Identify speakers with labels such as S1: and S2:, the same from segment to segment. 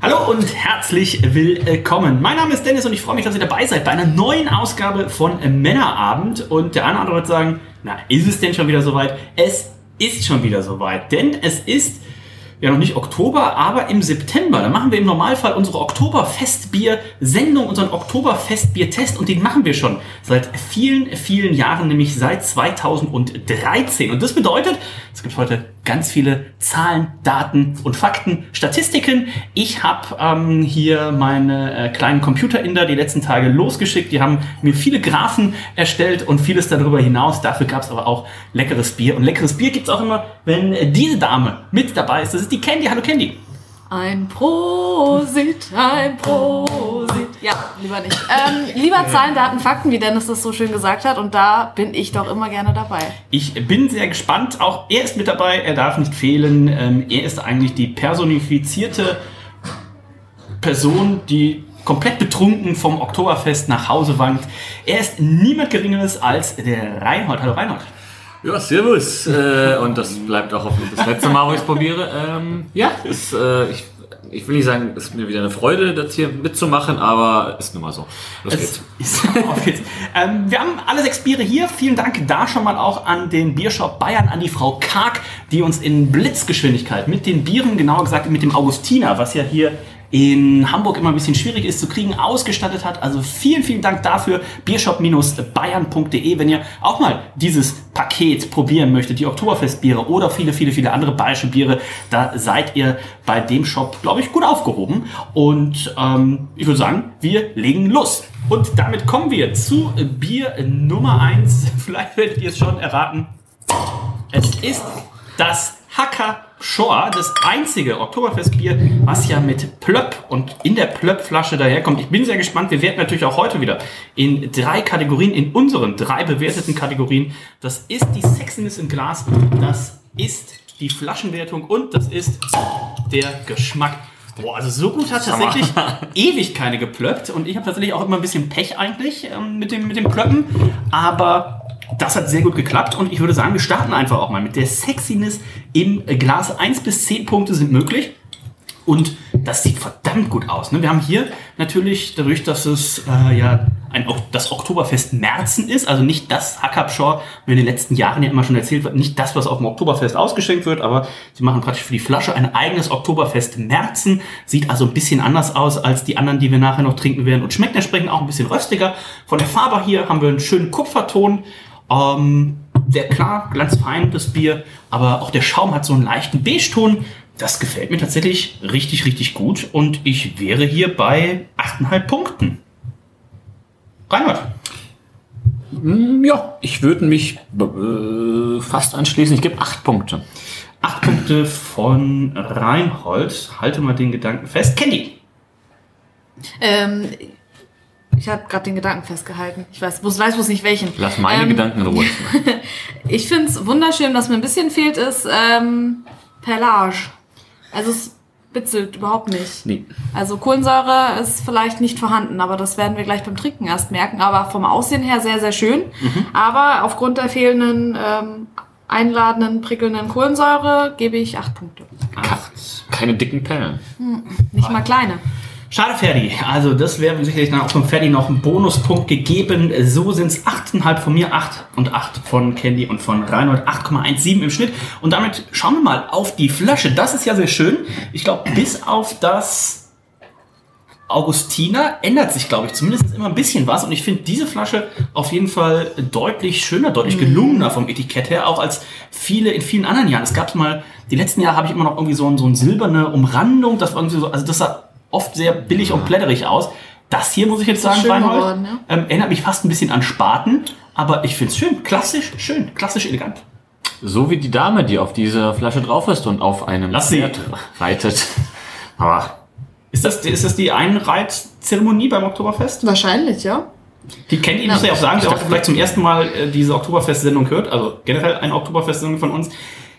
S1: Hallo und herzlich willkommen. Mein Name ist Dennis und ich freue mich, dass ihr dabei seid bei einer neuen Ausgabe von Männerabend. Und der eine oder andere wird sagen, na, ist es denn schon wieder soweit? Es ist schon wieder soweit, denn es ist ja noch nicht Oktober, aber im September. Da machen wir im Normalfall unsere Oktoberfestbier-Sendung, unseren Oktoberfestbier-Test und den machen wir schon seit vielen, vielen Jahren, nämlich seit 2013. Und das bedeutet, es gibt heute ganz viele Zahlen, Daten und Fakten, Statistiken. Ich habe ähm, hier meine äh, kleinen Computer-Inder die letzten Tage losgeschickt. Die haben mir viele Graphen erstellt und vieles darüber hinaus. Dafür gab es aber auch leckeres Bier. Und leckeres Bier gibt es auch immer, wenn äh, diese Dame mit dabei ist. Das ist die Candy. Hallo Candy.
S2: Ein Prosit, ein Prosit. Ja, lieber nicht. Ähm, lieber Zahlen, Daten, Fakten, wie Dennis das so schön gesagt hat. Und da bin ich doch immer gerne dabei.
S1: Ich bin sehr gespannt. Auch er ist mit dabei. Er darf nicht fehlen. Ähm, er ist eigentlich die personifizierte Person, die komplett betrunken vom Oktoberfest nach Hause wankt. Er ist niemand Geringeres als der Reinhold. Hallo Reinhold.
S3: Ja, servus. Äh, und das bleibt auch hoffentlich das letzte Mal, wo ich es probiere. Ähm, ja, ist, äh, ich, ich will nicht sagen, es ist mir wieder eine Freude, das hier mitzumachen, aber ist nun mal so. Los
S1: Es
S3: geht's.
S1: Auf geht's. Ähm, wir haben alle sechs Biere hier. Vielen Dank da schon mal auch an den Biershop Bayern, an die Frau Karg, die uns in Blitzgeschwindigkeit mit den Bieren, genauer gesagt mit dem Augustiner, was ja hier in Hamburg immer ein bisschen schwierig ist zu kriegen, ausgestattet hat. Also vielen, vielen Dank dafür. Biershop-bayern.de, wenn ihr auch mal dieses Paket probieren möchtet, die Oktoberfestbiere oder viele, viele, viele andere bayerische Biere, da seid ihr bei dem Shop, glaube ich, gut aufgehoben. Und ähm, ich würde sagen, wir legen los. Und damit kommen wir zu Bier Nummer 1. Vielleicht werdet ihr es schon erraten. Es ist das Hacker Shore, das einzige Oktoberfestbier, was ja mit Plöpp und in der Plöpp-Flasche daherkommt. Ich bin sehr gespannt. Wir werden natürlich auch heute wieder in drei Kategorien, in unseren drei bewerteten Kategorien. Das ist die Sexiness im Glas, das ist die Flaschenwertung und das ist der Geschmack. Boah, also so gut hat tatsächlich ewig keine geplöppt und ich habe tatsächlich auch immer ein bisschen Pech eigentlich ähm, mit, dem, mit dem Plöppen, aber das hat sehr gut geklappt und ich würde sagen, wir starten einfach auch mal mit der Sexiness im Glas. 1 bis 10 Punkte sind möglich. Und das sieht verdammt gut aus. Ne? Wir haben hier natürlich, dadurch, dass es äh, ja ein, das Oktoberfest Märzen ist, also nicht das Hackabschor, wie in den letzten Jahren ja immer schon erzählt wird, nicht das, was auf dem Oktoberfest ausgeschenkt wird, aber sie machen praktisch für die Flasche ein eigenes Oktoberfest Märzen. Sieht also ein bisschen anders aus als die anderen, die wir nachher noch trinken werden und schmeckt entsprechend auch ein bisschen röstiger. Von der Farbe hier haben wir einen schönen Kupferton. Ähm, sehr klar, glanzfein das Bier, aber auch der Schaum hat so einen leichten Beige-Ton. Das gefällt mir tatsächlich richtig, richtig gut und ich wäre hier bei 8,5 Punkten. Reinhard.
S3: Mm, Ja, ich würde mich äh, fast anschließen. Ich gebe acht Punkte.
S1: 8 Punkte von Reinhold. Halte mal den Gedanken fest. Candy.
S2: Ähm, ich habe gerade den Gedanken festgehalten. Ich weiß, bloß, weiß bloß nicht welchen.
S3: Lass meine
S2: Ähm,
S3: Gedanken in Ruhe.
S2: Ich finde es wunderschön, was mir ein bisschen fehlt, ist ähm, Perlage. Also es bitzelt überhaupt nicht.
S3: Nee.
S2: Also Kohlensäure ist vielleicht nicht vorhanden, aber das werden wir gleich beim Trinken erst merken. Aber vom Aussehen her sehr, sehr schön. Aber aufgrund der fehlenden, ähm, einladenden, prickelnden Kohlensäure gebe ich acht Punkte.
S1: Acht.
S3: Keine dicken Perlen.
S2: Nicht mal kleine.
S1: Schade, Ferdi. Also das wäre sicherlich dann auch vom Ferdi noch ein Bonuspunkt gegeben. So sind es 8,5 von mir, 8 und 8 von Candy und von Reinhold, 8,17 im Schnitt. Und damit schauen wir mal auf die Flasche. Das ist ja sehr schön. Ich glaube, bis auf das Augustiner ändert sich, glaube ich, zumindest immer ein bisschen was. Und ich finde diese Flasche auf jeden Fall deutlich schöner, deutlich gelungener vom Etikett her, auch als viele in vielen anderen Jahren. Es gab mal, die letzten Jahre habe ich immer noch irgendwie so, ein, so eine silberne Umrandung. Das war irgendwie so, also das sah oft sehr billig und plätterig aus. Das hier, muss ich jetzt sagen, Reinhold,
S2: geworden, ne?
S1: ähm, erinnert mich fast ein bisschen an Spaten. Aber ich finde es schön, klassisch, schön, klassisch elegant.
S3: So wie die Dame, die auf dieser Flasche drauf ist und auf einem
S1: Lass sie.
S3: Pferd reitet. Aber
S1: Ist das, ist das die Einreitzeremonie beim Oktoberfest?
S2: Wahrscheinlich, ja.
S1: Die kennt ihr, muss ja auch sagen, der heute vielleicht zum ersten Mal äh, diese Oktoberfest-Sendung hört, also generell eine Oktoberfest-Sendung von uns.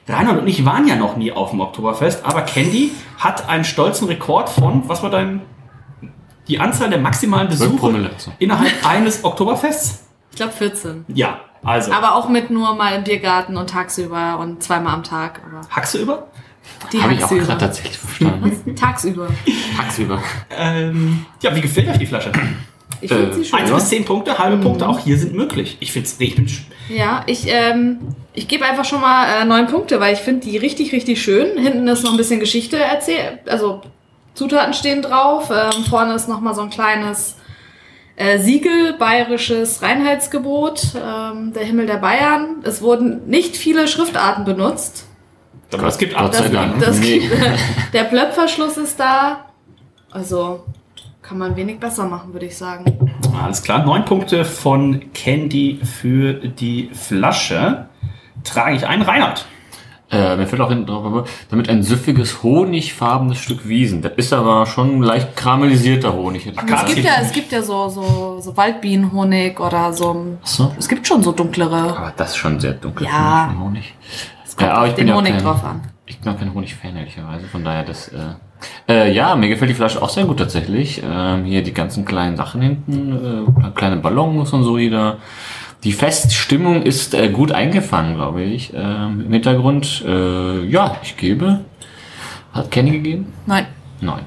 S1: Reinhard und ich waren ja noch nie auf dem Oktoberfest, aber Candy hat einen stolzen Rekord von, was war dein, die Anzahl der maximalen Besuche innerhalb eines Oktoberfests?
S2: Ich glaube 14.
S1: Ja, also.
S2: Aber auch mit nur mal im Biergarten und tagsüber und zweimal am Tag. Aber
S1: Haxe über?
S2: die
S3: Habe ich auch
S2: tagsüber.
S3: gerade tatsächlich verstanden.
S2: Tagsüber.
S3: Tagsüber.
S1: Ähm, ja, wie gefällt euch die Flasche?
S2: Ich finde
S3: Äh,
S2: sie schön.
S1: Eins bis zehn Punkte, halbe Punkte, auch hier sind möglich. Ich finde es, sch-
S2: Ja, ich, ähm, ich gebe einfach schon mal äh, neun Punkte, weil ich finde die richtig, richtig schön. Hinten ist noch ein bisschen Geschichte erzählt, also Zutaten stehen drauf. Ähm, vorne ist noch mal so ein kleines äh, Siegel, bayerisches Reinheitsgebot, ähm, der Himmel der Bayern. Es wurden nicht viele Schriftarten benutzt.
S1: aber es gibt
S3: Gott sei Dank.
S2: der Plöpferschluss ist da. Also kann man wenig besser machen, würde ich sagen.
S1: Alles klar, neun Punkte von Candy für die Flasche. Trage ich ein. Reinhard.
S3: Äh, mir fällt auch hinten drauf, damit ein süffiges, honigfarbenes Stück Wiesen. Das ist aber schon leicht karamellisierter Honig.
S2: Es gibt ja, es gibt ja so, so, so Waldbienenhonig oder so.
S3: So.
S2: Es gibt schon so dunklere.
S3: Aber das ist schon sehr dunkel.
S2: Ja.
S3: Honig.
S2: Es kommt
S3: Ja, aber ich bin
S2: den
S3: ja auch
S2: Honig
S3: kein-
S2: drauf an.
S3: Ich bin auch kein Honig-Fan, ehrlicherweise. Von daher, das. Äh, äh, ja, mir gefällt die Flasche auch sehr gut tatsächlich. Ähm, hier die ganzen kleinen Sachen hinten, äh, kleine Ballons und so wieder. Die Feststimmung ist äh, gut eingefangen, glaube ich. Ähm, Im Hintergrund, äh, ja, ich gebe. Hat Kenny gegeben?
S2: Nein.
S3: Nein.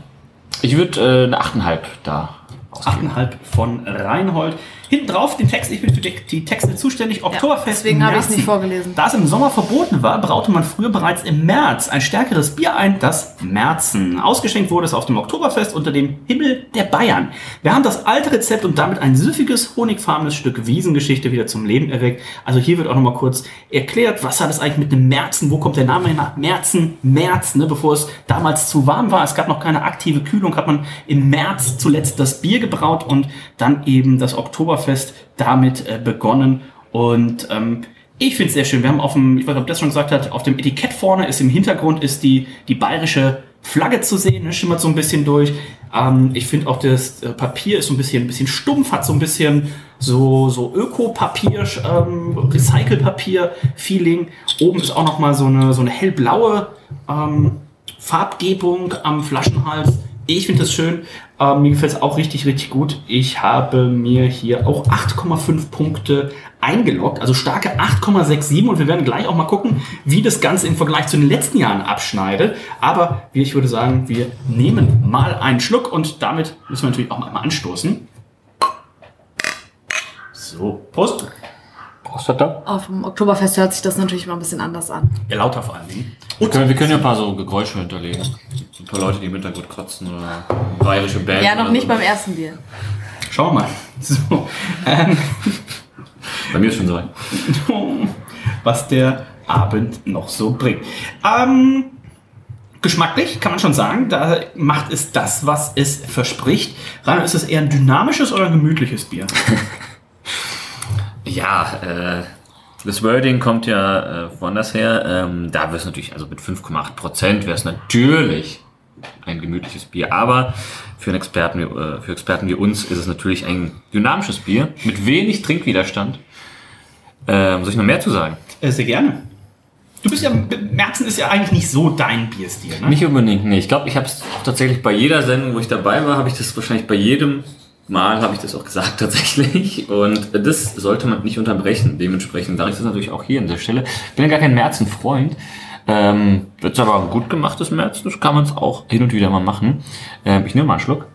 S3: Ich würde äh, eine 8,5 da ausgeben.
S1: 8,5 von Reinhold. Hinten drauf den Text, ich bin für die, Texte zuständig. Oktoberfest.
S2: deswegen habe ich es nicht vorgelesen.
S1: Da es im Sommer verboten war, braute man früher bereits im März ein stärkeres Bier ein, das Märzen. Ausgeschenkt wurde es auf dem Oktoberfest unter dem Himmel der Bayern. Wir haben das alte Rezept und damit ein süffiges, honigfarbenes Stück Wiesengeschichte wieder zum Leben erweckt. Also hier wird auch nochmal kurz erklärt, was hat es eigentlich mit dem Märzen, wo kommt der Name her? Märzen, März, ne, bevor es damals zu warm war. Es gab noch keine aktive Kühlung, hat man im März zuletzt das Bier gebraut und dann eben das Oktoberfest damit äh, begonnen. Und ähm, ich finde es sehr schön. Wir haben auf dem, ich weiß ob das schon gesagt hat, auf dem Etikett vorne ist im Hintergrund ist die, die bayerische Flagge zu sehen, ne, schimmert so ein bisschen durch. Ähm, ich finde auch das äh, Papier ist so ein bisschen, ein bisschen stumpf, hat so ein bisschen so, so Ökopapier, ähm, Recycelpapier-Feeling. Oben ist auch noch mal so eine, so eine hellblaue ähm, Farbgebung am Flaschenhals. Ich finde das schön. Ähm, mir gefällt es auch richtig, richtig gut. Ich habe mir hier auch 8,5 Punkte eingeloggt, also starke 8,67 und wir werden gleich auch mal gucken, wie das Ganze im Vergleich zu den letzten Jahren abschneidet. Aber ich würde sagen, wir nehmen mal einen Schluck und damit müssen wir natürlich auch mal anstoßen. So, Prost.
S3: Prostata?
S2: Auf dem Oktoberfest hört sich das natürlich mal ein bisschen anders an.
S1: Ja, lauter vor allen Dingen.
S3: Wir können, wir können ja ein paar so Geräusche hinterlegen. Ein paar Leute, die im Hintergrund kotzen oder bayerische Band.
S2: Ja, noch nicht
S3: so.
S2: beim ersten Bier.
S1: Schauen wir mal. So, ähm,
S3: Bei mir ist schon so.
S1: was der Abend noch so bringt. Ähm, geschmacklich kann man schon sagen, da macht es das, was es verspricht. Rainer, ist es eher ein dynamisches oder ein gemütliches Bier?
S3: Ja, äh, das Wording kommt ja äh, woanders her. Ähm, da wäre es natürlich, also mit 5,8 Prozent wäre es natürlich ein gemütliches Bier. Aber für, einen Experten, wie- äh, für Experten wie uns ist es natürlich ein dynamisches Bier mit wenig Trinkwiderstand. Ähm, soll ich noch mehr zu sagen?
S1: Äh, sehr gerne. Du bist ja, Merzen ist ja eigentlich nicht so dein Bierstil, ne?
S3: Nicht unbedingt, nee. Ich glaube, ich habe es tatsächlich bei jeder Sendung, wo ich dabei war, habe ich das wahrscheinlich bei jedem Mal habe ich das auch gesagt tatsächlich. Und das sollte man nicht unterbrechen. Dementsprechend sage ich das natürlich auch hier an der Stelle. Bin ja gar kein Märzen-Freund. Ähm, wird aber ein gut gemachtes Märzen, das kann man es auch hin und wieder mal machen. Ähm, ich nehme mal einen Schluck.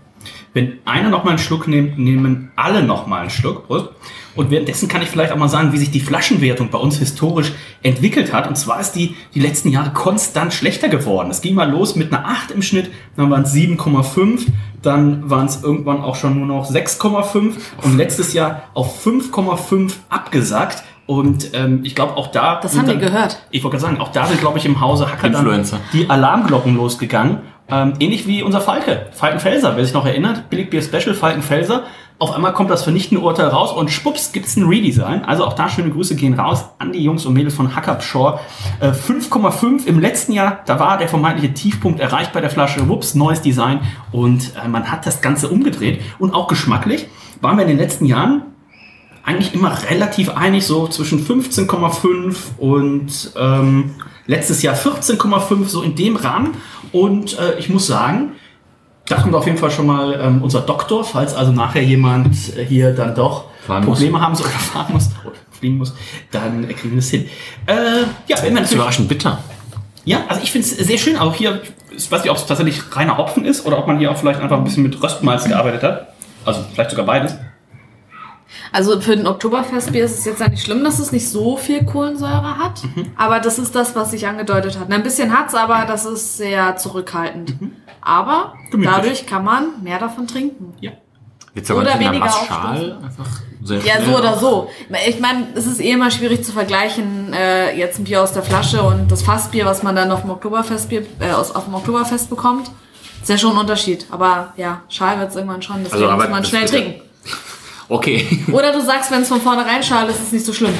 S1: Wenn einer noch mal einen Schluck nimmt, nehmen alle noch mal einen Schluck. Prost. Und währenddessen kann ich vielleicht auch mal sagen, wie sich die Flaschenwertung bei uns historisch entwickelt hat. Und zwar ist die die letzten Jahre konstant schlechter geworden. Es ging mal los mit einer 8 im Schnitt, dann waren es 7,5, dann waren es irgendwann auch schon nur noch 6,5 und letztes Jahr auf 5,5 abgesackt. Und ähm, ich glaube auch da...
S2: Das
S1: sind
S2: haben wir
S1: dann-
S2: gehört.
S1: Ich wollte gerade sagen, auch da sind, glaube ich, im Hause Hacker dann die Alarmglocken losgegangen. Ähm, ähnlich wie unser Falke, Falkenfelser. Wer sich noch erinnert, Billigbier Special, Falkenfelser. Auf einmal kommt das vernichtende Urteil raus und schwupps gibt's ein Redesign. Also auch da schöne Grüße gehen raus an die Jungs und Mädels von Hackab Shore. Äh, 5,5 im letzten Jahr, da war der vermeintliche Tiefpunkt erreicht bei der Flasche. Wups, neues Design und äh, man hat das Ganze umgedreht. Und auch geschmacklich waren wir in den letzten Jahren eigentlich immer relativ einig, so zwischen 15,5 und ähm, letztes Jahr 14,5, so in dem Rahmen. Und äh, ich muss sagen, da kommt auf jeden Fall schon mal ähm, unser Doktor, falls also nachher jemand äh, hier dann doch
S3: Fahren
S1: Probleme
S3: muss.
S1: haben soll oder fahren muss oder fliegen muss, dann äh, kriegen wir das hin. Äh, ja, wenn wir
S3: Das ist überraschend bitter.
S1: ja, also ich finde es sehr schön, auch hier, ich weiß nicht, ob es tatsächlich reiner Hopfen ist oder ob man hier auch vielleicht einfach ein bisschen mit Röstmalz gearbeitet hat. Also vielleicht sogar beides.
S2: Also für ein Oktoberfestbier ist es jetzt ja nicht schlimm, dass es nicht so viel Kohlensäure hat.
S1: Mhm.
S2: Aber das ist das, was sich angedeutet hat. Ein bisschen hat's, aber das ist sehr zurückhaltend. Aber
S1: Mhm. Gemütlich.
S2: dadurch kann man mehr davon trinken.
S1: Ja.
S3: Jetzt aber
S2: Oder weniger
S3: Mastschal einfach sehr
S2: Ja, so oder so. Ich meine, es ist eh immer schwierig zu vergleichen, äh, jetzt ein Bier aus der Flasche und das Fassbier, was man dann auf dem Oktoberfestbier, äh, aus, auf dem Oktoberfest bekommt. Ist ja schon ein Unterschied. Aber ja, Schal wird's irgendwann schon, deswegen
S3: Also, aber
S2: muss man schnell trinken.
S3: Okay.
S2: Oder du sagst, wenn es von vornherein Schal ist, ist es nicht so schlimm.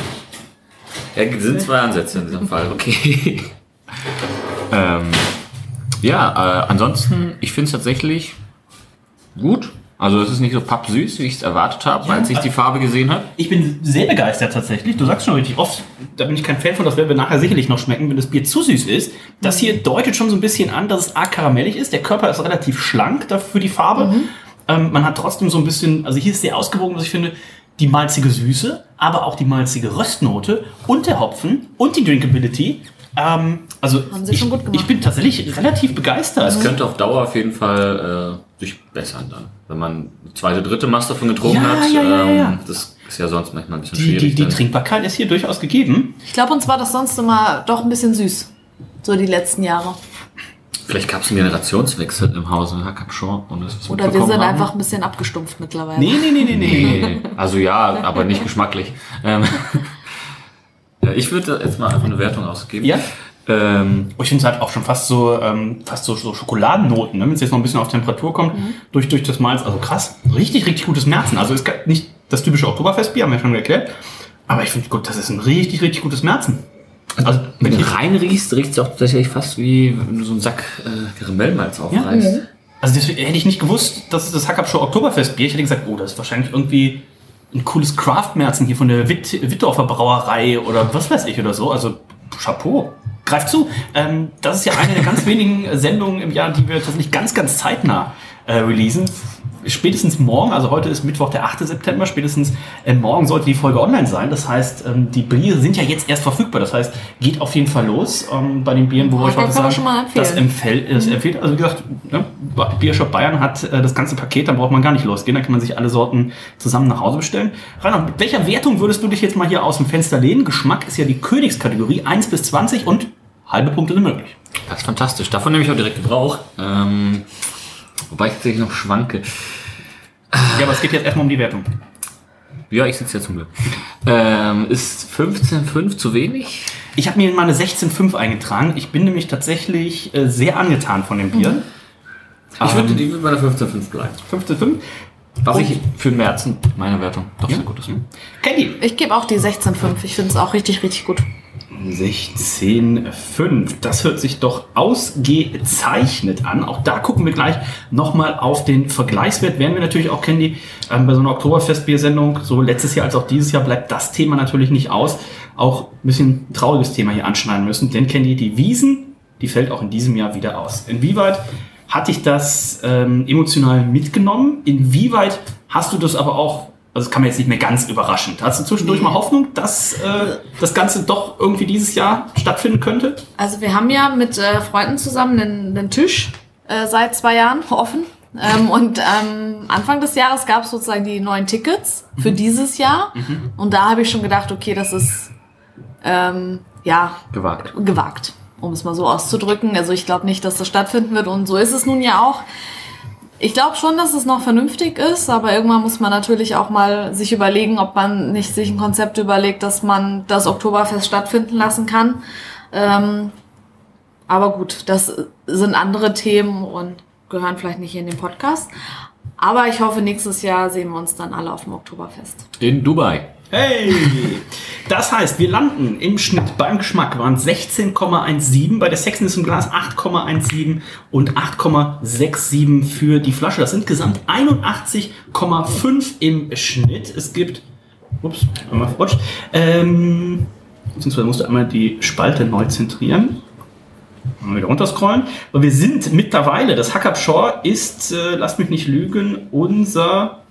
S3: Ja, es sind zwei Ansätze in diesem Fall, okay. ähm, ja, äh, ansonsten, ich finde es tatsächlich gut. Also es ist nicht so pappsüß, wie ich es erwartet habe, als ich die Farbe gesehen habe.
S1: Ich bin sehr begeistert tatsächlich. Du sagst schon richtig oft, da bin ich kein Fan von, das werden wir nachher sicherlich noch schmecken, wenn das Bier zu süß ist. Das hier deutet schon so ein bisschen an, dass es arg karamellig ist. Der Körper ist relativ schlank dafür für die Farbe. Ähm, man hat trotzdem so ein bisschen, also hier ist sehr ausgewogen, was ich finde, die malzige Süße, aber auch die malzige Röstnote und der Hopfen und die Drinkability. Ähm, also
S2: Haben sie
S1: ich,
S2: schon gut gemacht.
S1: ich bin tatsächlich relativ begeistert.
S3: Es könnte auf Dauer auf jeden Fall äh, sich bessern dann. Wenn man eine zweite, dritte Maß davon getrunken
S1: Ja,
S3: hat.
S1: ja, ja, ja, ja.
S3: Ähm, das ist ja sonst manchmal ein bisschen
S1: die,
S3: schwierig.
S1: die, die Trinkbarkeit ist hier durchaus gegeben.
S2: Ich glaube, uns war das sonst immer doch ein bisschen süß. So die letzten Jahre.
S3: Vielleicht gab es einen Generationswechsel im Hause das ist
S2: Oder wir sind
S3: haben.
S2: einfach ein bisschen abgestumpft mittlerweile.
S1: Nee, nee, nee, nee, nee.
S3: Also ja, aber nicht geschmacklich. Ähm, ich würde jetzt mal einfach eine Wertung ausgeben.
S1: Ja?
S3: Ähm,
S1: Oh, Ich finde es halt auch schon fast so, ähm, fast so, so Schokoladennoten, ne? wenn es jetzt noch ein bisschen auf Temperatur kommt, durch, durch das Malz. Also krass, richtig, richtig gutes Märzen. Also es ist nicht das typische Oktoberfestbier, haben wir ja schon erklärt. Aber ich finde, gut, das ist ein richtig, richtig gutes Märzen. Also, wenn
S3: wenn du reinriechst, riecht es auch tatsächlich fast wie wenn du so einen Sack äh, Karamellmalz aufreißt.
S1: also deswegen hätte ich nicht gewusst, das ist das Hackabschau Oktoberfestbier. Ich hätte gesagt, oh, das ist wahrscheinlich irgendwie ein cooles Craft-Märzen hier von der Witt, Wittdorfer Brauerei oder was weiß ich oder so. Also Chapeau. Greift zu. Ähm, das ist ja eine der ganz wenigen Sendungen im Jahr, die wir tatsächlich ganz, ganz zeitnah äh, releasen. Spätestens morgen, also heute ist Mittwoch, der 8. September, spätestens äh, morgen sollte die Folge online sein. Das heißt, ähm, die Biere sind ja jetzt erst verfügbar. Das heißt, geht auf jeden Fall los ähm, bei den Bieren, wo wir euch heute sagen,
S2: schon mal empfehlen.
S1: das empfällt, das empfiehlt. Also wie gesagt, ne, Biershop Bayern hat äh, das ganze Paket, da braucht man gar nicht losgehen, da kann man sich alle Sorten zusammen nach Hause bestellen. Rainer, mit welcher Wertung würdest du dich jetzt mal hier aus dem Fenster lehnen? Geschmack ist ja die Königskategorie, 1 bis 20 und halbe Punkte sind möglich.
S3: Das ist fantastisch. Davon nehme ich auch direkt Gebrauch. Ähm, wobei ich tatsächlich noch schwanke.
S1: Ja, aber es geht jetzt erstmal um die Wertung.
S3: Ja, ich sitze ja zum Glück. Ähm, ist 15,5 zu wenig?
S1: Ich habe mir mal eine 16,5 eingetragen. Ich bin nämlich tatsächlich äh, sehr angetan von dem Bier.
S3: Ich würde die mit meiner 15,5 bleiben.
S1: 15,5.
S3: Was ich für den Märzen meiner Wertung doch sehr gut ist.
S1: Candy.
S2: Ich gebe auch die 16,5. Ich finde es auch richtig, richtig gut.
S1: 16,5. Das hört sich doch ausgezeichnet an. Auch da gucken wir gleich nochmal auf den Vergleichswert. Werden wir natürlich auch kennen, die ähm, bei so einer Oktoberfestbiersendung, so letztes Jahr als auch dieses Jahr, bleibt das Thema natürlich nicht aus. Auch ein bisschen trauriges Thema hier anschneiden müssen. Denn Candy, die Wiesen, die fällt auch in diesem Jahr wieder aus. Inwieweit hat dich das ähm, emotional mitgenommen? Inwieweit hast du das aber auch also das kann man jetzt nicht mehr ganz überraschend. Hast du zwischendurch mal Hoffnung, dass äh, das Ganze doch irgendwie dieses Jahr stattfinden könnte?
S2: Also wir haben ja mit äh, Freunden zusammen einen, einen Tisch äh, seit zwei Jahren offen. Ähm, und ähm, Anfang des Jahres gab es sozusagen die neuen Tickets für dieses Jahr. Und da habe ich schon gedacht, okay, das ist ähm, ja
S3: Gewagt.
S2: gewagt, um es mal so auszudrücken. Also ich glaube nicht, dass das stattfinden wird und so ist es nun ja auch. Ich glaube schon, dass es noch vernünftig ist, aber irgendwann muss man natürlich auch mal sich überlegen, ob man nicht sich ein Konzept überlegt, dass man das Oktoberfest stattfinden lassen kann. Ähm, aber gut, das sind andere Themen und gehören vielleicht nicht hier in den Podcast. Aber ich hoffe, nächstes Jahr sehen wir uns dann alle auf dem Oktoberfest.
S3: In Dubai.
S1: Hey! Das heißt, wir landen im Schnitt beim Geschmack waren 16,17, bei der Sexiness im Glas 8,17 und 8,67 für die Flasche. Das sind gesamt 81,5 im Schnitt. Es gibt, ups, einmal verrutscht, ähm, beziehungsweise musst du einmal die Spalte neu zentrieren. Mal wieder runterscrollen. Aber wir sind mittlerweile, das Hackup Shore ist, äh, lasst mich nicht lügen, unser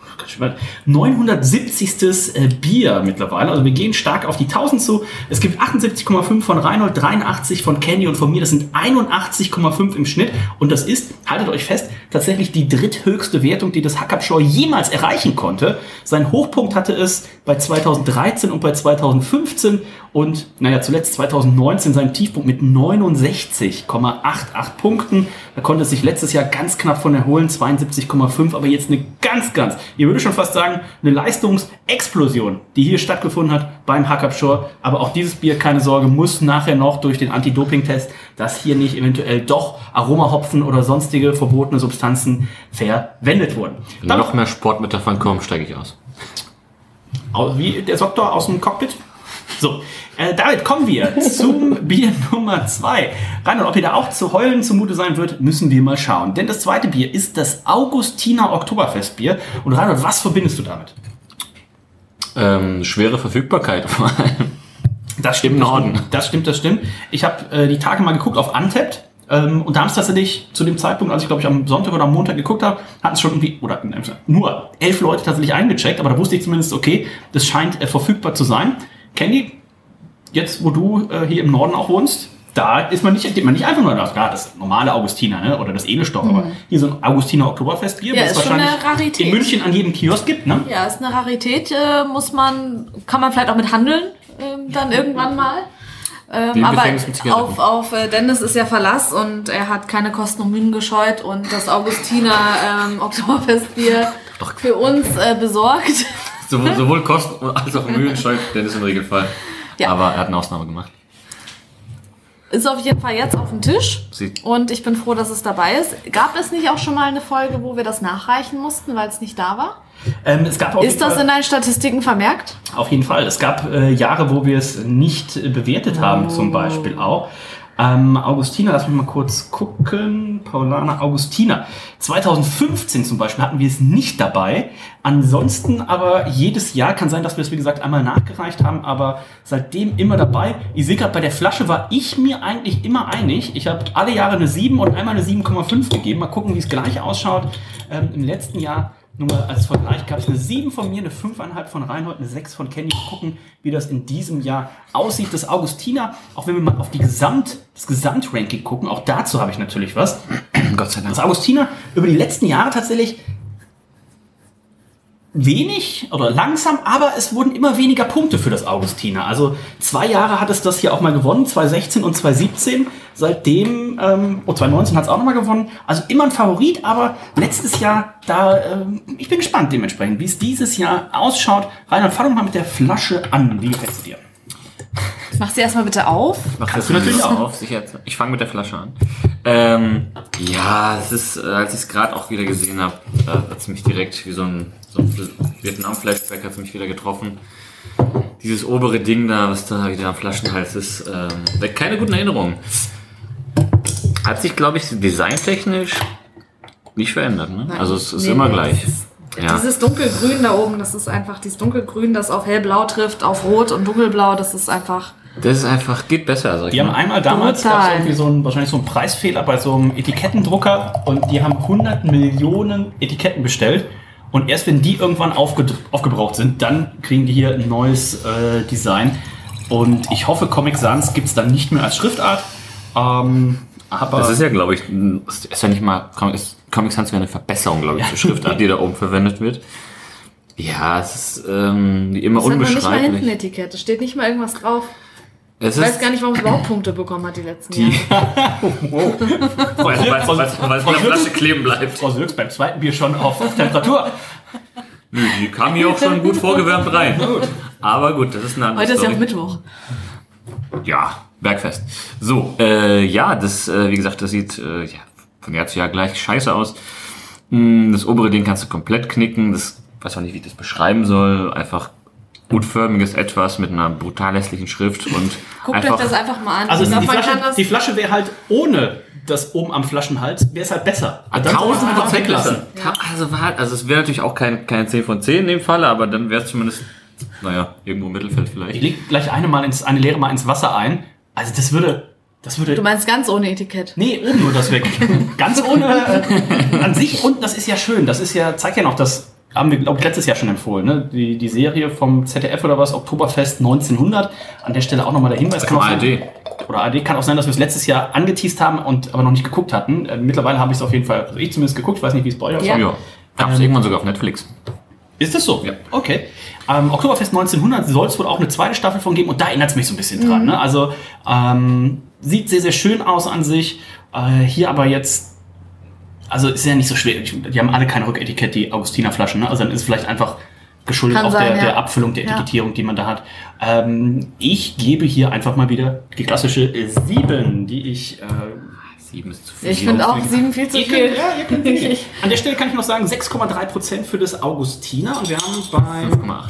S1: 970. äh, Bier mittlerweile. Also wir gehen stark auf die 1000 zu. Es gibt 78,5 von Reinhold, 83 von Candy und von mir. Das sind 81,5 im Schnitt. Und das ist, haltet euch fest, tatsächlich die dritthöchste Wertung, die das Shore jemals erreichen konnte. Sein Hochpunkt hatte es bei 2013 und bei 2015 und naja, zuletzt 2019 seinen Tiefpunkt mit 69,88 Punkten. Da konnte es sich letztes Jahr ganz knapp von erholen, 72,5, aber jetzt eine ganz, ganz, ich würde schon fast sagen, eine Leistungsexplosion, die hier stattgefunden hat beim Hackup Shore. Aber auch dieses Bier, keine Sorge, muss nachher noch durch den Anti-Doping-Test, dass hier nicht eventuell doch Aromahopfen oder sonstige verbotene Substanzen verwendet wurden.
S3: Wenn noch mehr Sportmittel davon kommen, steige ich aus.
S1: Au- Wie der Doktor aus dem Cockpit? So, äh, damit kommen wir zum Bier Nummer zwei. Reinhold, ob ihr da auch zu heulen zumute sein wird, müssen wir mal schauen. Denn das zweite Bier ist das Augustiner Oktoberfestbier. Und Reinhold, was verbindest du damit?
S3: Ähm, schwere Verfügbarkeit vor allem.
S1: Das stimmt,
S3: Im Norden.
S1: Das stimmt, das stimmt. Ich habe äh, die Tage mal geguckt auf Untapped. Ähm, und da haben es tatsächlich zu dem Zeitpunkt, als ich glaube ich am Sonntag oder am Montag geguckt habe, hatten es schon irgendwie, oder nur elf Leute tatsächlich eingecheckt, aber da wusste ich zumindest, okay, das scheint äh, verfügbar zu sein. Candy, jetzt wo du äh, hier im Norden auch wohnst, da ist man nicht, man nicht einfach nur das, ja, das normale Augustiner, ne, oder das Edelstoff, aber hier so ein Augustiner Oktoberfestbier,
S2: Mhm. Ja,
S1: was es
S2: ist schon eine
S1: wahrscheinlich
S2: Rarität.
S1: in München an jedem Kiosk gibt, ne?
S2: Ja, ist eine Rarität, äh, muss man, kann man vielleicht auch mit handeln, ähm, dann irgendwann mal. Ähm, aber auf, auf äh, Dennis ist ja Verlass und er hat keine Kosten und Mühen gescheut und das Augustiner ähm, Oktoberfestbier für uns äh, besorgt.
S3: Sowohl, sowohl Kosten als auch Mühen scheut Dennis im Regelfall.
S2: Ja.
S3: Aber er hat eine Ausnahme gemacht.
S2: Ist auf jeden Fall jetzt auf dem Tisch
S3: Sieht-
S2: und ich bin froh, dass es dabei ist. Gab es nicht auch schon mal eine Folge, wo wir das nachreichen mussten, weil es nicht da war?
S1: Ähm, es gab auf
S2: Ist das
S1: Fall-
S2: in deinen Statistiken vermerkt?
S1: Auf jeden Fall. Es gab äh, Jahre, wo wir es nicht bewertet haben, zum Beispiel auch. Ähm, Augustina, lass mich mal kurz gucken. Paulana Augustina. 2015 zum Beispiel hatten wir es nicht dabei. Ansonsten aber jedes Jahr kann sein, dass wir es, wie gesagt, einmal nachgereicht haben, aber seitdem immer dabei. Ich sehe gerade, bei der Flasche war ich mir eigentlich immer einig. Ich habe alle Jahre eine 7 und einmal eine 7,5 gegeben. Mal gucken, wie es gleich ausschaut. Ähm, Im letzten Jahr nur mal als Vergleich gab es eine 7 von mir, eine 5,5 von Reinhold, eine 6 von Kenny. Gucken, wie das in diesem Jahr aussieht. Das Augustiner, auch wenn wir mal auf die Gesamt, das Gesamtranking gucken, auch dazu habe ich natürlich was.
S3: Gott sei Dank.
S1: Das Augustiner über die letzten Jahre tatsächlich wenig oder langsam, aber es wurden immer weniger Punkte für das Augustiner. Also zwei Jahre hat es das hier auch mal gewonnen, 2016 und 2017. Seitdem, ähm, oh, 2019 hat es auch nochmal gewonnen. Also immer ein Favorit, aber letztes Jahr, da, ähm, ich bin gespannt dementsprechend, wie es dieses Jahr ausschaut. Reinhard, fang doch mal mit der Flasche an. Wie gefällt es dir?
S2: Mach sie erstmal bitte auf.
S3: Mach
S1: du natürlich auch.
S3: auf, sicher. Ich fange mit der Flasche an. Ähm, ja, es ist, äh, als ich es gerade auch wieder gesehen habe, äh, hat es mich direkt wie so ein, so Vietnam-Flashback hat es mich wieder getroffen. Dieses obere Ding da, was da wieder am Flaschenhals ist, ähm, weckt keine guten Erinnerungen. Hat sich, glaube ich, designtechnisch nicht verändert. Ne? Also es ist
S2: Nee,
S3: immer
S2: nee,
S3: gleich. Ja.
S2: Dieses dunkelgrün da oben, das ist einfach dieses dunkelgrün, das auf hellblau trifft, auf rot und dunkelblau, das ist einfach.
S3: Das ist einfach, geht besser. Sag
S1: Die haben
S3: mal.
S1: einmal damals irgendwie so ein, wahrscheinlich so einen Preisfehler bei so einem Etikettendrucker und die haben 100 Millionen Etiketten bestellt. Und erst wenn die irgendwann aufge aufgebraucht sind, dann kriegen die hier ein neues äh, Design. Und ich hoffe, Comic Sans gibt es dann nicht mehr als Schriftart. Ähm, aber
S3: Das ist ja, glaube ich, ist ja nicht mal, ist, Comic Sans wäre eine Verbesserung, glaube ich, zur Schriftart, die da oben verwendet wird. Ja, es ist ähm, immer
S2: Das hat man nicht mal hinten
S3: unbeschreiblich.
S2: Etikett, da steht nicht mal irgendwas drauf.
S3: Es
S2: Ich weiß gar nicht, warum es überhaupt Punkte bekommen hat die letzten Jahre.
S3: weil es weil es- weil es in der Flasche kleben bleibt.
S1: Frau Sülks beim zweiten Bier schon auf Temperatur.
S3: Nö, die kam hier auch schon gut vorgewärmt rein. Aber gut, das ist eine andere
S2: Heute ist ja auch. Mittwoch.
S3: Ja, Bergfest. So, äh, ja, das, äh, wie gesagt, das sieht äh, ja, von Jahr zu Jahr gleich scheiße aus. Mm, Das obere Ding kannst du komplett knicken. Das weiß auch nicht, wie ich das beschreiben soll. Einfach gutförmiges Etwas mit einer brutal hässlichen Schrift und
S2: Guckt
S3: einfach
S2: euch das einfach mal an.
S1: Also
S2: ich
S1: die,
S2: glaub, man
S1: Flasche, die Flasche wäre halt ohne das oben am Flaschenhals, wäre es halt besser. Und dann soll man es einfach weglassen.
S3: Ta- Also, war- also es wäre natürlich auch kein, keine 10 von 10 in dem Falle, aber dann wäre es zumindest, naja, irgendwo im Mittelfeld
S1: Ich
S3: vielleicht.
S1: leg gleich eine mal ins, eine Leere mal ins Wasser ein. Also das würde, das würde
S2: Du meinst ganz ohne Etikett.
S1: Nee, oben nur das weg. Ganz ohne äh, an sich unten, das ist ja schön. Das ist ja, zeigt ja noch, das haben wir, glaube ich, letztes Jahr schon empfohlen. Ne? Die, die Serie vom ZDF oder was, Oktoberfest 1900. An der Stelle auch nochmal der Hinweis.
S3: Vom
S1: auch sein-
S3: ARD.
S1: Oder ARD kann auch sein, dass wir es letztes Jahr angeteased haben und aber noch nicht geguckt hatten. Äh, mittlerweile habe ich es auf jeden Fall, also ich zumindest geguckt. Ich weiß nicht, wie es bei euch aussieht.
S2: Ja.
S3: Ja. Gab es irgendwann sogar auf Netflix.
S1: Ist das so?
S3: Ja.
S1: Okay. Ähm, Oktoberfest 1900 soll es wohl auch eine zweite Staffel von geben und da erinnert es mich so ein bisschen dran. Ne? Also ähm, sieht sehr, sehr schön aus an sich. Äh, hier aber jetzt, also ist ja nicht so schwer. Die haben alle kein Rücketikett, die Augustiner-Flaschen. Ne? Also dann ist es vielleicht einfach geschuldet
S2: Kann
S1: auch
S2: sein,
S1: der,
S2: ja.
S1: der Abfüllung, der
S2: Ja.
S1: Etikettierung, die man da hat. Ähm, ich gebe hier einfach mal wieder die klassische 7, die ich... Äh,
S3: Sieben ist zu viel.
S2: Ich finde auch sieben viel zu
S1: Ihr
S2: viel.
S1: könnt, ja, ihr könnt wählen. An der Stelle kann ich noch sagen, 6,3% für das Augustiner und wir haben beim
S3: 5,8.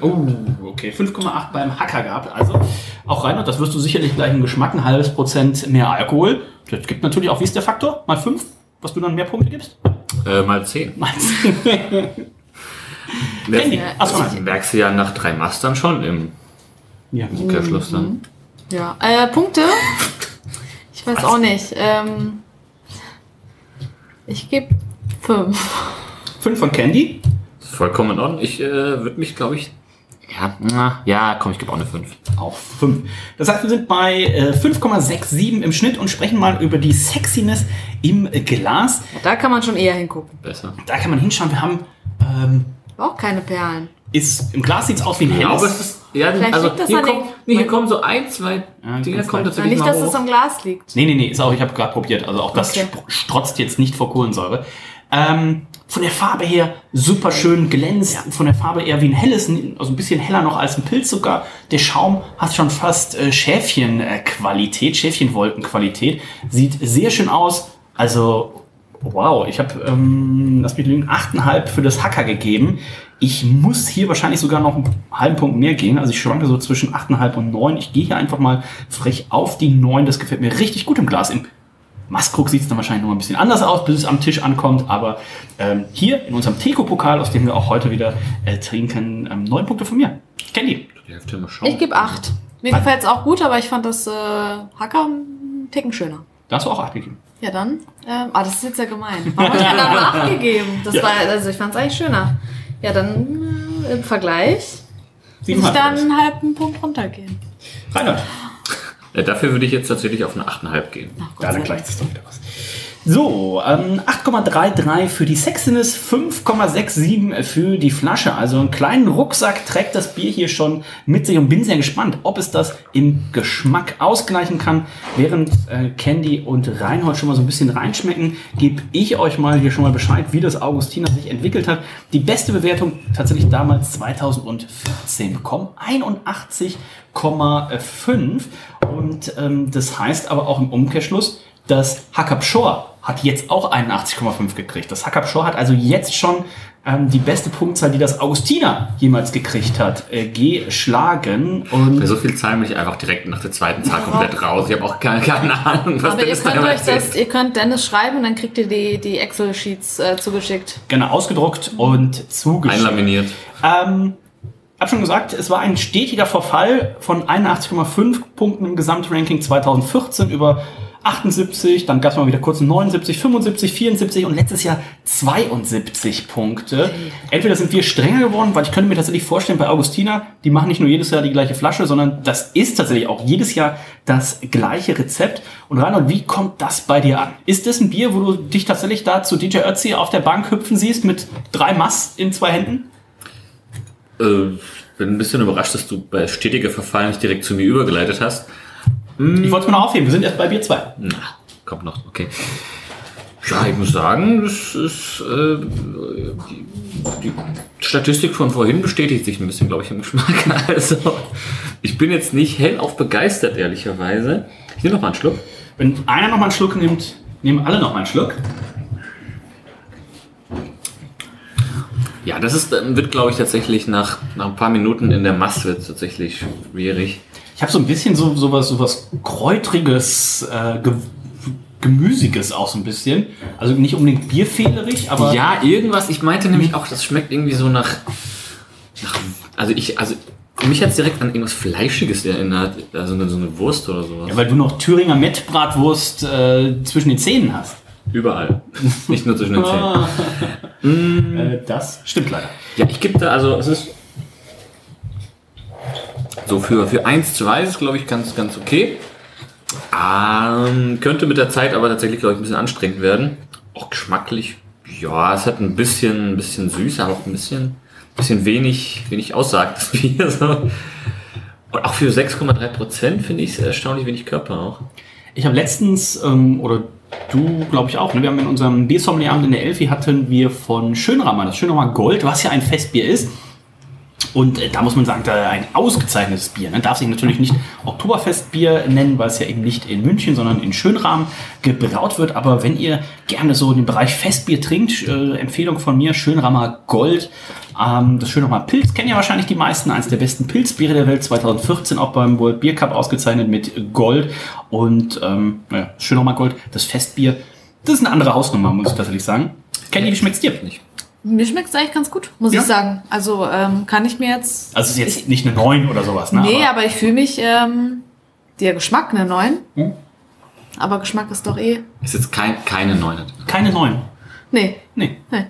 S1: Oh, okay. 5,8 beim Hacker gehabt. Also auch Reinhard, das wirst du sicherlich gleich im Geschmack, ein halbes Prozent mehr Alkohol. Das gibt natürlich auch, wie ist der Faktor? Mal 5, was du dann mehr Punkte gibst?
S3: Äh, mal 10.
S1: Mal Candy. Achso,
S3: Das merkst du ja nach drei Mastern schon im
S1: ja.
S3: Umkehrschluss dann.
S2: Ja. Äh, Punkte? Ich weiß auch nicht. Ähm, ich gebe fünf.
S1: 5 von Candy.
S3: Vollkommen in Ordnung. Ich äh, würde mich, glaube ich. Ja, na, ja, komm, ich gebe auch eine 5.
S1: Auch 5. Das heißt, wir sind bei äh, 5,67 im Schnitt und sprechen mal über die Sexiness im Glas.
S2: Da kann man schon eher hingucken.
S3: Besser.
S1: Da kann man hinschauen. Wir haben, ähm,
S2: Auch keine Perlen.
S1: ist, im Glas sieht es aus wie ein
S3: Ich glaube,
S1: helles.
S3: es ist. Ja,
S2: Vielleicht
S3: also
S2: liegt das
S3: hier,
S2: den-
S3: nee, hier kommen so ein, zwei
S1: Ja,
S3: Dinger kommen.
S2: Ja,
S3: tatsächlich
S2: nicht,
S3: mal
S2: dass
S3: hoch.
S2: es am Glas liegt.
S1: Nee, nee, nee, ist auch, ich habe gerade probiert. Also auch das
S2: Okay.
S1: strotzt jetzt nicht vor Kohlensäure. Ähm, von der Farbe her super schön glänzt. Von der Farbe eher wie ein helles, also ein bisschen heller noch als ein Pilz sogar. Der Schaum hat schon fast äh, Schäfchenqualität, Schäfchenwolkenqualität. Sieht sehr schön aus. Also, wow, ich habe, ähm, lass mich lügen, 8,5 für das Hacker gegeben. Ich muss hier wahrscheinlich sogar noch einen halben Punkt mehr gehen. Also ich schwanke so zwischen 8,5 und 9. Ich gehe hier einfach mal frech auf die 9. Das gefällt mir richtig gut im Glas. Im Maskrug sieht es dann wahrscheinlich noch mal ein bisschen anders aus, bis es am Tisch ankommt. Aber ähm, hier in unserem Teco-Pokal, aus dem wir auch heute wieder äh, trinken, ähm, neun Punkte von mir. Candy.
S3: Die Hälfte mal schauen.
S2: Ich gebe acht. Mir gefällt es auch gut, aber ich fand das äh, Hacker einen Ticken schöner.
S1: Da hast du auch acht gegeben.
S2: Ja, dann. Ähm, ah, das ist jetzt ja gemein. Warum habe ich dann acht gegeben? Das
S1: Ja.
S2: war, also ich fand es eigentlich schöner. Ja, dann äh, im Vergleich muss ich dann einen halben Punkt runtergehen.
S1: Reinhard.
S3: Äh, dafür würde ich jetzt tatsächlich auf eine 8,5 gehen.
S2: Ach,
S1: Ja, dann gleicht es doch wieder was. So, ähm, 8,33 für die Sexiness, 5,67 für die Flasche. Also einen kleinen Rucksack trägt das Bier hier schon mit sich und bin sehr gespannt, ob es das im Geschmack ausgleichen kann. Während äh, Candy und Reinhold schon mal so ein bisschen reinschmecken, gebe ich euch mal hier schon mal Bescheid, wie das Augustiner sich entwickelt hat. Die beste Bewertung tatsächlich damals 2014 bekommen. 81,5 und ähm, das heißt aber auch im Umkehrschluss, das Hackab Shore hat jetzt auch 81,5 gekriegt. Das Hackab Shore hat also jetzt schon ähm, die beste Punktzahl, die das Augustiner jemals gekriegt hat, äh, geschlagen. Und
S3: Bei so viel Zahlen bin ich einfach direkt nach der zweiten Zahl komplett raus. Ich habe auch keine, keine Ahnung, was
S2: Aber ihr
S3: Dennis
S2: könnt
S3: da
S2: euch das, ihr könnt Dennis schreiben und dann kriegt ihr die, die Excel-Sheets äh, zugeschickt.
S1: gerne ausgedruckt und zugeschickt.
S3: Einlaminiert.
S1: Ähm, hab schon gesagt, es war ein stetiger Verfall von 81,5 Punkten im Gesamtranking 2014 über 78, dann gab es mal wieder kurz 79, 75, 74 und letztes Jahr 72 Punkte. Entweder sind wir strenger geworden, weil ich könnte mir tatsächlich vorstellen, bei Augustina, die machen nicht nur jedes Jahr die gleiche Flasche, sondern das ist tatsächlich auch jedes Jahr das gleiche Rezept. Und Reinhold, wie kommt das bei dir an? Ist das ein Bier, wo du dich tatsächlich da zu DJ Ötzi auf der Bank hüpfen siehst mit drei Mass in zwei Händen?
S3: Äh, bin ein bisschen überrascht, dass du bei stetiger Verfall nicht direkt zu mir übergeleitet hast.
S1: Ich wollte es mir noch aufheben, wir sind erst bei Bier 2.
S3: Na, kommt noch, okay. Ja, ich muss sagen, das ist, äh, die, die Statistik von vorhin bestätigt sich ein bisschen, glaube ich, im Geschmack. Also, ich bin jetzt nicht hellauf begeistert, ehrlicherweise. Ich nehme noch mal einen Schluck.
S1: Wenn einer noch mal einen Schluck nimmt, nehmen alle noch mal einen Schluck.
S3: Ja, das ist, ähm, wird, glaube ich, tatsächlich nach, nach ein paar Minuten in der Masse wird tatsächlich schwierig.
S1: Ich habe so ein bisschen so sowas sowas kräutriges, äh, ge gemüsiges auch so ein bisschen. Also nicht unbedingt bierfehlerig, aber
S3: ja, irgendwas. Ich meinte nämlich auch, das schmeckt irgendwie so nach, nach also ich, also mich hat es direkt an irgendwas Fleischiges erinnert, also so eine Wurst oder sowas.
S1: Ja, weil du noch Thüringer Mettbratwurst äh, zwischen den Zähnen hast.
S3: Überall. Nicht nur zwischen den Zähnen.
S1: Äh, das stimmt leider.
S3: Ja, ich gebe da, also es ist so für, für 1 zu 1 ist, glaube ich, ganz, ganz okay. Ähm, könnte mit der Zeit aber tatsächlich, glaube ich, ein bisschen anstrengend werden. Auch geschmacklich, ja, es hat ein bisschen, ein bisschen süß, aber auch ein bisschen, bisschen wenig, wenig aussagt, das Bier. So. Und auch für 6,3 Prozent finde ich es erstaunlich wenig Körper auch.
S1: Ich habe letztens, ähm, oder du, glaube ich auch, ne? wir haben in unserem Biersommelier-Abend in der Elfi hatten wir von Schönrammer, das Schönrammer Gold, was ja ein Festbier ist. Und äh, da muss man sagen, da ein ausgezeichnetes Bier. Ne? Darf sich natürlich nicht Oktoberfestbier nennen, weil es ja eben nicht in München, sondern in Schönrahm gebraut wird. Aber wenn ihr gerne so den Bereich Festbier trinkt, äh, Empfehlung von mir, Schönrammer Gold. Ähm, das Schönrammer Pilz kennen ja wahrscheinlich die meisten. Eines der besten Pilzbiere der Welt, 2014 auch beim World Beer Cup ausgezeichnet mit Gold. Und ähm, ja, Schönrammer Gold, das Festbier, das ist eine andere Hausnummer, muss ich tatsächlich sagen. Kenny, wie schmeckt's dir? Nicht.
S2: Mir schmeckt es eigentlich ganz gut, muss
S1: Ja?
S2: ich sagen. Also ähm, kann ich mir jetzt.
S1: Also es ist jetzt nicht eine 9 oder sowas, ne?
S2: nee,
S1: Aber-
S2: aber, ich fühle mich. Ähm, der Geschmack, eine 9.
S1: Hm?
S2: Aber Geschmack ist doch eh.
S3: Ist jetzt kein, keine Neune.
S1: Keine 9.
S2: Nee.
S1: Nee.
S2: Nee.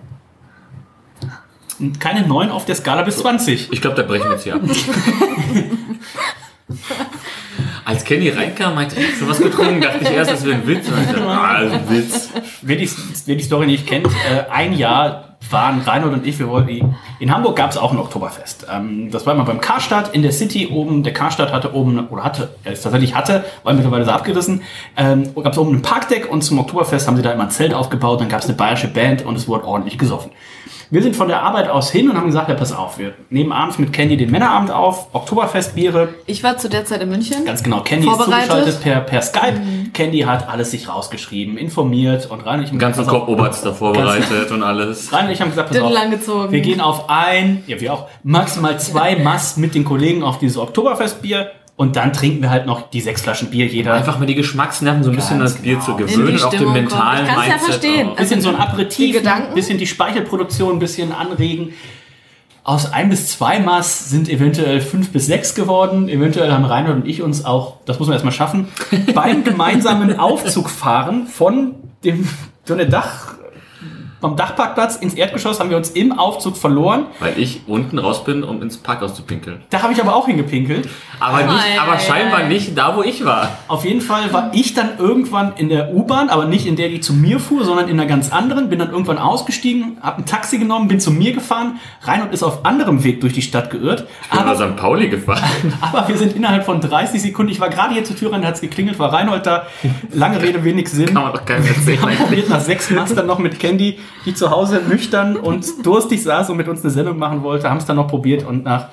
S1: Und Keine 9 auf der Skala bis 20.
S3: Ich glaube, da brechen wir jetzt hier ab. Als Kenny reinkam, meinte ich, schon was getrunken, dachte ich erst, das wäre ein Witz. Ich dachte, ah, ein Witz.
S1: Wer die, wer die Story nicht kennt, äh, ein Jahr waren Reinhold und ich, wir wollten, in Hamburg gab es auch ein Oktoberfest. Ähm, das war mal beim Karstadt in der City oben. Der Karstadt hatte oben, oder hatte, er ist tatsächlich hatte, war mittlerweile so abgerissen, ähm, gab es oben ein Parkdeck und zum Oktoberfest haben sie da immer ein Zelt aufgebaut, dann gab es eine bayerische Band und es wurde ordentlich gesoffen. Wir sind von der Arbeit aus hin und haben gesagt, ja, pass auf, wir nehmen abends mit Candy den Männerabend auf, Oktoberfestbiere,
S2: Ich war zu der Zeit in München.
S1: Ganz genau, Candy ist
S2: Vorbereitet.
S1: zugeschaltet per, per Skype. Candy hat alles sich rausgeschrieben, informiert und rein und ich
S3: Den ganzen Kopf Oberst da vorbereitet und alles.
S1: Rein und ich haben gesagt, pass auf, wir gehen auf ein, ja wir auch, maximal zwei Mass mit den Kollegen auf dieses Oktoberfestbier und dann trinken wir halt noch die sechs Flaschen Bier jeder.
S3: Einfach mit die Geschmacksnerven so ein bisschen
S1: Ganz
S3: das Bier
S1: genau.
S3: zu gewöhnen und auch den mentalen
S2: kommen. Ich kann's ja
S3: Mindset
S2: verstehen.
S3: auch.
S1: bisschen so ein Aperitif,
S2: Gedanken?
S1: bisschen die Speichelproduktion ein bisschen anregen. Aus ein bis zwei Maß sind eventuell fünf bis sechs geworden. Eventuell haben Reinhold und ich uns auch, das muss man erstmal schaffen, beim gemeinsamen Aufzug fahren von dem, der Dach, vom Dachparkplatz ins Erdgeschoss haben wir uns im Aufzug verloren.
S3: Weil ich unten raus bin, um ins Parkhaus zu pinkeln.
S1: Da habe ich aber auch hingepinkelt.
S3: Aber, nicht, aber
S2: ei,
S3: scheinbar
S2: ei.
S3: nicht da, wo ich war.
S1: Auf jeden Fall war ich dann irgendwann in der U-Bahn, aber nicht in der, die zu mir fuhr, sondern in einer ganz anderen. Bin dann irgendwann ausgestiegen, habe ein Taxi genommen, bin zu mir gefahren. Reinhold ist auf anderem Weg durch die Stadt geirrt.
S3: Ich bin
S1: Aber,
S3: St. Pauli gefahren.
S1: aber wir sind innerhalb von 30 Sekunden, ich war gerade hier zur Tür rein, da hat es geklingelt, war Reinhold da. Lange Rede, wenig Sinn.
S3: Kann man doch keinem
S1: Wir haben
S3: erzählen.
S1: probiert nach sechs Mastern noch mit Candy, die zu Hause nüchtern und durstig saß und mit uns eine Sendung machen wollte, haben es dann noch probiert und nach,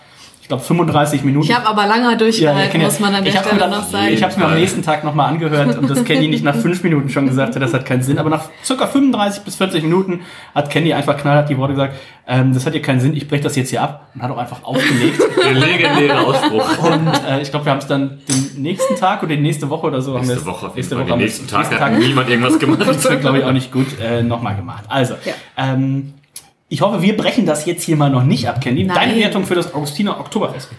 S1: glaube, 35 Minuten.
S2: Ich habe aber lange durchgehalten,
S1: kenn
S2: muss man an der Stelle
S1: mir
S2: noch
S1: dann-
S2: sagen.
S1: Ich habe es mir am nächsten Tag nochmal angehört und das Candy nicht nach fünf Minuten schon gesagt hat, das hat keinen Sinn. Aber nach circa 35 bis 40 Minuten hat Candy einfach knallhart die Worte gesagt, ähm, das hat hier keinen Sinn, ich breche das jetzt hier ab und hat auch einfach aufgelegt.
S3: Der legendäre Ausspruch.
S1: und äh, ich glaube, wir haben es dann den nächsten Tag oder die nächste Woche oder so. haben wir
S3: Nächste
S1: es-
S3: Woche auf jeden
S1: nächste. Woche
S3: Den
S1: haben
S3: nächsten Tag
S1: nächsten
S3: hat niemand irgendwas gemacht.
S1: das wird, glaube ich, auch nicht gut äh, nochmal gemacht. Also,
S2: Ja.
S1: ähm, ich hoffe, wir brechen das jetzt hier mal noch nicht ab, Candy.
S2: Nein.
S1: Deine Wertung für das Augustiner Oktoberfest.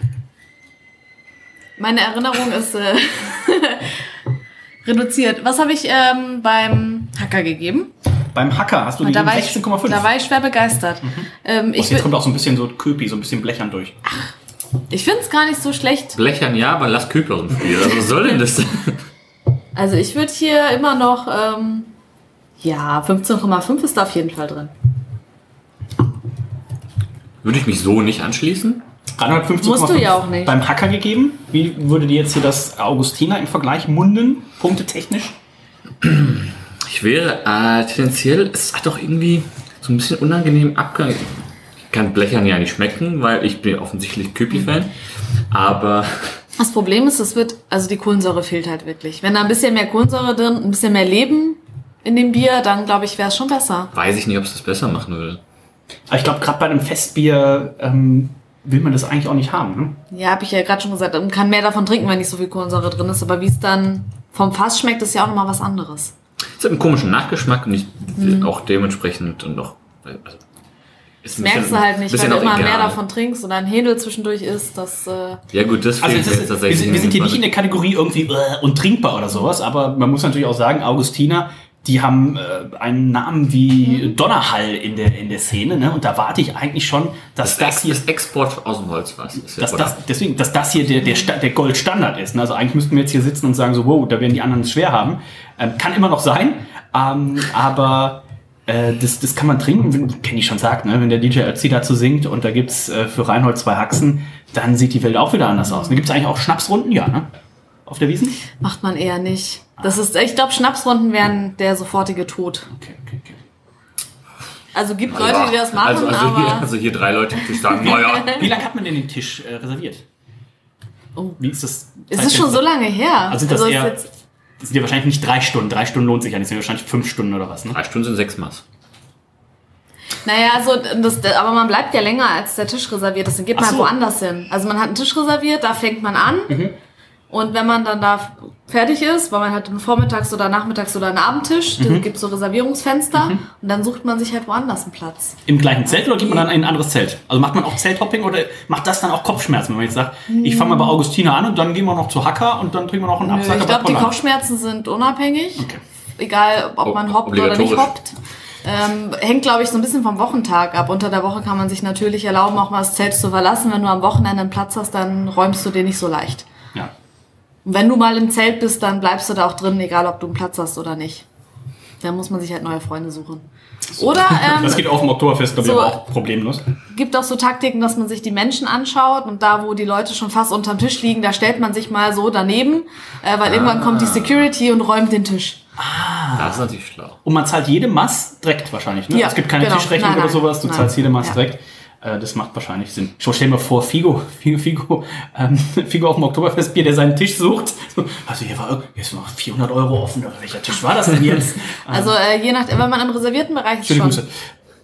S2: Meine Erinnerung ist äh, reduziert. Was habe ich ähm, beim Hacker gegeben?
S1: Beim Hacker hast du die
S2: da war, ich,
S1: 16,5.
S2: da war ich schwer begeistert. Ähm,
S1: Oh,
S2: ich
S1: jetzt kommt auch so ein bisschen so Köpi, so ein bisschen blechern durch.
S2: ich finde es gar nicht so schlecht.
S3: Blechern ja, aber lass Kühlplosen spielen. Also was soll denn das?
S2: Also ich würde hier immer noch, ähm, ja, 15,5 ist da auf jeden Fall drin.
S3: Würde ich mich so nicht anschließen?
S1: 315,5
S2: Musst du ja auch nicht.
S1: beim Hacker gegeben. Wie würde dir jetzt hier das Augustiner im Vergleich munden, punkte technisch?
S3: Ich wäre äh, tendenziell, es hat doch irgendwie so ein bisschen unangenehm abgegangen. Ich kann Blechern ja nicht schmecken, weil ich bin offensichtlich Küpi-Fan. Aber
S2: Das Problem ist, es wird, also die Kohlensäure fehlt halt wirklich. Wenn da ein bisschen mehr Kohlensäure drin, ein bisschen mehr Leben in dem Bier, dann glaube ich, wäre es schon besser.
S3: weiß ich nicht, ob es das besser machen würde.
S1: Aber ich glaube, gerade bei einem Festbier ähm, will man das eigentlich auch nicht haben. Ne?
S2: Ja, habe ich ja gerade schon gesagt. Man kann mehr davon trinken, wenn nicht so viel Kohlensäure drin ist. Aber wie es dann vom Fass schmeckt, ist ja auch nochmal was anderes.
S3: Es hat einen komischen Nachgeschmack und ich, auch dementsprechend und doch. Also, ist ein
S2: Merkst
S3: bisschen-
S2: du halt nicht, wenn du
S3: auch
S2: immer mehr
S3: egal.
S2: davon trinkst oder ein Händel zwischendurch isst. Das, äh,
S3: Ja gut, das
S1: Also ist,
S3: jetzt
S1: wir,
S3: tatsächlich.
S1: sind, wir sind hier nicht in
S3: der
S1: der Kategorie irgendwie äh, untrinkbar oder sowas, aber man muss natürlich auch sagen, Augustiner, die haben äh, einen Namen wie Donnerhall in der, in der Szene, ne? Und da warte ich eigentlich schon, dass das,
S3: das,
S1: hier
S3: das Export aus dem Holzfass ist.
S1: dass das, deswegen, dass das hier der, der, der Goldstandard ist. Ne? Also eigentlich müssten wir jetzt hier sitzen und sagen so, wow, da werden die anderen es schwer haben. Ähm, kann immer noch sein, ähm, aber äh, das, das kann man trinken, wenn, Kenny schon sagt, ne? wenn der DJ Ötzi dazu singt und da gibt's äh, für Reinhold zwei Haxen, dann sieht die Welt auch wieder anders aus. Da gibt's eigentlich auch Schnapsrunden, ja, ne? Auf der Wiesen?
S2: macht man eher nicht. Das ist, ich glaube, Schnapsrunden wären der sofortige Tod.
S1: Okay, okay, okay.
S2: Also gibt Leute, die das machen,
S3: also, also,
S2: aber
S3: hier, also hier drei Leute die sagen, naja,
S1: Wie lange hat man denn den Tisch äh, reserviert?
S2: Oh.
S1: Wie ist das?
S2: es ist schon so lange her.
S1: Also sind das
S2: es
S1: eher-
S2: ist jetzt,
S1: Das sind ja wahrscheinlich nicht drei Stunden. Drei Stunden lohnt sich ja nicht. Das sind ja wahrscheinlich fünf Stunden oder was, ne?
S3: drei Stunden sind sechs Maß.
S2: naja, also das, aber man bleibt ja länger als der Tisch reserviert ist. Dann geht man
S1: so.
S2: woanders hin. Also man hat einen Tisch reserviert, da fängt man an.
S1: Mhm.
S2: Und wenn man dann da fertig ist, weil man hat einen Vormittags- oder Nachmittags- oder einen Abendtisch,
S1: Mhm.
S2: da gibt so Reservierungsfenster und dann sucht man sich halt woanders einen Platz.
S1: Im gleichen Zelt oder geht man dann in ein anderes Zelt? Also macht man auch Zelthopping oder macht das dann auch Kopfschmerzen, wenn man jetzt sagt, ich fange mal bei Augustina an und dann gehen wir noch zu Hacker und dann trinken wir noch einen
S2: Nö,
S1: Absacker
S2: ich
S1: bei
S2: glaube, die. Kopfschmerzen sind unabhängig.
S1: Okay.
S2: Egal, ob man hoppt oder nicht hoppt. Ähm, hängt, glaube ich, so ein bisschen vom Wochentag ab. Unter der Woche kann man sich natürlich erlauben, auch mal das Zelt zu verlassen. Wenn du am Wochenende einen Platz hast, dann räumst du den nicht so leicht.
S1: Ja.
S2: Und wenn du mal im Zelt bist, dann bleibst du da auch drin, egal ob du einen Platz hast oder nicht. Da muss man sich halt neue Freunde suchen. Oder
S1: Das
S2: ähm,
S1: geht auf dem Oktoberfest, glaube ich,
S2: So.
S1: aber auch problemlos.
S2: gibt auch so Taktiken, dass man sich die Menschen anschaut und da, wo die Leute schon fast unterm Tisch liegen, da stellt man sich mal so daneben, äh, weil irgendwann kommt die Security und räumt den Tisch.
S3: Das ist natürlich schlau.
S1: Und man zahlt jede Mass direkt wahrscheinlich, ne?
S2: Ja,
S1: es gibt keine
S2: genau.
S1: Tischrechnung
S2: Nein,
S1: oder
S2: nein,
S1: sowas, du
S2: nein.
S1: zahlst jede Mass
S2: Ja.
S1: direkt. Äh, Das macht wahrscheinlich Sinn. So, stell mal vor, Figo, Figo, Figo, ähm, Figo auf dem Oktoberfestbier, der seinen Tisch sucht. So, Also hier war ist noch 400 Euro offen. Welcher Tisch war das denn jetzt?
S2: Also äh, je nachdem, wenn man im reservierten Bereich ist
S1: Schöne
S2: schon.
S1: Grüße.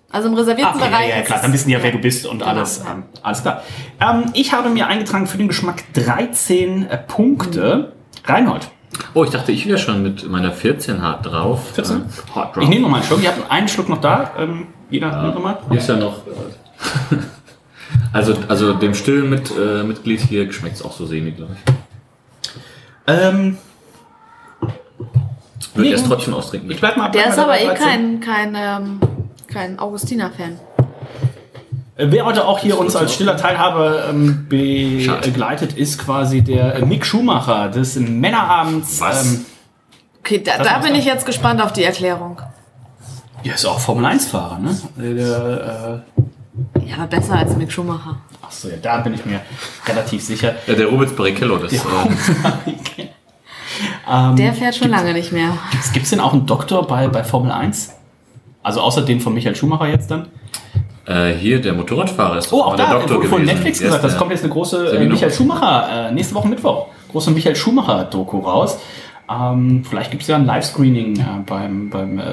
S2: Also im reservierten
S1: okay, ja,
S2: Bereich.
S1: ja,
S2: ist
S1: klar, dann wissen die ja, wer du bist und
S2: Genau,
S1: alles.
S2: ja.
S1: Ähm, alles klar. Ähm, ich habe mir eingetragen für den Geschmack 13 äh, Punkte. Reinhold.
S3: Oh, ich dachte, ich wäre schon mit meiner 14 hart drauf.
S1: 14?
S3: Äh, hard drauf.
S1: Ich nehme noch mal einen Schluck. Ihr habt einen Schluck noch da. Ähm, jeder nimmt noch mal.
S3: Hier ist ja noch. Also, also dem stillen mit, äh, Mitglied hier schmeckt es auch so semi, glaube ich.
S1: Ähm,
S3: Würde
S1: Nee.
S3: erst trotzdem austrinken.
S1: ich bleib mal
S2: Der ist aber eh
S1: 13.
S2: kein, kein, ähm, kein Augustiner-Fan.
S1: Äh, Wer heute auch hier uns als stiller Teilhaber ähm, begleitet, ist quasi der äh, Mick Schumacher des Männerabends.
S3: Was?
S1: Ähm,
S2: Okay, da, da bin ich jetzt gespannt auf die Erklärung.
S1: ja, ist auch Formel-1-Fahrer, ne? Äh, Der, äh,
S2: Ja, aber besser als Mick Schumacher.
S1: achso, ja, da bin ich mir relativ sicher.
S3: Ja, der Rubens Barrichello, das. Äh,
S1: Ähm,
S2: Der fährt schon lange nicht mehr.
S1: Gibt es denn auch einen Doktor bei, bei Formel 1? Also außer den von Michael Schumacher jetzt dann?
S3: äh, hier, der Motorradfahrer ist
S1: Oh, auch da,
S3: Doktor
S1: wurde von. Netflix
S3: Der
S1: gesagt,
S3: ist
S1: das
S3: der-
S1: kommt jetzt eine große äh. Michael Schumacher, äh, nächste Woche Mittwoch, große Michael Schumacher-Doku raus. Ähm, vielleicht gibt es ja ein Livescreening äh, beim, beim äh,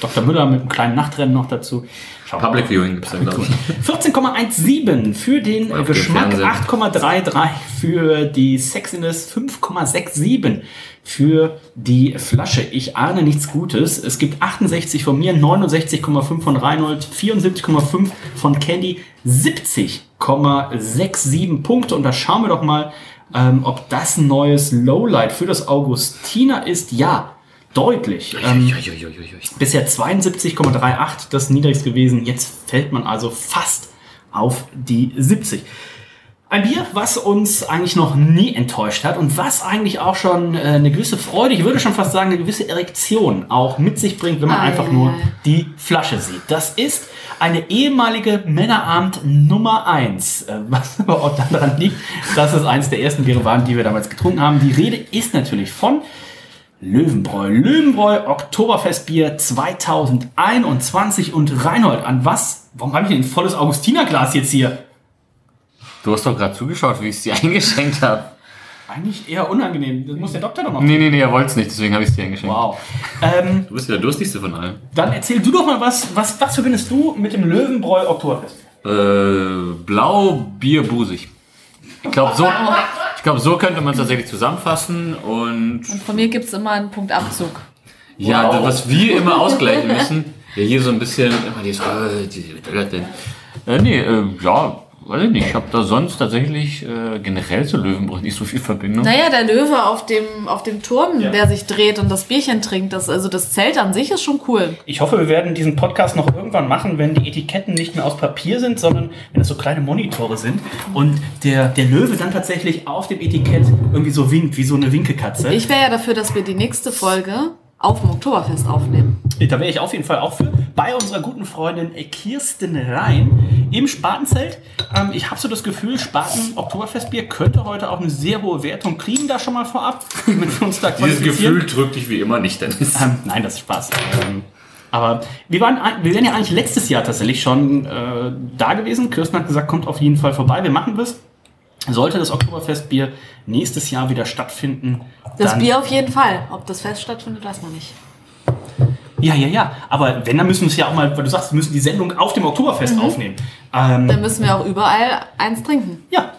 S1: Dr. Müller mit einem kleinen Nachtrennen noch dazu. Schauen wir
S3: Public
S1: mal.
S3: Viewing gibt's dann, glaube ich.
S1: 14,17 für den
S3: dem
S1: Geschmack,
S3: Fernseher.
S1: 8,33 für die Sexiness, 5,67 für die Flasche. Ich ahne nichts Gutes. Es gibt 68 von mir, 69,5 von Reinhold, 74,5 von Candy, 70,67 Punkte. Und da schauen wir doch mal, ähm, ob das ein neues Lowlight für das Augustiner ist. Ja, deutlich. Ähm. Bisher 72,38 das niedrigst gewesen. Jetzt fällt man also fast auf die 70. Ein Bier, was uns eigentlich noch nie enttäuscht hat und was eigentlich auch schon äh, eine gewisse Freude, ich würde schon fast sagen, eine gewisse Erektion auch mit sich bringt, wenn man
S2: Ei,
S1: einfach
S2: ei,
S1: nur die Flasche sieht. Das ist eine ehemalige Männerabend Nummer 1, was aber auch daran liegt, dass es eines der ersten Biere waren, die wir damals getrunken haben. Die Rede ist natürlich von Löwenbräu. Löwenbräu Oktoberfestbier 2021 und Reinhold, an was? Warum habe ich denn ein volles Augustinerglas jetzt hier?
S3: Du hast doch gerade zugeschaut, wie ich es dir eingeschenkt habe.
S1: Eigentlich eher unangenehm. Das muss der Doktor doch noch.
S3: Nee, nee, nee, er wollte es nicht, deswegen habe ich es dir eingeschenkt.
S1: Wow. Ähm,
S3: Du bist der durstigste von allen.
S1: dann erzähl du doch mal was, was, was verbindest du mit dem Löwenbräu Oktoberfest?
S3: Äh, blau, Bier, busig. Ich glaube, so, ich glaub, so könnte man es tatsächlich zusammenfassen. Und
S2: Und von mir gibt es immer einen Punkt Abzug.
S3: ja, das, was wir immer ausgleichen müssen, ja, hier so ein bisschen immer dieses, äh? Äh, nee, äh, ja, weiß ich nicht. Ich habe da sonst tatsächlich äh, generell zu Löwenbräu nicht so viel Verbindung.
S2: Naja, der Löwe auf dem, auf dem Turm, der sich dreht und das Bierchen trinkt, das, also das Zelt an sich ist schon cool.
S1: Ich hoffe, wir werden diesen Podcast noch irgendwann machen, wenn die Etiketten nicht mehr aus Papier sind, sondern wenn es so kleine Monitore sind und der, der Löwe dann tatsächlich auf dem Etikett irgendwie so winkt, wie so eine Winkekatze.
S2: Ich wäre ja dafür, dass wir die nächste Folge auf dem Oktoberfest aufnehmen.
S1: Da wäre ich auf jeden Fall auch für. Bei unserer guten Freundin Kirsten Rhein im Spatenzelt. Ähm, ich habe so das Gefühl, Spaten Oktoberfestbier könnte heute auch eine sehr hohe Wertung kriegen, da schon mal vorab, wir uns da
S3: Dieses. Gefühl drückt dich wie immer nicht, Dennis.
S1: Ähm, nein, das ist Spaß. Ähm, aber wir waren, wir wären ja eigentlich letztes Jahr tatsächlich schon äh, da gewesen. Kirsten hat gesagt, kommt auf jeden Fall vorbei. Wir machen das. Sollte das Oktoberfestbier nächstes Jahr wieder stattfinden.
S2: Das
S1: dann-
S2: Bier auf jeden Fall. Ob das Fest stattfindet, weiß man nicht.
S1: Ja, ja, ja. Aber wenn, dann müssen wir es ja auch mal, weil du sagst, wir müssen die Sendung auf dem Oktoberfest aufnehmen. Ähm,
S2: Dann müssen wir auch überall eins trinken.
S1: ja.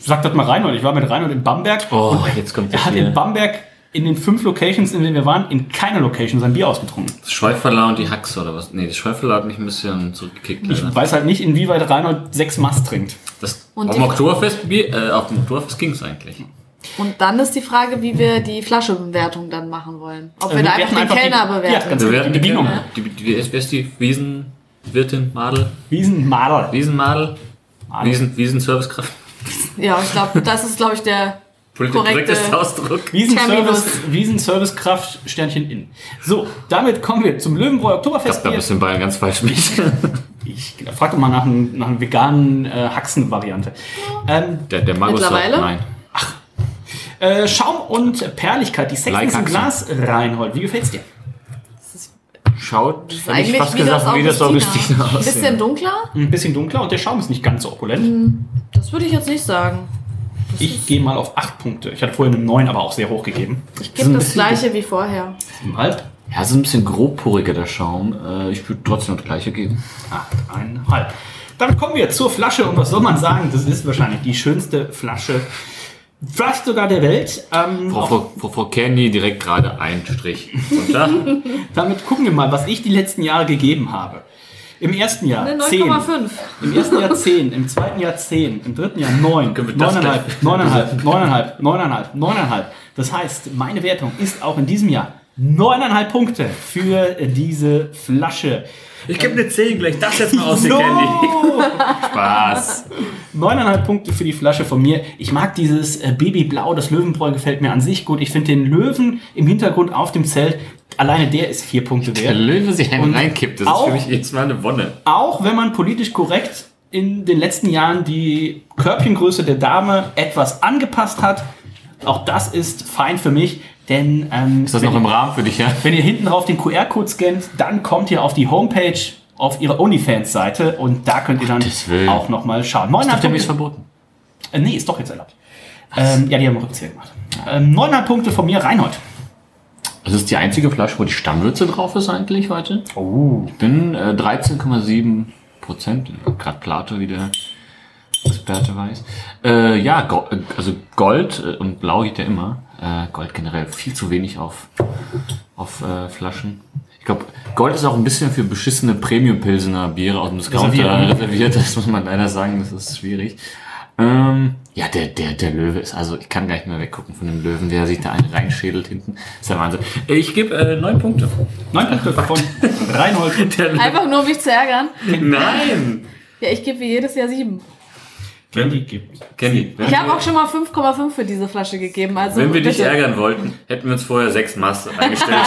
S1: Sag das mal Reinhold. Ich war mit Reinhold in Bamberg.
S3: Oh,
S1: und
S3: jetzt kommt
S1: Er
S3: das
S1: hat
S3: hier.
S1: in Bamberg in den fünf Locations, in denen wir waren, in keiner Location sein Bier ausgetrunken.
S3: Das Schäuferler und die Haxe oder was? Nee, das Schäuferler hat mich ein bisschen zurückgekickt.
S1: Ich
S3: leider.
S1: weiß halt nicht, inwieweit Reinhold sechs Mast trinkt.
S3: Das,
S2: Und
S3: auf
S2: die-
S3: dem Oktoberfest, äh, auf dem Oktoberfest ging es eigentlich.
S2: Und dann ist die Frage, wie wir die Flaschebewertung dann machen wollen. Ob wir
S1: Äh,
S2: da
S1: wir
S2: einfach den
S1: einfach die-
S2: Kellner
S1: Ja,
S2: bewerten.
S1: ganz
S3: Wir werden
S1: die Bedienung.
S3: Die, die, die, wer ist die Wiesenwirtin, Madel?
S1: Wiesenmaler.
S3: Wiesenmadel? Wiesen, Wiesenservicekraft?
S2: Ja, ich glaube, das ist, glaube ich, der korrekte...
S3: Ausdruck.
S1: Wiesenservice, Wiesenservicekraft, Sternchen in. So, damit kommen wir zum Löwenbräu
S3: Ich
S1: Oktoberfest.
S3: glaube, da bist du in Bayern ganz falsch mit.
S1: Ich frag doch mal nach, einem, nach einer veganen äh, Haxen-Variante. Ähm,
S3: Der, der Magus
S2: Mittlerweile?
S3: sagt nein.
S1: äh, Schaum und Perligkeit, die
S3: Like
S1: im. Glas, Reinhold. Wie gefällt's dir?
S3: Schaut,
S2: eigentlich
S3: fast
S2: wie das
S3: gesagt, wie das
S2: Augustiner.
S3: Augustiner
S2: Ein bisschen
S3: aussieht.
S2: dunkler?
S1: Ein bisschen dunkler und der Schaum ist nicht ganz so opulent.
S2: Das würde ich jetzt nicht sagen.
S1: Ich gehe mal auf 8 Punkte. Ich hatte vorhin eine 9, aber auch sehr hoch gegeben.
S2: Ich gebe das gleiche wie vorher.
S1: Halb,
S3: Ja, es ist ein bisschen grobporiger, der Schaum. Äh, Ich würde trotzdem das gleiche geben.
S1: 8,5. Damit kommen wir zur Flasche und was soll man sagen? Das ist wahrscheinlich die schönste Flasche, vielleicht sogar der Welt. Ähm,
S3: Frau, Frau, Frau, Frau Candy direkt gerade ein Strich. Und da,
S1: damit gucken wir mal, was ich die letzten Jahre gegeben habe. Im ersten Jahr
S2: Eine
S1: 10,
S2: 9,5.
S1: im ersten Jahr 10, im zweiten Jahr 10, im dritten Jahr 9,
S3: Können wir das
S1: 9,5,
S3: gleich-
S1: 9,5, 9,5, 9,5, 9,5. Das heißt, meine Wertung ist auch in diesem Jahr 9,5 Punkte für diese Flasche.
S3: ich gebe eine 10 gleich. Das jetzt mal aus
S1: So!
S3: Spaß.
S1: 9,5 Punkte für die Flasche von mir. Ich mag dieses äh, Babyblau, das Löwenbräu gefällt mir an sich gut. Ich finde den Löwen im Hintergrund auf dem Zelt, alleine der ist vier Punkte
S3: Der
S1: wert.
S3: Löwe sich einen
S1: Und
S3: reinkippt, das ist
S1: auch-
S3: für mich jedes Mal eine Wonne.
S1: Auch wenn man politisch korrekt in den letzten Jahren die Körbchengröße der Dame etwas angepasst hat, auch das ist fein für mich, denn ähm,
S3: Ist das noch im Rahmen für dich, ja?
S1: wenn ihr hinten drauf den QR-Code scannt, dann kommt ihr auf die Homepage auf ihre OnlyFans-Seite und da könnt ihr dann auch nochmal schauen.
S3: Ist
S1: Neuneinhalb
S3: doch demnächst verboten.
S1: Äh, nee, ist doch jetzt erlaubt. Ähm, ja, die haben Rückzieher gemacht. Ähm, neuneinhalb Punkte von mir, Reinhold.
S3: Das ist die einzige Flasche, wo die Stammwürze drauf ist eigentlich heute.
S1: Oh.
S3: Ich bin äh, 13,7 Prozent. Gerade Plato, wie der Experte weiß. Äh, ja, Go also Gold äh, und Blau geht ja immer. Äh, Gold generell viel zu wenig auf, auf äh, Flaschen. Ich glaube, Gold ist auch ein bisschen für beschissene Premium-Pilsener Biere aus dem Discounter
S1: Reserviert,
S3: reserviert. Das muss man leider sagen, das ist schwierig. Ähm, ja, der, der, der Löwe ist, also ich kann gar nicht mehr weggucken von dem Löwen, der sich da einen reinschädelt hinten. ist der Wahnsinn. Ich gebe äh, neun Punkte.
S1: Neun Punkte von Reinhold.
S3: Der Löwe.
S2: Einfach nur, um mich zu ärgern.
S3: Nein!
S2: Ja, ich gebe wie jedes Jahr sieben.
S1: Candy gibt.
S3: Kenny, wenn,
S2: Ich habe auch schon mal 5,5 für diese Flasche gegeben. Also
S3: wenn wir dich
S2: bitte.
S3: ärgern wollten, hätten wir uns vorher sechs Maß eingestellt.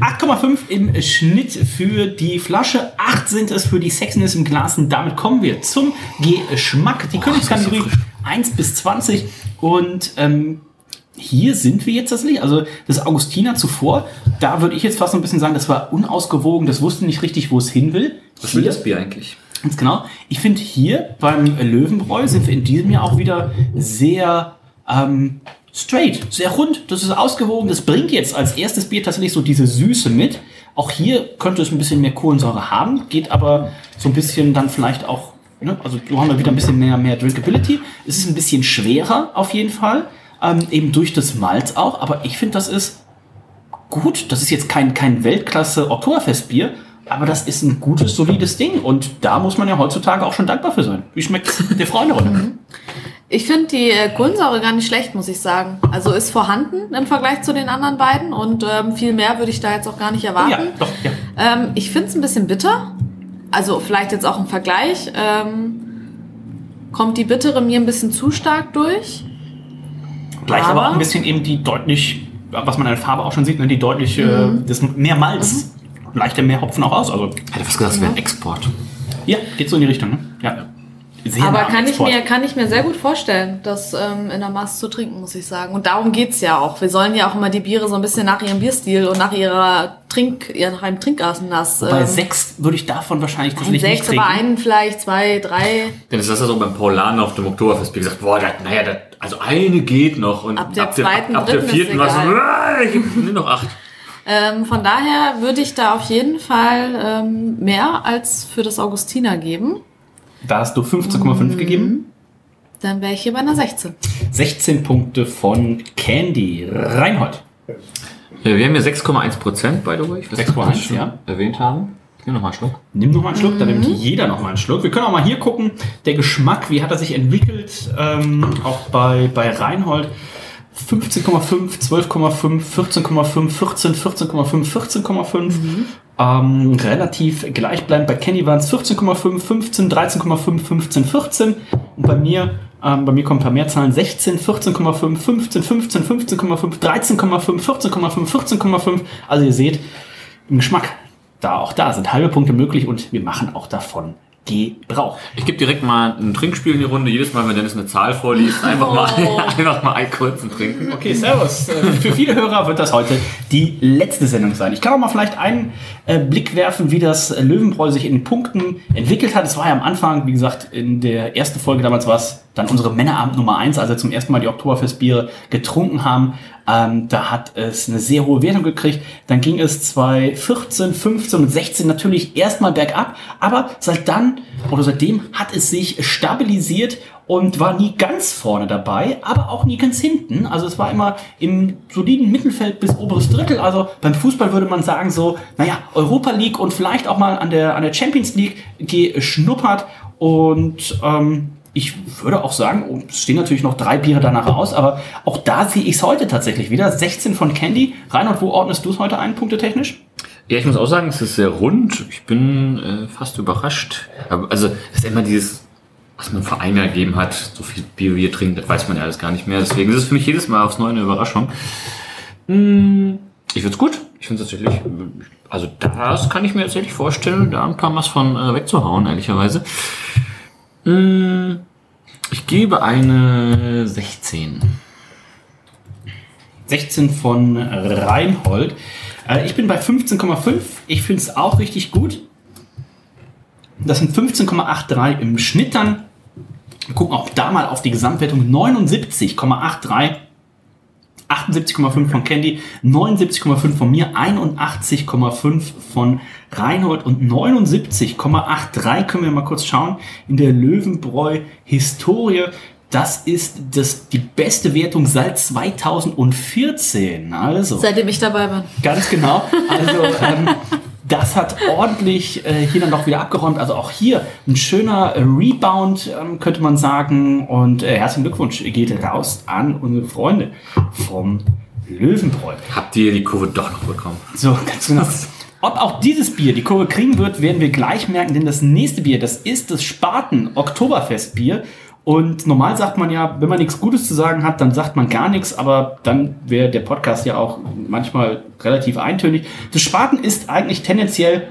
S1: 8,5 im Schnitt für die Flasche, 8 sind es für die Sexiness im Glas und damit kommen wir zum Geschmack. Die Königskategorie
S3: ist ja
S1: 1 bis 20 und ähm, hier sind wir jetzt tatsächlich, also das Augustiner zuvor, da würde ich jetzt fast so ein bisschen sagen, das war unausgewogen, das wusste nicht richtig, wo es hin will.
S3: Was will das Bier eigentlich?
S1: Ganz genau. Ich finde hier beim Löwenbräu sind wir in diesem Jahr auch wieder sehr ähm, straight, sehr rund, das ist ausgewogen, das bringt jetzt als erstes Bier tatsächlich so diese Süße mit. Auch hier könnte es ein bisschen mehr Kohlensäure haben, geht aber so ein bisschen dann vielleicht auch, ne, also so haben wir wieder ein bisschen mehr, mehr Drinkability. Es ist ein bisschen schwerer auf jeden Fall, ähm, eben durch das Malz auch, aber ich finde, das ist gut. Das ist jetzt kein, kein Weltklasse Oktoberfestbier, aber das ist ein gutes, solides Ding und da muss man ja heutzutage auch schon dankbar für sein. Wie schmeckt der Freunde runter?
S2: Ich finde die äh, Kohlensäure gar nicht schlecht, muss ich sagen. Also ist vorhanden im Vergleich zu den anderen beiden und ähm, viel mehr würde ich da jetzt auch gar nicht erwarten.
S1: Ja, doch, ja.
S2: Ähm, ich finde es ein bisschen bitter. Also vielleicht jetzt auch im Vergleich. Ähm, kommt die bittere mir ein bisschen zu stark durch.
S1: Gleich aber,
S2: Aber-
S1: auch ein bisschen eben die deutlich, was man in der Farbe auch schon sieht, ne, die deutlich, äh, das mehr Malz, leichter mehr Hopfen auch aus. Also
S3: hätte fast gesagt, es wäre ein Export.
S1: ja, geht so in die Richtung. Ne? Ja. Sehr
S2: Aber
S1: nah
S2: kann ich, mir, kann ich mir sehr gut vorstellen, das ähm, in der Maß zu trinken, muss ich sagen. Und darum geht's ja auch. Wir sollen ja auch immer die Biere so ein bisschen nach ihrem Bierstil und nach ihrer Trink, ja, nach einem Trinkgasenlass.
S1: Bei
S2: ähm,
S1: sechs würde ich davon wahrscheinlich
S2: ein
S1: tatsächlich nicht
S2: sechs,
S1: trinken.
S2: aber einen vielleicht, zwei, drei.
S3: Denn es ist das so beim Paulaner auf dem Oktoberfestbier gesagt, boah, das, naja, das, also eine geht noch. Und
S2: Ab der
S3: ab, der,
S2: zweiten,
S3: ab, ab der vierten war es so. "Ah, ich nimm noch acht.
S2: Ähm, von daher würde ich da auf jeden Fall ähm, mehr als für das Augustiner geben.
S1: Da hast du 15,5 gegeben.
S2: Dann wäre ich hier bei einer 16.
S1: 16 Punkte von Candy. Reinhold.
S3: Ja, wir haben hier 6,1 Prozent, by the way. Ich weiß nicht, ob wir
S1: 6,1,
S3: das schon
S1: ja.
S3: Erwähnt haben. Ich nehme noch mal einen Schluck.
S1: Nimm noch mal einen Schluck, dann
S2: Mhm.
S1: nimmt jeder noch mal einen Schluck. Wir können auch mal hier gucken, der Geschmack, wie hat er sich entwickelt, ähm, auch bei, bei Reinhold. 15,5, 12,5, 14,5, 14, 14,5, 14,5. Ähm, relativ gleichbleibend. Bei Kenny waren es 14,5, 15, 13,5, 15, 14. Und bei mir, ähm, bei mir kommen ein paar mehr Zahlen. 16, 14,5, 15, 15, 15,5, 13,5, 14,5, 14,5. Also ihr seht, im Geschmack, da auch da sind halbe Punkte möglich und wir machen auch davon Gebrauch.
S3: Ich gebe direkt mal ein Trinkspiel in die Runde. Jedes Mal, wenn Dennis eine Zahl vorliest, einfach mal,
S2: Oh.
S3: einfach mal einen kurzen trinken.
S1: Okay, servus. Äh, Für viele Hörer wird das heute die letzte Sendung sein. Ich kann auch mal vielleicht einen äh, Blick werfen, wie das Löwenbräu sich in den Punkten entwickelt hat. Es war ja am Anfang, wie gesagt, in der ersten Folge damals war es dann unsere Männerabend Nummer eins, als wir zum ersten Mal die Oktoberfestbiere getrunken haben. Ähm, da hat es eine sehr hohe Wertung gekriegt. Dann ging es 2014, 15 und 16 natürlich erstmal bergab, aber seit dann oder seitdem hat es sich stabilisiert und war nie ganz vorne dabei, aber auch nie ganz hinten. Also es war immer im soliden Mittelfeld bis oberes Drittel. Also beim Fußball würde man sagen so, naja, Europa League und vielleicht auch mal an der, an der Champions League geschnuppert und ähm, ich würde auch sagen, oh, es stehen natürlich noch drei Biere danach aus, aber auch da sehe ich es heute tatsächlich wieder. 16 von Candy. Reinhard, wo ordnest du es heute ein, punktetechnisch?
S3: Ja, ich muss auch sagen, es ist sehr rund. Ich bin äh, fast überrascht. Aber, also, es ist immer dieses, was man vor einem Jahr gegeben hat, so viel Bier wie ihr trinkt, das weiß man ja alles gar nicht mehr. Deswegen ist es für mich jedes Mal aufs Neue eine Überraschung. Hm, Ich finde es gut. Ich finde es tatsächlich, also das kann ich mir tatsächlich vorstellen, da ein paar was von äh, wegzuhauen, ehrlicherweise. Hm, Ich gebe eine 16.
S1: 16 von Reinhold. Äh, Ich bin bei 15,5. Ich finde es auch richtig gut. Das sind 15,83 im Schnitt dann. Wir gucken auch da mal auf die Gesamtwertung. 79,83. 78,5 von Candy, 79,5 von mir, 81,5 von Reinhold und 79,83 können wir mal kurz schauen in der Löwenbräu Historie. Das ist das, die beste Wertung seit 2014. Also.
S2: Seitdem ich dabei bin.
S1: Ganz genau. Also ähm, das hat ordentlich äh, hier dann noch wieder abgeräumt. Also auch hier ein schöner äh, Rebound, ähm, könnte man sagen. Und äh, herzlichen Glückwunsch geht raus an unsere Freunde vom Löwenbräu.
S3: Habt ihr die Kurve doch noch bekommen?
S1: So, ganz genau. Ob auch dieses Bier die Kurve kriegen wird, werden wir gleich merken, denn das nächste Bier, das ist das Spaten Oktoberfestbier. Und normal sagt man ja, wenn man nichts Gutes zu sagen hat, dann sagt man gar nichts, aber dann wäre der Podcast ja auch manchmal relativ eintönig. Das Spaten ist eigentlich tendenziell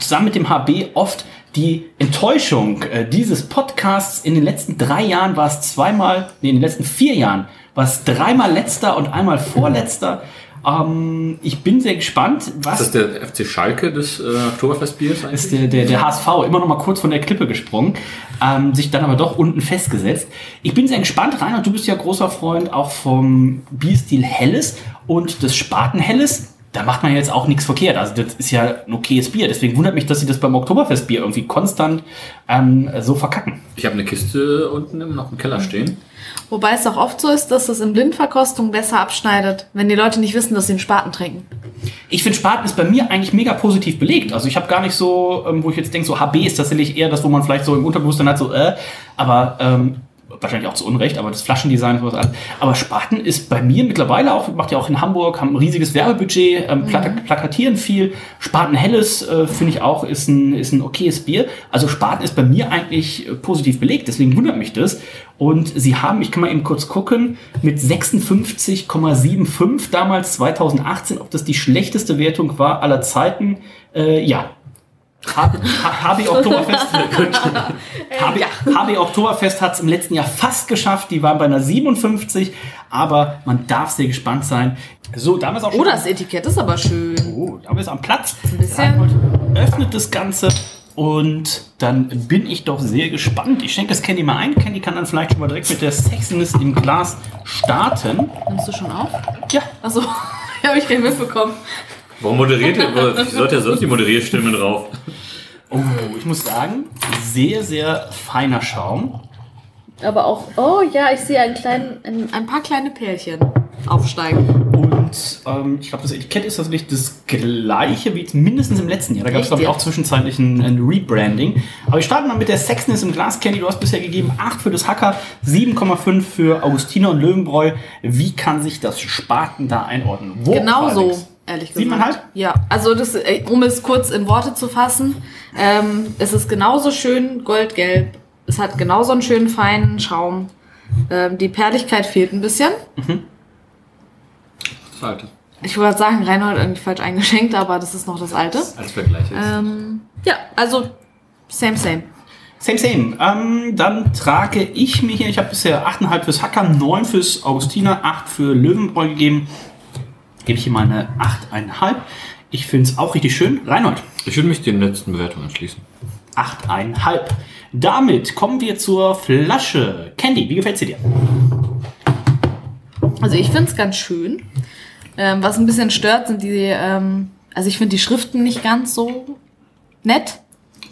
S1: zusammen mit dem HB oft die Enttäuschung äh, dieses Podcasts. In den letzten drei Jahren war es zweimal, nee, in den letzten vier Jahren war es dreimal letzter und einmal vorletzter. Ähm, ich bin sehr gespannt, was
S3: Das ist der FC Schalke des äh, Oktoberfestbiers eigentlich?
S1: ist der, der, der HSV immer noch mal kurz von der Klippe gesprungen, ähm, sich dann aber doch unten festgesetzt. Ich bin sehr gespannt, Rainer, du bist ja großer Freund auch vom Bierstil Helles und des Spatenhelles. Da macht man jetzt auch nichts verkehrt. Also das ist ja ein okayes Bier. Deswegen wundert mich, dass sie das beim Oktoberfestbier irgendwie konstant ähm, so verkacken.
S3: Ich habe eine Kiste unten im, noch im Keller stehen.
S2: Wobei es auch oft so ist, dass das in Blindverkostung besser abschneidet, wenn die Leute nicht wissen, dass sie einen Spaten trinken.
S1: Ich finde, Spaten ist bei mir eigentlich mega positiv belegt. Also ich habe gar nicht so, ähm, wo ich jetzt denke, so HB ist tatsächlich eher das, wo man vielleicht so im Unterbewusstsein hat, so äh, aber ähm, wahrscheinlich auch zu Unrecht, aber das Flaschendesign ist was anderes. Aber Spaten ist bei mir mittlerweile auch, macht ja auch in Hamburg, haben ein riesiges Werbebudget, ähm, plaka plakatieren viel. Spaten Helles, äh, finde ich auch, ist ein, ist ein okayes Bier. Also Spaten ist bei mir eigentlich äh, positiv belegt, deswegen wundert mich das. Und sie haben, ich kann mal eben kurz gucken, mit 56,75 damals 2018, ob das die schlechteste Wertung war aller Zeiten. Äh, ja. HB Oktoberfest. HB, HB Oktoberfest hat es im letzten Jahr fast geschafft. Die waren bei einer 57, aber man darf sehr gespannt sein. So, da haben wir es auch schon.
S2: Oh, das Etikett ist aber schön.
S1: Oh, da haben wir es am Platz.
S2: bisschen-
S1: Reinhold öffnet das Ganze und dann bin ich doch sehr gespannt. Ich schenke das Candy mal ein. Candy kann dann vielleicht schon mal direkt mit der Sexiness im Glas starten.
S2: Nimmst du schon auf?
S1: Ja,
S2: Achso, habe ich nicht mitbekommen.
S3: Warum moderiert ihr? Wie sollte ja sonst die Moderierstimme drauf?
S1: oh, ich muss sagen, sehr, sehr feiner Schaum.
S2: Aber auch, oh ja, ich sehe einen kleinen, ein, ein paar kleine Pärchen aufsteigen.
S1: Und ähm, ich glaube, das Etikett ist tatsächlich das gleiche wie mindestens im letzten Jahr. Da gab es, glaube ich, auch zwischenzeitlich ein, ein Rebranding. Aber wir starten mal mit der Sexiness im Glas Candy. Du hast bisher gegeben 8 für das Hacker, 7,5 für Augustiner und Löwenbräu. Wie kann sich das Spaten da einordnen? Wo,
S2: Genau so? Ehrlich gesagt.
S1: Siebeneinhalb?
S2: Ja, also das, äh, um es kurz in Worte zu fassen, ähm, es ist genauso schön goldgelb. Es hat genauso einen schönen feinen Schaum. Ähm, die Perligkeit fehlt ein bisschen.
S3: Das alte.
S2: Ich wollte sagen, Reinhold irgendwie falsch eingeschenkt, aber das ist noch das alte.
S3: Als Vergleich jetzt.
S2: Ähm, ja, also same, same.
S1: Same, same. Ähm, dann trage ich mir hier, ich habe bisher 8,5 fürs Hacker, 9 fürs Augustiner, 8 für Löwenbräu gegeben. Gebe ich hier mal eine 8,5. Ich finde es auch richtig schön. Reinhold.
S3: Ich würde mich den letzten Bewertungen anschließen.
S1: 8,5. Damit kommen wir zur Flasche. Candy, wie gefällt sie dir?
S2: Also ich finde es ganz schön. Ähm, was ein bisschen stört, sind die, ähm, also ich finde die Schriften nicht ganz so nett.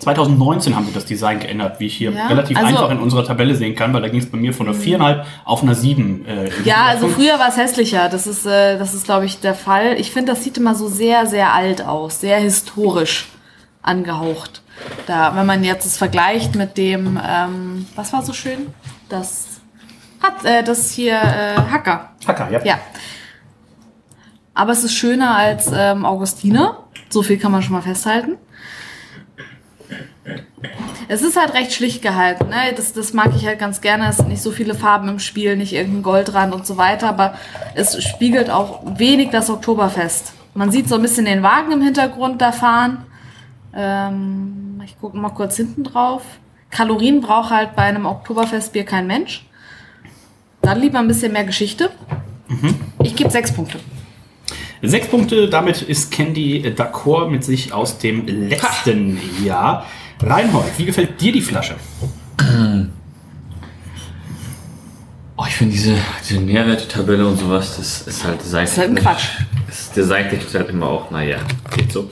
S1: 2019 haben wir das Design geändert, wie ich hier
S2: Ja,
S1: relativ
S2: also-
S1: einfach in unserer Tabelle sehen kann, weil da ging es bei mir von einer 4,5 auf einer 7. Äh,
S2: Ja, also früher war es hässlicher. Das ist, äh, das ist, glaube ich, der Fall. Ich finde, das sieht immer so sehr, sehr alt aus, sehr historisch angehaucht. Da, wenn man jetzt es vergleicht mit dem, ähm, was war so schön? Das hat äh, das hier äh, Hacker.
S1: Hacker, ja.
S2: Ja. Aber es ist schöner als ähm, Augustiner. So viel kann man schon mal festhalten. Es ist halt recht schlicht gehalten. Ne? Das, das mag ich halt ganz gerne. Es sind nicht so viele Farben im Spiel, nicht irgendein Goldrand und so weiter. Aber es spiegelt auch wenig das Oktoberfest. Man sieht so ein bisschen den Wagen im Hintergrund da fahren. Ähm, ich gucke mal kurz hinten drauf. Kalorien braucht halt bei einem Oktoberfestbier kein Mensch. Dann lieber ein bisschen mehr Geschichte. Ich gebe sechs Punkte.
S1: Sechs Punkte, damit ist Candy d'accord mit sich aus dem letzten Jahr. Reinhold, wie gefällt dir die Flasche?
S3: Oh, ich finde diese, diese Nährwertetabelle und sowas, das ist halt seicht.
S2: ist halt ein Quatsch.
S3: Das, der seitigt halt immer auch, naja, geht so.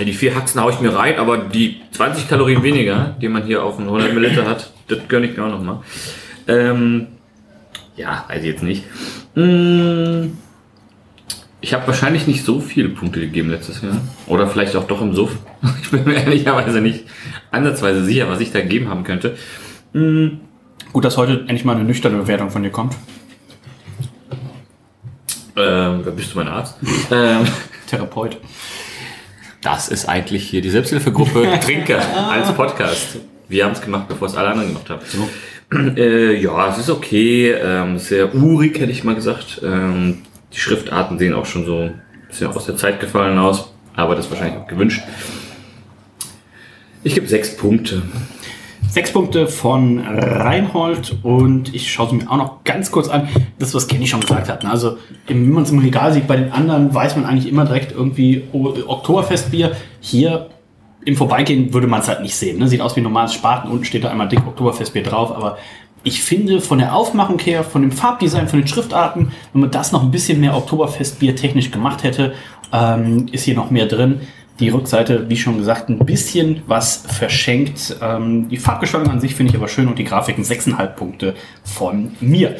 S3: Die vier Haxen haue ich mir rein, aber die 20 Kalorien weniger, die man hier auf einen 100 Milliliter hat, das gönne ich mir auch nochmal. Ähm, ja, weiß ich jetzt nicht. Mm, Ich habe wahrscheinlich nicht so viele Punkte gegeben letztes Jahr. Oder vielleicht auch doch im Suff. Ich bin mir ehrlicherweise nicht ansatzweise sicher, was ich da gegeben haben könnte. Mm,
S1: Gut, dass heute endlich mal eine nüchterne Bewertung von dir kommt.
S3: Ähm, wer bist du, mein Arzt? ähm,
S1: Therapeut.
S3: das ist eigentlich hier die Selbsthilfegruppe Trinker als Podcast. Wir haben es gemacht, bevor es alle anderen gemacht haben. Äh, ja, es ist okay. Ähm, sehr urig, hätte ich mal gesagt. Ähm, die Schriftarten sehen auch schon so ein bisschen aus der Zeit gefallen aus, aber das ist wahrscheinlich auch gewünscht. Ich gebe sechs Punkte.
S1: Sechs Punkte von Reinhold und ich schaue sie mir auch noch ganz kurz an. Das, was Kenny schon gesagt hat. Ne? Also, wenn man es im Regal sieht, bei den anderen weiß man eigentlich immer direkt irgendwie oh, Oktoberfestbier. Hier im Vorbeigehen würde man es halt nicht sehen. Ne? Sieht aus wie ein normales Spaten. Unten steht da einmal dick Oktoberfestbier drauf. Aber ich finde von der Aufmachung her, von dem Farbdesign, von den Schriftarten, wenn man das noch ein bisschen mehr Oktoberfestbier technisch gemacht hätte, ähm, ist hier noch mehr drin. Die Rückseite, wie schon gesagt, ein bisschen was verschenkt. Ähm, die Farbgestaltung an sich finde ich aber schön und die Grafiken 6,5 Punkte von mir.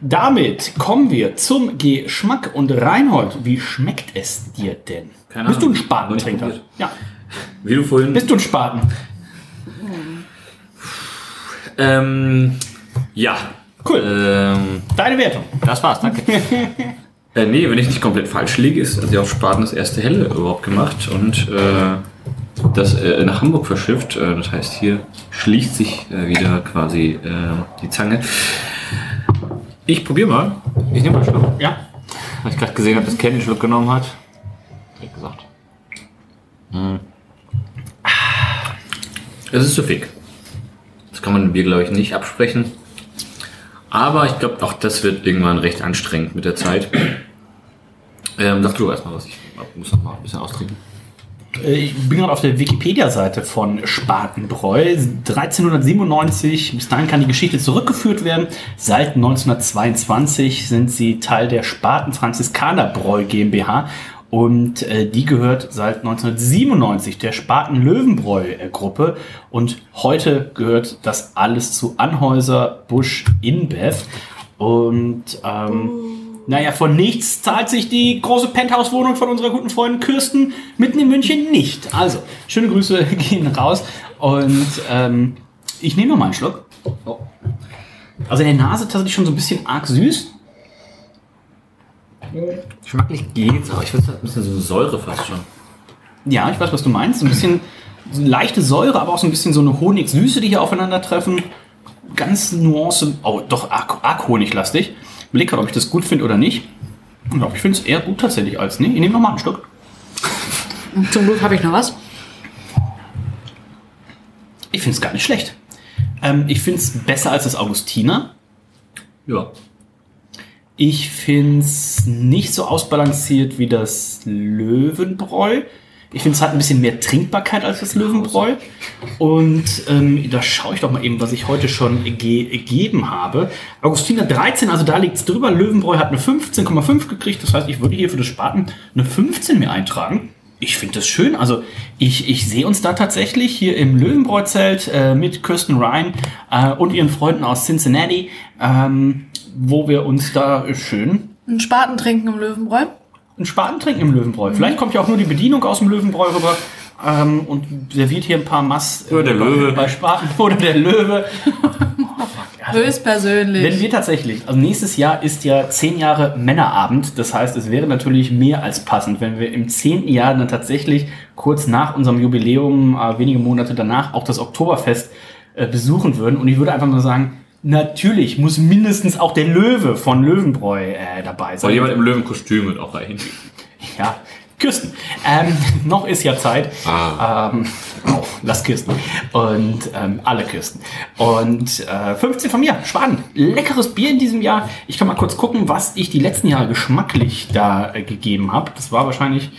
S1: Damit kommen wir zum Geschmack und Reinhold. Wie schmeckt es dir denn?
S3: Keine
S1: Bist du ein
S3: Ahnung.
S1: Spatentrinker? Ja.
S3: Wie du vorhin.
S1: Bist du ein Spaten?
S3: ähm, ja.
S1: Cool.
S3: Ähm,
S1: Deine Wertung.
S3: das war's, danke. äh, nee, wenn ich nicht komplett falsch liege, ist also auf Spaten das erste Helle überhaupt gemacht und äh, das äh, nach Hamburg verschifft. Äh, das heißt, hier schließt sich äh, wieder quasi äh, die Zange. Ich probiere mal. Ich nehme mal einen Schluck.
S1: Ja.
S3: Weil ich gerade gesehen habe, dass Ken den Schluck genommen hat. Direkt gesagt. Hm. Es ist süffig. Das kann man dem Bier, glaube ich, nicht absprechen. Aber ich glaube, auch das wird irgendwann recht anstrengend mit der Zeit. Ähm, sag du erstmal was. Ich muss noch mal ein bisschen austrinken.
S1: Äh, Ich bin gerade auf der Wikipedia-Seite von Spatenbräu. 1397, bis dahin kann die Geschichte zurückgeführt werden. Seit 1922 sind sie Teil der Spaten Franziskanerbräu GmbH und äh, die gehört seit 1997 der Spaten Löwenbräu äh, Gruppe und heute gehört das alles zu Anhäuser Busch InBev und ähm, naja, von nichts zahlt sich die große Penthouse-Wohnung von unserer guten Freundin Kirsten mitten in München nicht. Also, schöne Grüße gehen raus. Und ähm, ich nehme noch mal einen Schluck. Also in der Nase tatsächlich schon so ein bisschen arg süß.
S3: Geschmacklich geht's, aber ich finde es ein bisschen so Säure fast schon.
S1: Ja, ich weiß, was du meinst. Ein bisschen so eine leichte Säure, aber auch so ein bisschen so eine Honigsüße, die hier aufeinandertreffen. Ganz Nuance. Oh, doch arg, arg honiglastig. Überlege gerade, ob ich das gut finde oder nicht. Ich glaube, ich finde es eher gut tatsächlich als nee. Ich nehme noch mal einen Schluck.
S2: Zum Glück habe ich noch was.
S1: Ich finde es gar nicht schlecht. Ähm, ich finde es besser als das Augustiner.
S3: Ja.
S1: Ich finde es nicht so ausbalanciert wie das Löwenbräu. Ich finde es hat ein bisschen mehr Trinkbarkeit als das Löwenbräu. Und ähm, da schaue ich doch mal eben, was ich heute schon ge gegeben habe. Augustiner 13, also da liegt es drüber. Löwenbräu hat eine 15,5 gekriegt. Das heißt, ich würde hier für das Spaten eine 15 mir eintragen. Ich finde das schön. Also ich, ich sehe uns da tatsächlich hier im Löwenbräu-Zelt äh, mit Kirsten Ryan äh, und ihren Freunden aus Cincinnati, ähm, wo wir uns da schön
S2: Ein Spaten trinken im Löwenbräu.
S1: Einen Spaten trinken im Löwenbräu. Vielleicht kommt ja auch nur die Bedienung aus dem Löwenbräu rüber ähm, und serviert hier ein paar Mass äh,
S3: Oder der
S1: bei,
S3: Löwe.
S1: bei Spaten oder der Löwe.
S2: Höchstpersönlich.
S1: Wenn wir tatsächlich, also nächstes Jahr ist ja zehn Jahre Männerabend, das heißt, es wäre natürlich mehr als passend, wenn wir im zehnten Jahr dann tatsächlich kurz nach unserem Jubiläum, äh, wenige Monate danach, auch das Oktoberfest äh, besuchen würden. Und ich würde einfach nur sagen, natürlich muss mindestens auch der Löwe von Löwenbräu äh, dabei sein.
S3: Oder jemand im Löwenkostüm wird auch reichen.
S1: Ja, Kirsten. Ähm, noch ist ja Zeit.
S4: Ah.
S1: Ähm, oh, lass Kirsten. Und ähm, alle Kirsten. Und äh, 15 von mir. Spannend. Leckeres Bier in diesem Jahr. Ich kann mal kurz gucken, was ich die letzten Jahre geschmacklich da äh, gegeben habe. Das war wahrscheinlich.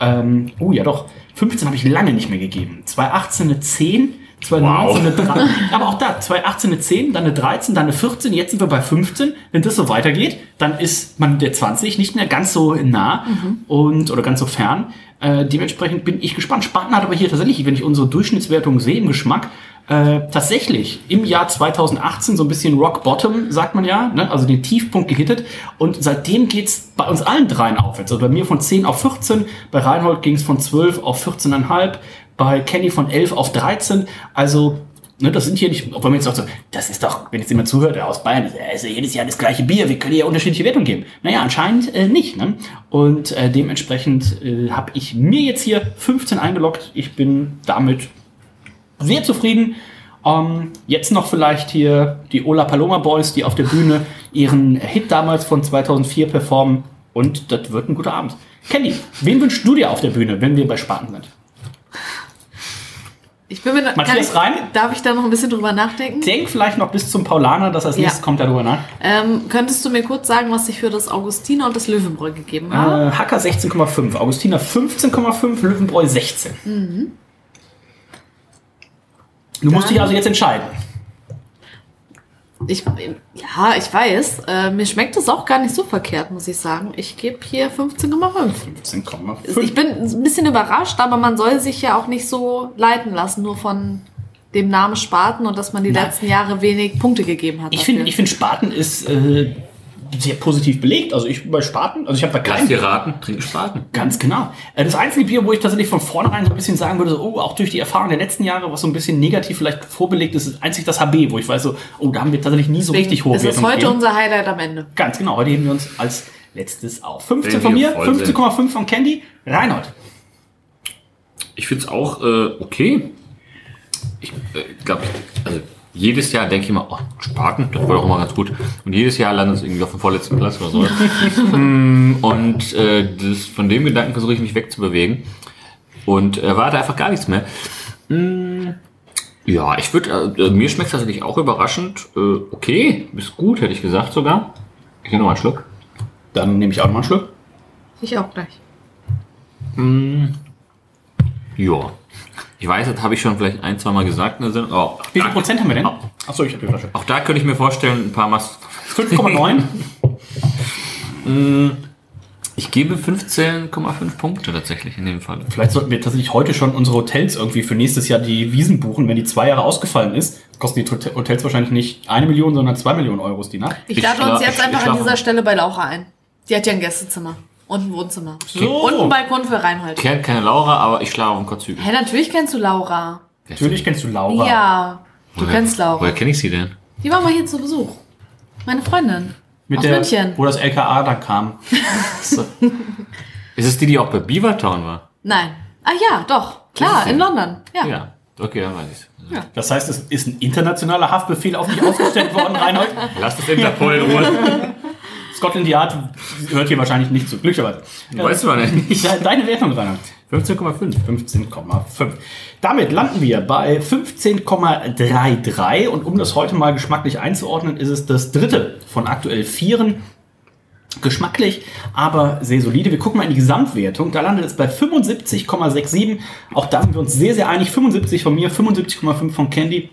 S1: Ähm, oh ja, doch. 15 habe ich lange nicht mehr gegeben. 2018 eine 10. 2019 eine 3. Aber auch da, 2018 eine 10, dann eine 13, dann eine 14, jetzt sind wir bei 15. Wenn das so weitergeht, dann ist man der 20 nicht mehr ganz so nah und oder ganz so fern. Äh, dementsprechend bin ich gespannt. Spaten hat aber hier tatsächlich, wenn ich unsere Durchschnittswertung sehe im Geschmack, äh, tatsächlich im Jahr 2018 so ein bisschen Rock Bottom, sagt man ja, ne? also den Tiefpunkt gehittet. Und seitdem geht's bei uns allen dreien aufwärts. Also bei mir von 10 auf 14, bei Reinhold ging's von 12 auf 14,5, bei Kenny von 11 auf 13. Also Ne, das sind hier nicht, obwohl man jetzt sagt so, das ist doch, wenn jetzt jemand zuhört, der aus Bayern, das ist ja jedes Jahr das gleiche Bier, wir können ja unterschiedliche Wertungen geben. Naja, anscheinend äh, nicht. Ne? Und äh, dementsprechend äh, habe ich mir jetzt hier 15 eingeloggt. Ich bin damit sehr zufrieden. Ähm, jetzt noch vielleicht hier die Ola Paloma Boys, die auf der Bühne ihren Hit damals von 2004 performen. Und das wird ein guter Abend. Kenny, wen wünschst du dir auf der Bühne, wenn wir bei Spaten sind?
S2: Ich bin mir da-
S1: Matthias
S2: kann
S1: rein?
S2: ich, Darf ich da noch ein bisschen drüber nachdenken?
S1: Denk vielleicht noch bis zum Paulaner, dass als
S2: Ja.
S1: nächstes kommt darüber nach.
S2: Ähm, könntest du mir kurz sagen, was ich für das Augustiner und das Löwenbräu gegeben habe?
S1: Äh, Hacker 16,5, Augustiner 15,5, Löwenbräu 16.
S2: Mhm.
S1: Du musst dich also jetzt entscheiden.
S2: Ich, ja, ich weiß. Äh, mir schmeckt es auch gar nicht so verkehrt, muss ich sagen. Ich gebe hier 15,5.
S1: 15,5.
S2: Ich bin ein bisschen überrascht, aber man soll sich ja auch nicht so leiten lassen, nur von dem Namen Spaten und dass man die
S1: Nein.
S2: letzten Jahre wenig Punkte gegeben hat.
S1: Ich finde, ich find, Spaten ist äh, sehr positiv belegt. Also ich bei Spaten, also ich habe da
S3: Lass
S1: keinen.
S3: dir raten, trink Spaten.
S1: Ganz genau. Äh, Das einzige Bier, wo ich tatsächlich von vornherein so ein bisschen sagen würde, so, oh, auch durch die Erfahrung der letzten Jahre, was so ein bisschen negativ vielleicht vorbelegt ist, ist einzig das HB, wo ich weiß, so, oh, da haben wir tatsächlich nie so
S2: Deswegen
S1: richtig hohe
S2: ist es
S1: Wertungen
S2: heute
S1: gegeben.
S2: unser Highlight am Ende.
S1: Ganz genau, heute heben wir uns als letztes auf. 15
S3: Wenn
S1: von mir,
S3: voll sind.
S1: 15,5 von Candy. Reinhold.
S3: Ich finde es auch äh, okay. Ich äh, glaube, also jedes Jahr denke ich immer, oh, Spaten, das war doch immer ganz gut. Und jedes Jahr landet es irgendwie auf dem vorletzten Platz oder so. Mm, Und äh, das, von dem Gedanken versuche ich mich wegzubewegen und erwarte einfach gar nichts mehr. Mm, Ja, ich würde, äh, mir schmeckt es tatsächlich auch überraschend. Äh, okay, ist gut, hätte ich gesagt sogar. Ich nehme noch mal einen Schluck.
S1: Dann nehme ich auch noch mal einen Schluck.
S2: Ich auch gleich.
S3: Ja. Ich weiß, das habe ich schon vielleicht ein, zwei Mal gesagt in der Sendung. Oh,
S1: Wie viel
S3: da-
S1: Prozent haben wir denn?
S3: Auch,
S1: Achso, ich habe die Flasche.
S3: auch da könnte ich mir vorstellen, ein paar Mal.
S1: 5,9.
S3: Ich gebe 15,5 Punkte tatsächlich in dem Fall.
S1: Vielleicht sollten wir tatsächlich heute schon unsere Hotels irgendwie für nächstes Jahr die Wiesen buchen. Wenn die zwei Jahre ausgefallen ist, kosten die Hotel- Hotels wahrscheinlich nicht eine Million, sondern zwei Millionen Euros die Nacht.
S2: Ich lade uns jetzt einfach an dieser Stelle bei Laura ein. Die hat ja ein Gästezimmer und ein Wohnzimmer.
S1: So.
S2: Und einen Balkon für Reinhold.
S3: Ich kenne keine Laura, aber ich schlafe auf dem Kotzhügel.
S2: Hä, natürlich kennst du Laura.
S1: Natürlich kennst du Laura.
S2: Ja, du
S3: Woher-
S2: kennst Laura.
S3: Woher kenne ich sie denn?
S2: Die war mal hier zu Besuch. Meine Freundin.
S1: Mit
S2: aus
S1: der,
S2: München.
S1: wo das LKA da kam. So.
S3: Ist es die, die auch bei Beavertown war?
S2: Nein. Ah ja, doch. Klar, in London. Ja.
S3: Ja. Okay, dann weiß ich's.
S1: Das heißt, es ist ein internationaler Haftbefehl auf dich ausgestellt worden, Reinhold.
S3: Lass das Interpol in Ruhe.
S1: Scotland Yard hört hier wahrscheinlich nicht zu, glücklicherweise.
S3: Weißt du aber nicht.
S1: De- Deine Wertung, Reinhold?
S3: 15,5.
S1: 15,5. Damit landen wir bei 15,33 und um das heute mal geschmacklich einzuordnen, ist es das dritte von aktuell vieren. Geschmacklich, aber sehr solide. Wir gucken mal in die Gesamtwertung. Da landet es bei 75,67. Auch da sind wir uns sehr, sehr einig. 75 von mir, 75,5 von Candy.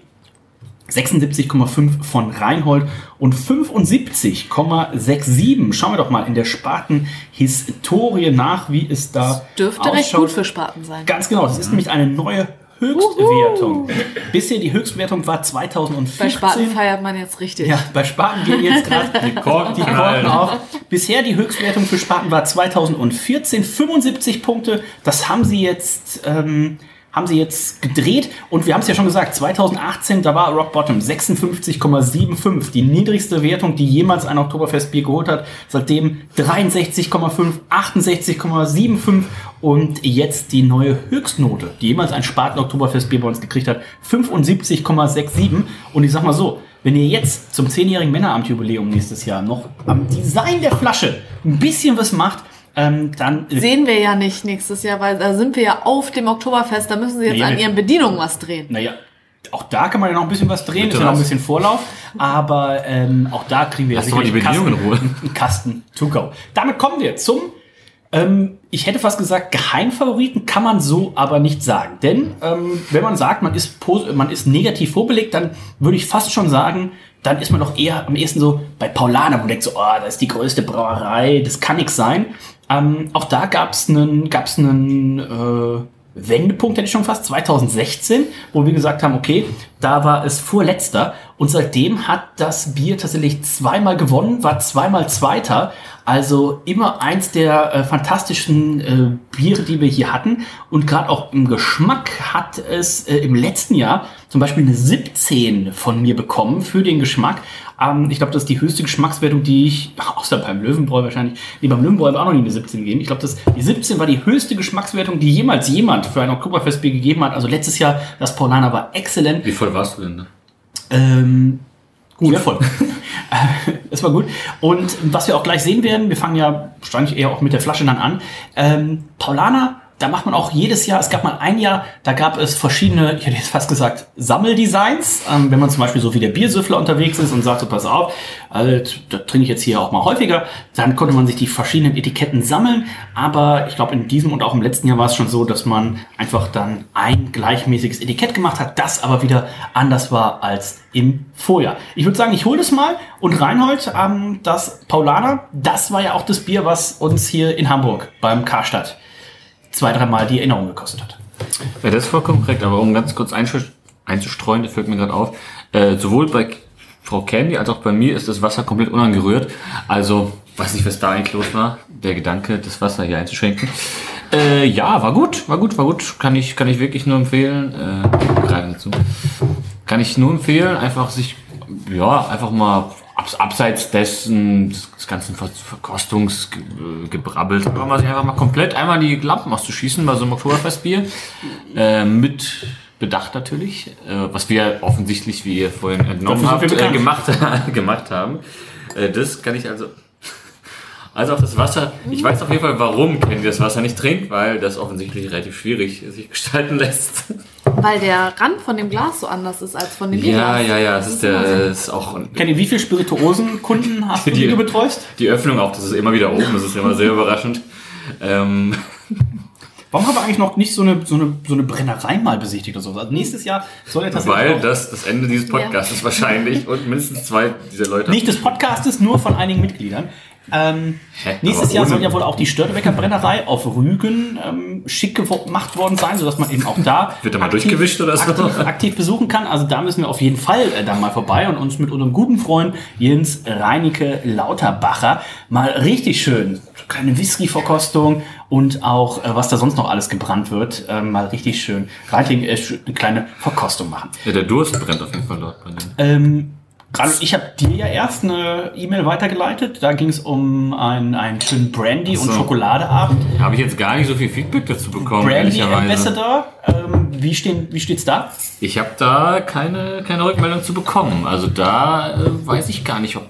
S1: 76,5 von Reinhold und 75,67. Schauen wir doch mal in der Spaten-Historie nach, wie es da
S2: Dürfte recht
S1: ausschaut.
S2: gut für Spaten sein.
S1: Ganz genau, das ist nämlich eine neue Höchstwertung. Bisher die Höchstwertung war 2014.
S2: Bei Spaten feiert man jetzt richtig.
S1: Ja, bei Spaten gehen jetzt gerade die
S3: Korken
S1: die. Korken auf. Bisher die Höchstwertung für Spaten war 2014 75 Punkte. Das haben sie jetzt ähm, haben sie jetzt gedreht und wir haben es ja schon gesagt, 2018, da war Rock Bottom 56,75, die niedrigste Wertung, die jemals ein Oktoberfestbier geholt hat. Seitdem 63,5, 68,75 und jetzt die neue Höchstnote, die jemals ein Spaten Oktoberfestbier bei uns gekriegt hat, 75,67 und ich sag mal so, wenn ihr jetzt zum 10-jährigen Männeramtjubiläum nächstes Jahr noch am Design der Flasche ein bisschen was macht, ähm, dann
S2: Sehen wir ja nicht nächstes Jahr, weil da sind wir ja auf dem Oktoberfest. Da müssen sie jetzt
S1: Ja,
S2: an ihren Bedienungen was drehen.
S1: Naja, auch da kann man ja noch ein bisschen was drehen,
S3: Bitte
S1: ist ja noch ein bisschen Vorlauf, aber ähm, auch da kriegen wir ja
S3: die
S1: sicherlich einen
S3: Bedienung in
S1: Kasten, einen Kasten to go. Damit kommen wir zum, ähm, ich hätte fast gesagt, Geheimfavoriten kann man so aber nicht sagen. Denn ähm, wenn man sagt, man ist, man ist negativ vorbelegt, dann würde ich fast schon sagen, dann ist man doch eher am ehesten so bei Paulaner, wo man denkt so, oh, das ist die größte Brauerei, das kann nix sein. Ähm, auch da gab es einen, gab's einen äh, Wendepunkt, hätte ich schon fast, 2016, wo wir gesagt haben, okay, da war es vorletzter und seitdem hat das Bier tatsächlich zweimal gewonnen, war zweimal Zweiter, also immer eins der äh, fantastischen äh, Biere, die wir hier hatten und gerade auch im Geschmack hat es äh, im letzten Jahr zum Beispiel eine 17 von mir bekommen für den Geschmack. Ähm, ich glaube, das ist die höchste Geschmackswertung, die ich, außer beim Löwenbräu wahrscheinlich, nee, beim Löwenbräu habe auch noch nie eine 17 gegeben. Ich glaube, die 17 war die höchste Geschmackswertung, die jemals jemand für ein Oktoberfestbier gegeben hat. Also letztes Jahr, das Paulaner war exzellent.
S3: Wie voll warst du denn da?
S1: Ähm, gut, ja, voll. das war gut. Und was wir auch gleich sehen werden, wir fangen ja wahrscheinlich eher auch mit der Flasche dann an. Ähm, Paulaner da macht man auch jedes Jahr, es gab mal ein Jahr, da gab es verschiedene, ich hätte jetzt fast gesagt, Sammeldesigns. Ähm, wenn man zum Beispiel so wie der Biersüffler unterwegs ist und sagt, so pass auf, also, da trinke ich jetzt hier auch mal häufiger, dann konnte man sich die verschiedenen Etiketten sammeln. Aber ich glaube, in diesem und auch im letzten Jahr war es schon so, dass man einfach dann ein gleichmäßiges Etikett gemacht hat, das aber wieder anders war als im Vorjahr. Ich würde sagen, ich hole das mal und Reinhold, ähm, das Paulaner, das war ja auch das Bier, was uns hier in Hamburg beim Karstadt zwei, dreimal die Erinnerung gekostet hat.
S3: Ja, das ist vollkommen korrekt, aber um ganz kurz einzustreuen, das fällt mir gerade auf, äh, sowohl bei Frau Candy als auch bei mir ist das Wasser komplett unangerührt. Also, weiß nicht, was da eigentlich los war, der Gedanke, das Wasser hier einzuschränken. Äh, ja, war gut, war gut, war gut. Kann ich, kann ich wirklich nur empfehlen. Äh, dazu. Kann ich nur empfehlen, einfach sich, ja, einfach mal abseits dessen, des, ganzen Ver Verkostungsgebrabbels, aber mal sich einfach mal komplett einmal die Lampen auszuschießen bei so einem Oktoberfestbier. Äh, mit Bedacht natürlich, äh, was wir offensichtlich, wie ihr vorhin entnommen habt,
S1: wir
S3: äh, gemacht, gemacht haben. Äh, das kann ich also. Also auf das Wasser. Ich weiß auf jeden Fall, warum Candy das Wasser nicht trinkt, weil das offensichtlich relativ schwierig sich gestalten lässt.
S2: Weil der Rand von dem Glas so anders ist als von dem
S3: Ja,
S2: Bierglas.
S3: ja, ja, das ist der, das ist auch
S1: Kenny, wie viele Spirituosenkunden hast du, die,
S3: Die-
S1: du betreust?
S3: die Öffnung auch. Das ist immer wieder oben. Das ist immer sehr überraschend. Ähm,
S1: Warum haben wir eigentlich noch nicht so eine, so eine, so eine Brennerei mal besichtigt oder so? Also nächstes Jahr soll ja tatsächlich
S3: weil das das Ende dieses Podcasts ist wahrscheinlich und mindestens zwei dieser Leute.
S1: nicht des Podcastes, nur von einigen Mitgliedern. Ähm, nächstes Jahr soll ja wohl auch die Störtebecker Brennerei auf Rügen ähm, schick gemacht worden sein, sodass man eben auch da
S3: Wird da mal durchgewischt oder so?
S1: aktiv, aktiv besuchen kann. Also da müssen wir auf jeden Fall äh, dann mal vorbei und uns mit unserem guten Freund Jens Reinecke Lauterbacher mal richtig schön kleine Whisky-Verkostung und auch äh, was da sonst noch alles gebrannt wird, äh, mal richtig schön reinigen, äh, eine kleine Verkostung machen.
S3: Ja, der Durst brennt auf jeden Fall dort bei denen.
S1: Ähm, Gerade ich habe dir ja erst eine E-Mail weitergeleitet. Da ging es um einen, einen schönen Brandy- und
S3: So.
S1: Schokoladeabend.
S3: Habe ich jetzt gar nicht so viel Feedback dazu bekommen,
S1: Brandy. Ambassador. Ähm, wie, stehen, wie steht's da?
S3: Ich habe da keine, keine Rückmeldung zu bekommen. Also da äh, weiß ich gar nicht, ob.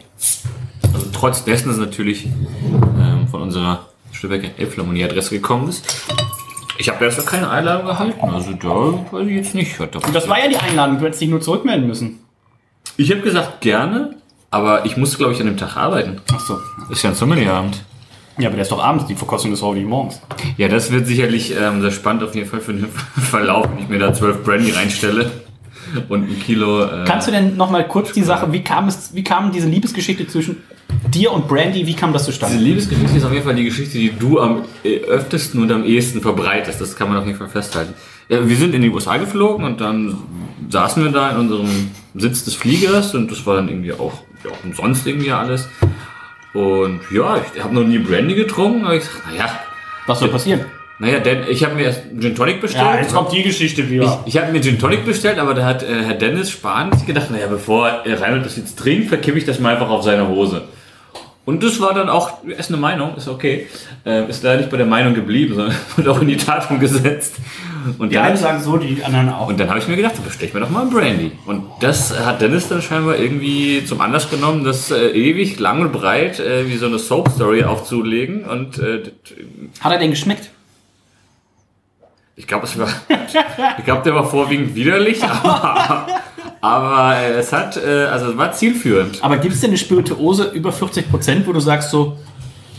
S3: Also trotz dessen, es natürlich ähm, von unserer Stübecker Elbphilharmonie-Adresse gekommen ist. Ich habe erst noch keine Einladung erhalten. Also da weiß ich jetzt nicht.
S1: Und das war ja die Einladung. Du hättest dich nur zurückmelden müssen.
S3: Ich habe gesagt gerne, aber ich musste, glaube ich, an dem Tag arbeiten.
S1: Ach so.
S3: Ist ja ein Sommelierabend.
S1: Ja, aber der ist doch abends. Die Verkostung ist heute morgens.
S3: Ja, das wird sicherlich ähm, sehr spannend auf jeden Fall für den Verlauf, wenn ich mir da zwölf Brandy reinstelle und ein Kilo. Äh,
S1: Kannst du denn noch mal kurz die Sache, wie kam es, wie kam diese Liebesgeschichte zwischen dir und Brandy, wie kam das
S3: Diese
S1: zustande?
S3: Liebesgeschichte ist auf jeden Fall die Geschichte, die du am äh, öftesten und am ehesten verbreitest. Das kann man auf jeden Fall festhalten. Ja, wir sind in die USA geflogen und dann saßen wir da in unserem Sitz des Fliegers und das war dann irgendwie auch, ja, umsonst irgendwie alles. Und ja, ich habe noch nie Brandy getrunken, aber ich dachte, naja,
S1: Was soll passieren?
S3: Naja, denn ich habe mir erst Gin Tonic bestellt.
S1: Ja, jetzt kommt die Geschichte wieder.
S3: Ich, ich habe mir Gin Tonic bestellt, aber da hat äh, Herr Dennis Spahn sich gedacht, naja, bevor er Reinhold das jetzt trinkt, verkippe ich das mal einfach auf seine Hose. Und das war dann auch, ist eine Meinung, ist okay. Äh, ist leider nicht bei der Meinung geblieben, sondern wurde auch in die Tat umgesetzt. Und
S1: die
S3: dann,
S1: einen sagen so, die anderen auch.
S3: und dann habe ich mir gedacht, dann bestell ich mir doch mal einen Brandy. Und das hat Dennis dann scheinbar irgendwie zum Anlass genommen, das äh, ewig lang und breit äh, wie so eine Soap-Story aufzulegen. Und äh,
S1: Hat er denn geschmeckt?
S3: Ich glaube, es war. ich glaube, der war vorwiegend widerlich, aber, aber äh, es hat, äh, also es war zielführend.
S1: Aber gibt es denn eine Spirituose über 40 Prozent, wo du sagst so,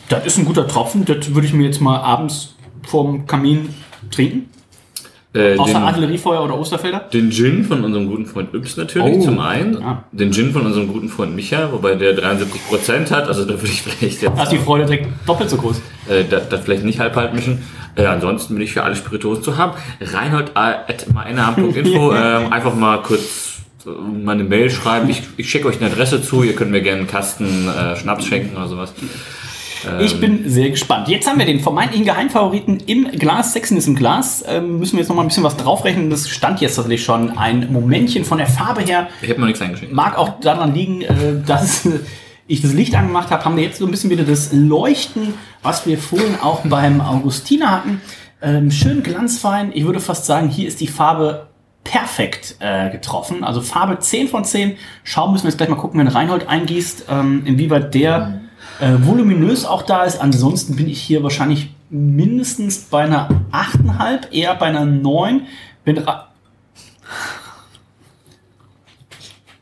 S1: das ist ein guter Tropfen, das würde ich mir jetzt mal abends vorm Kamin trinken?
S3: Äh,
S1: Außer
S3: den,
S1: Artilleriefeuer oder Osterfelder?
S3: den Gin von unserem guten Freund Yps natürlich
S1: Oh,
S3: zum einen.
S1: ja.
S3: Den Gin von unserem guten Freund Micha, wobei der 73% hat, also da würde ich vielleicht jetzt
S1: Da ist die Freude direkt doppelt so groß.
S3: äh, das, das vielleicht nicht halb halb mischen. Äh, ansonsten bin ich für alle Spirituosen zu haben. Reinhold at meinearm.info ähm, einfach mal kurz äh, mal eine Mail schreiben. Ich, ich schicke euch eine Adresse zu. Ihr könnt mir gerne einen Kasten äh, Schnaps schenken oder sowas.
S1: Ich bin sehr gespannt. Jetzt haben wir den vermeintlichen Geheimfavoriten im Glas. Sexen ist im Glas. Ähm, müssen wir jetzt noch mal ein bisschen was draufrechnen. Das stand jetzt tatsächlich schon ein Momentchen von der Farbe her.
S3: Ich habe noch nichts eingeschickt.
S1: Mag auch daran liegen, äh, dass ich das Licht angemacht habe. Haben wir jetzt so ein bisschen wieder das Leuchten, was wir vorhin auch beim Augustiner hatten. Ähm, schön glanzfein. Ich würde fast sagen, hier ist die Farbe perfekt äh, getroffen. Also Farbe 10 von 10. Schauen müssen wir jetzt gleich mal gucken, wenn Reinhold eingießt, ähm, inwieweit der äh, voluminös auch da ist. Ansonsten bin ich hier wahrscheinlich mindestens bei einer 8,5, eher bei einer 9. Bin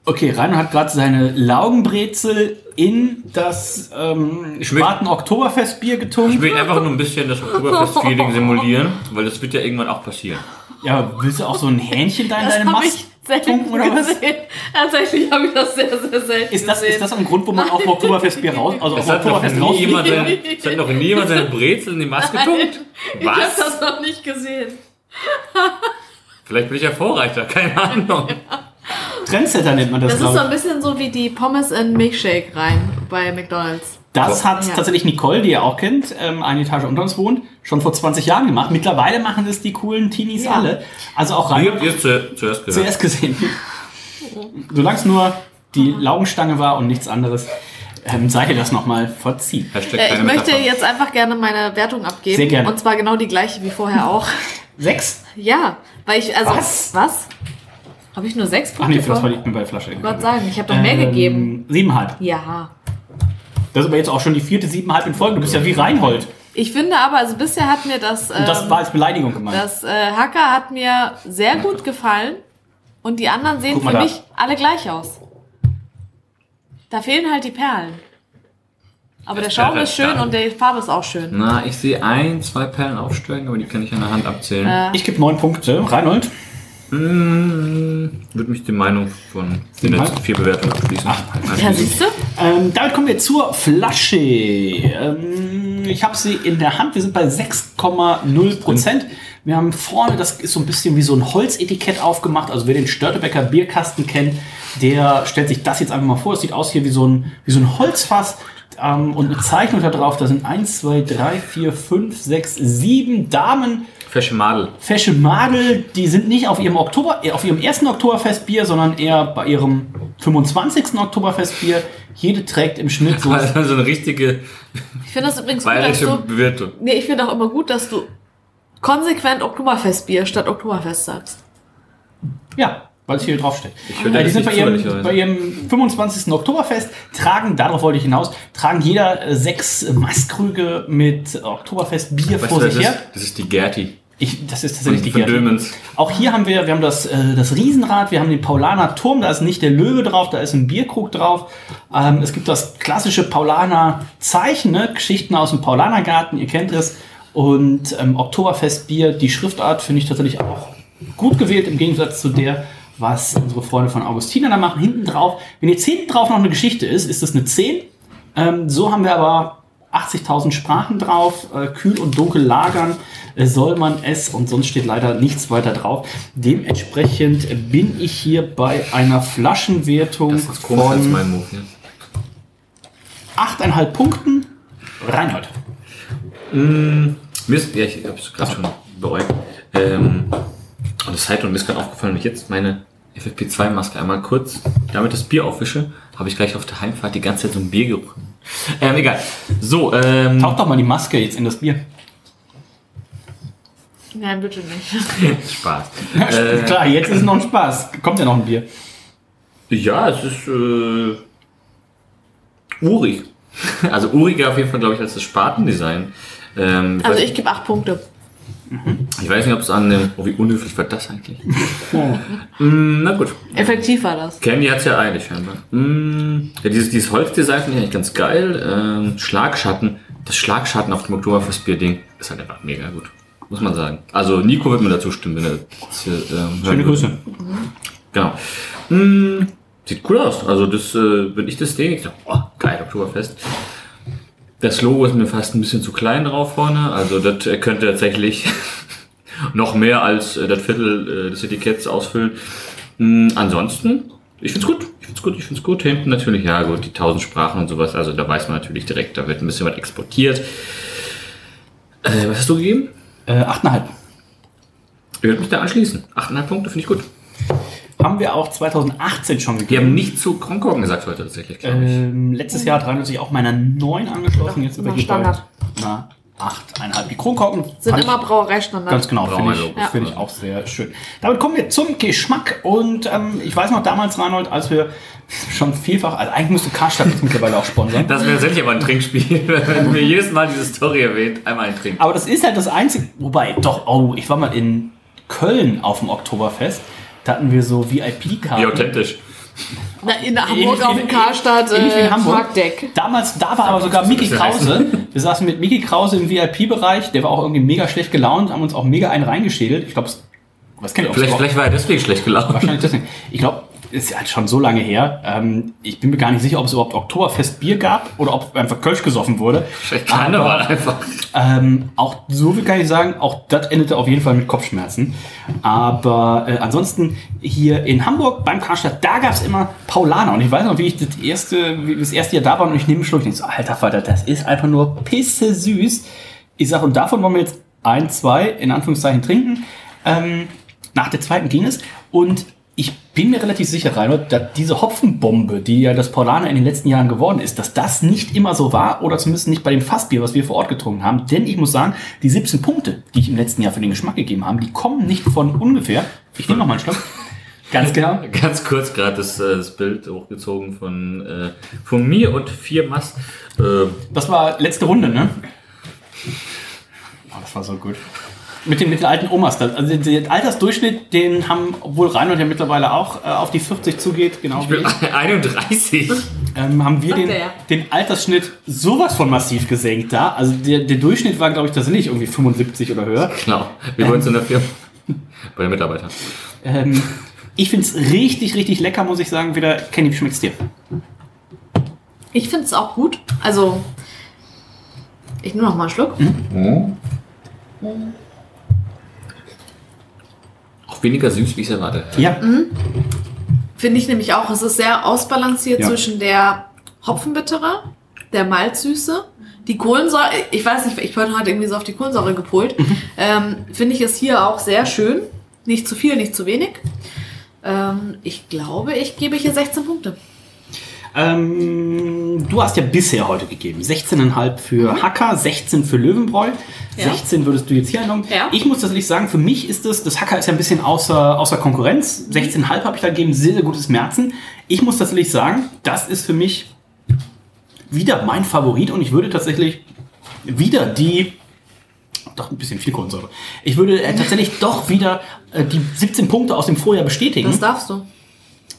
S1: okay, Rainer hat gerade seine Laugenbrezel in das ähm, Spaten-Oktoberfestbier
S3: Ich
S1: getunkt.
S3: will einfach nur ein bisschen das Oktoberfest-Feeling simulieren, weil das wird ja irgendwann auch passieren.
S1: Ja, willst du auch so ein Hähnchen da in
S2: Das
S1: deine Mast
S2: selten
S1: tunken oder was?
S2: gesehen. Tatsächlich habe ich das sehr, sehr selten
S1: Ist das,
S2: gesehen.
S1: ist das ein Grund, wo man auf dem Oktoberfestbier raus, also auf
S3: hat noch
S1: Oktoberfest
S3: nie
S1: rausfliegt?
S3: jemand seine, es hat noch nie jemand seine Brezel in die Maske getunkt.
S2: Ich habe
S3: Was?
S2: das noch nicht gesehen.
S3: Vielleicht bin ich ja Vorreiter, keine Ahnung.
S1: Trendsetter nennt man das,
S2: Das ist so ein bisschen so wie die Pommes in Milkshake rein bei McDonalds.
S1: Das hat
S2: Ja.
S1: tatsächlich Nicole, die ihr auch kennt, ähm, eine Etage unter uns wohnt, schon vor 20 Jahren gemacht. Mittlerweile machen das die coolen Teenies
S2: Ja.
S1: alle. Also auch
S3: Wie
S1: rein
S3: habt ihr es zu, zuerst gehört?
S1: zuerst gesehen. Solange es nur die Laugenstange war und nichts anderes, ähm, sei ihr das nochmal verziehen.
S2: Äh, ich möchte
S3: Metapher.
S2: jetzt einfach gerne meine Wertung abgeben.
S1: Sehr gerne.
S2: Und zwar genau die gleiche wie vorher auch.
S1: Sechs?
S2: ja, weil ich, also.
S1: Was?
S2: Was? Habe ich nur sechs
S1: Ach
S2: Punkte?
S1: nee, das war die bei Flasche.
S2: Gott sagen, ich habe doch mehr
S1: Ähm,
S2: gegeben.
S1: Siebenhalb.
S2: Ja.
S1: Das ist aber jetzt auch schon die vierte siebenhalb in Folge. Du bist ja wie Reinhold.
S2: Ich finde aber, also bisher hat mir das.
S1: Und das
S2: ähm,
S1: war als Beleidigung gemeint.
S2: Das äh, Hacker hat mir sehr gut gefallen und die anderen sehen für
S1: da.
S2: mich alle gleich aus. Da fehlen halt die Perlen. Aber der Schaum ist schön und die Farbe ist auch schön.
S3: Na, ich sehe ein, zwei Perlen aufsteigen, aber die kann ich an der Hand abzählen.
S2: Äh.
S1: Ich gebe neun Punkte. Reinhold?
S3: Mmh, würde mich die Meinung von den
S1: Siebenhalb?
S3: letzten vier Bewertungen abschließen.
S2: Ja, siehst du?
S1: Ähm, damit kommen wir zur Flasche. Ähm, ich habe sie in der Hand. Wir sind bei 6,0 Prozent. Wir haben vorne, das ist so ein bisschen wie so ein Holzetikett aufgemacht. Also wer den Störtebecker Bierkasten kennt, der stellt sich das jetzt einfach mal vor. Es sieht aus hier wie so ein, wie so ein Holzfass. Ähm, und eine Zeichnung da drauf. Da sind 1, 2, 3, 4, 5, 6, 7 Damen.
S3: Fesche Madel.
S1: Fesche Madel, die sind nicht auf ihrem Oktober, äh, auf ihrem ersten Oktoberfestbier, sondern eher bei ihrem 25. Oktoberfestbier. Jede trägt im Schnitt so
S3: Also so eine richtige
S2: Ich finde das übrigens gut, dass
S3: bayerische
S2: du.
S3: Bewirtung.
S2: Nee, ich finde auch immer gut, dass du konsequent Oktoberfestbier statt Oktoberfest sagst.
S1: Ja, weil es hier drauf steht.
S3: Ich höre
S1: Äh, die sind bei
S3: zu,
S1: ihrem, bei ihrem 25. Oktoberfest, tragen, darauf wollte ich hinaus, tragen jeder äh, sechs Mastkrüge mit Oktoberfestbier vor
S3: du, das
S1: sich
S3: ist,
S1: her.
S3: das ist die Gerti.
S1: Ich, das ist tatsächlich die
S3: von.
S1: Auch hier haben wir, wir haben das, äh, das Riesenrad, wir haben den Paulaner Turm, da ist nicht der Löwe drauf, da ist ein Bierkrug drauf. Ähm, es gibt das klassische Paulaner Zeichen, ne? Geschichten aus dem Paulanergarten, ihr kennt es. Und ähm, Oktoberfestbier, die Schriftart finde ich tatsächlich auch gut gewählt, im Gegensatz zu der, was unsere Freunde von Augustiner da machen. Hinten drauf, wenn jetzt hinten drauf noch eine Geschichte ist, ist das eine 10. Ähm, so haben wir aber 80.000 Sprachen drauf, äh, kühl und dunkel lagern äh, soll man es und sonst steht leider nichts weiter drauf. Dementsprechend bin ich hier bei einer Flaschenwertung
S3: Das ist komisch als
S1: von
S3: mein Move. Ja.
S1: 8,5 Punkten. Reinhold.
S3: Mir ist, ja, ich habe es gerade schon bereut. Ähm, und das Zeit und mir ist gerade aufgefallen, wenn ich jetzt meine FFP2-Maske einmal kurz damit das Bier aufwische, habe ich gleich auf der Heimfahrt die ganze Zeit so ein Biergeruch. Ähm, egal. So, ähm,
S1: Taucht doch mal die Maske jetzt in das Bier.
S2: Nein, bitte nicht.
S3: Spaß.
S1: Äh, Klar, jetzt ist noch ein Spaß. Kommt ja noch ein Bier.
S3: Ja, es ist äh, urig. Also uriger auf jeden Fall, glaube ich, als das Spatendesign. Ähm,
S2: Also ich gebe acht Punkte.
S3: Ich weiß nicht, ob es an dem... Oh, wie unhöflich war das eigentlich? Mm, na gut.
S2: Effektiv war das.
S3: Candy hat's ja eilig scheinbar. Mm, ja, dieses, dieses Holzdesign finde ich eigentlich ganz geil. Ähm, Schlagschatten. Das Schlagschatten auf dem Oktoberfestbier-Ding ist halt einfach mega gut. Muss man sagen. Also Nico wird mir dazu stimmen, wenn er das hier, ähm,
S1: Schöne. Grüße.
S3: Genau. Mm, sieht cool aus. Also das, äh, wenn ich das sehe, ich dachte, oh, geil, Oktoberfest. Das Logo ist mir fast ein bisschen zu klein drauf vorne. Also das äh, könnte tatsächlich noch mehr als äh, das Viertel äh, des Etiketts ausfüllen. Mm, ansonsten, ich find's gut. Ich find's gut, ich find's gut. Hinten natürlich, ja gut, die tausend Sprachen und sowas. Also da weiß man natürlich direkt, da wird ein bisschen was exportiert. Äh, was hast du gegeben?
S1: Äh, 8,5.
S3: Ich würde mich da anschließen. 8,5 Punkte finde ich gut.
S1: Haben wir auch 2018 schon
S3: Wir
S1: gegeben.
S3: haben nicht zu Kronkorken gesagt heute tatsächlich, glaube ich.
S1: Ähm, letztes Jahr hat Reinhold sich auch meiner 9 angeschlossen. Jetzt wir
S2: immer
S1: hier
S2: Standard.
S1: na, 8,5. Die Kronkorken
S2: Sind immer
S1: ich-
S2: Brauereistandard.
S1: Ganz genau, finde ich,
S3: Brauerei-Logo.
S1: finde ich auch sehr schön. Damit kommen wir zum Geschmack. Und ähm, ich weiß noch damals, Reinhold, als wir schon vielfach, also eigentlich müsste Karstadt jetzt mittlerweile auch sponsern.
S3: Das wäre tatsächlich aber ein Trinkspiel, wenn wir jedes Mal diese Story erwähnt, einmal ein Trinken.
S1: Aber das ist halt das Einzige. Wobei, doch, oh, ich war mal in Köln auf dem Oktoberfest. Da hatten wir so VIP-Karten.
S3: Wie authentisch.
S2: Na, in Hamburg auf dem Karstadt äh,
S1: Hamburg.
S2: Marktdeck.
S1: Damals, da war aber sogar Mickey Krause. Wir saßen mit Mickey Krause im VIP-Bereich. Der war auch irgendwie mega schlecht gelaunt, haben uns auch mega einen reingeschädelt. Ich glaube, was kennt ihr
S3: Vielleicht, vielleicht war er deswegen schlecht gelaufen.
S1: Wahrscheinlich deswegen. Ich glaube, ist halt schon so lange her. Ähm, ich bin mir gar nicht sicher, ob es überhaupt Oktoberfest-Bier gab oder ob einfach Kölsch gesoffen wurde.
S3: Vielleicht Karneval einfach.
S1: Ähm, auch so viel kann ich sagen, auch das endete auf jeden Fall mit Kopfschmerzen. Aber äh, ansonsten hier in Hamburg beim Karstadt, da gab es immer Paulaner. Und ich weiß noch, wie ich das erste, wie das erste Jahr da war und ich nehme einen Schluck. Ich denk so, alter Falter, das ist einfach nur pisse süß. Ich sag, und davon wollen wir jetzt ein, zwei, in Anführungszeichen, trinken. Ähm, nach der zweiten ging es. Und ich bin mir relativ sicher, Reinhold, dass diese Hopfenbombe, die ja das Paulaner in den letzten Jahren geworden ist, dass das nicht immer so war oder zumindest nicht bei dem Fassbier, was wir vor Ort getrunken haben. Denn ich muss sagen, die 17 Punkte, die ich im letzten Jahr für den Geschmack gegeben habe, die kommen nicht von ungefähr. Ich nehme noch mal einen Schluck. Ganz genau.
S3: Ganz kurz gerade das, äh, das Bild hochgezogen von, äh, von mir und vier Mass. Äh,
S1: Das war letzte Runde, ne? Oh, das war so gut. Mit den, mit den alten Omas. Also den Altersdurchschnitt, den haben, obwohl Reinhold ja mittlerweile auch äh, auf die 40 zugeht, genau
S3: ich
S1: wie
S3: bin
S1: ich.
S3: 31.
S1: ähm, haben wir den, den Altersschnitt sowas von massiv gesenkt da. Also der, der Durchschnitt war, glaube ich, tatsächlich irgendwie 75 oder höher.
S3: Genau. Wir wollen uns in der Firma. Bei den Mitarbeitern.
S1: Ähm, ich finde es richtig, richtig lecker, muss ich sagen. Wieder, Kenny, wie schmeckt's dir?
S2: Ich finde es auch gut. Also, ich nehme noch mal einen Schluck.
S3: Auch weniger süß, wie ich es erwartet habe.
S1: Ja.
S2: Finde ich nämlich auch. Es ist sehr ausbalanciert
S1: Ja.
S2: zwischen der Hopfenbittere, der Malzsüße, die Kohlensäure. Ich weiß nicht, ich bin heute irgendwie so auf die Kohlensäure gepolt. Ähm, Finde ich es hier auch sehr schön. Nicht zu viel, nicht zu wenig. Ähm, ich glaube, ich gebe hier 16 Punkte.
S1: Ähm, du hast ja bisher heute gegeben 16,5 für Hacker, 16 für Löwenbräu.
S2: Ja.
S1: 16 würdest du jetzt hier einloggen.
S2: Ja.
S1: Ich muss tatsächlich sagen, für mich ist das, das Hacker ist ja ein bisschen außer, außer Konkurrenz. 16,5 habe ich da gegeben, sehr, sehr gutes Merzen. Ich muss tatsächlich sagen, das ist für mich wieder mein Favorit und ich würde tatsächlich wieder die doch ein bisschen viel Kohlensäure. Ich würde äh, tatsächlich doch wieder äh, die 17 Punkte aus dem Vorjahr bestätigen.
S2: Das darfst du.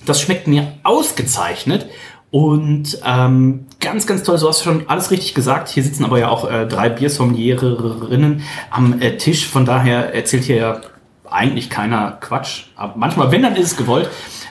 S1: Das schmeckt mir ausgezeichnet. Und ähm, ganz, ganz toll, so hast du schon alles richtig gesagt. Hier sitzen aber ja auch äh, drei Biersommelierinnen am äh, Tisch. Von daher erzählt hier ja eigentlich keiner Quatsch. Aber manchmal, wenn, dann ist es gewollt,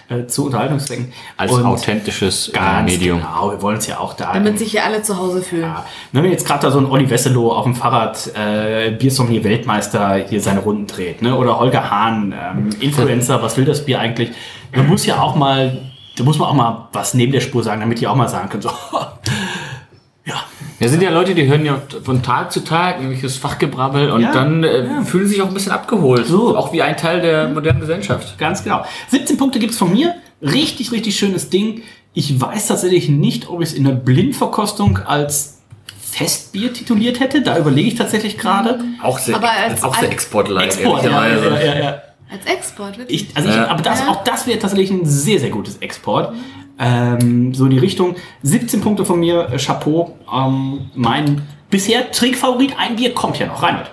S1: äh, zu Unterhaltungszwecken.
S3: Als
S1: Und
S3: authentisches äh,
S1: ganz
S3: Medium.
S1: Genau, wir wollen uns ja auch da.
S2: Damit sich hier alle zu Hause fühlen.
S1: Ja. Wenn wir jetzt gerade da so ein Olli Wesselow auf dem Fahrrad äh, Biersommelier Weltmeister hier seine Runden dreht, ne? Oder Holger Hahn, ähm, Influencer, was will das Bier eigentlich? Da muss ja auch mal, da muss man auch mal was neben der Spur sagen, damit die auch mal sagen können, so, ja,
S3: Ja, sind ja Leute, die hören ja von Tag zu Tag irgendwelches Fachgebrabbel und
S1: Ja,
S3: dann äh, fühlen sich auch ein bisschen abgeholt.
S1: So.
S3: Auch wie ein Teil der modernen Gesellschaft.
S1: ganz genau. 17 Punkte gibt's von mir. Richtig, richtig schönes Ding. Ich weiß tatsächlich nicht, ob ich es in der Blindverkostung als Festbier tituliert hätte. Da überlege ich tatsächlich gerade.
S3: Auch sehr,
S2: Aber als-
S3: auch sehr Exportline.
S1: Export, ja,
S3: ehrlicherweise.
S1: ja, ja, ja.
S2: Als Export, wirklich.
S1: Ich, also ich,
S3: Ja.
S1: aber das,
S2: Ja.
S1: auch das wäre tatsächlich ein sehr, sehr gutes Export. Ähm, so in die Richtung. 17 Punkte von mir, äh, Chapeau. Ähm, mein bisher Trinkfavorit, ein Bier kommt ja noch. Reinhard.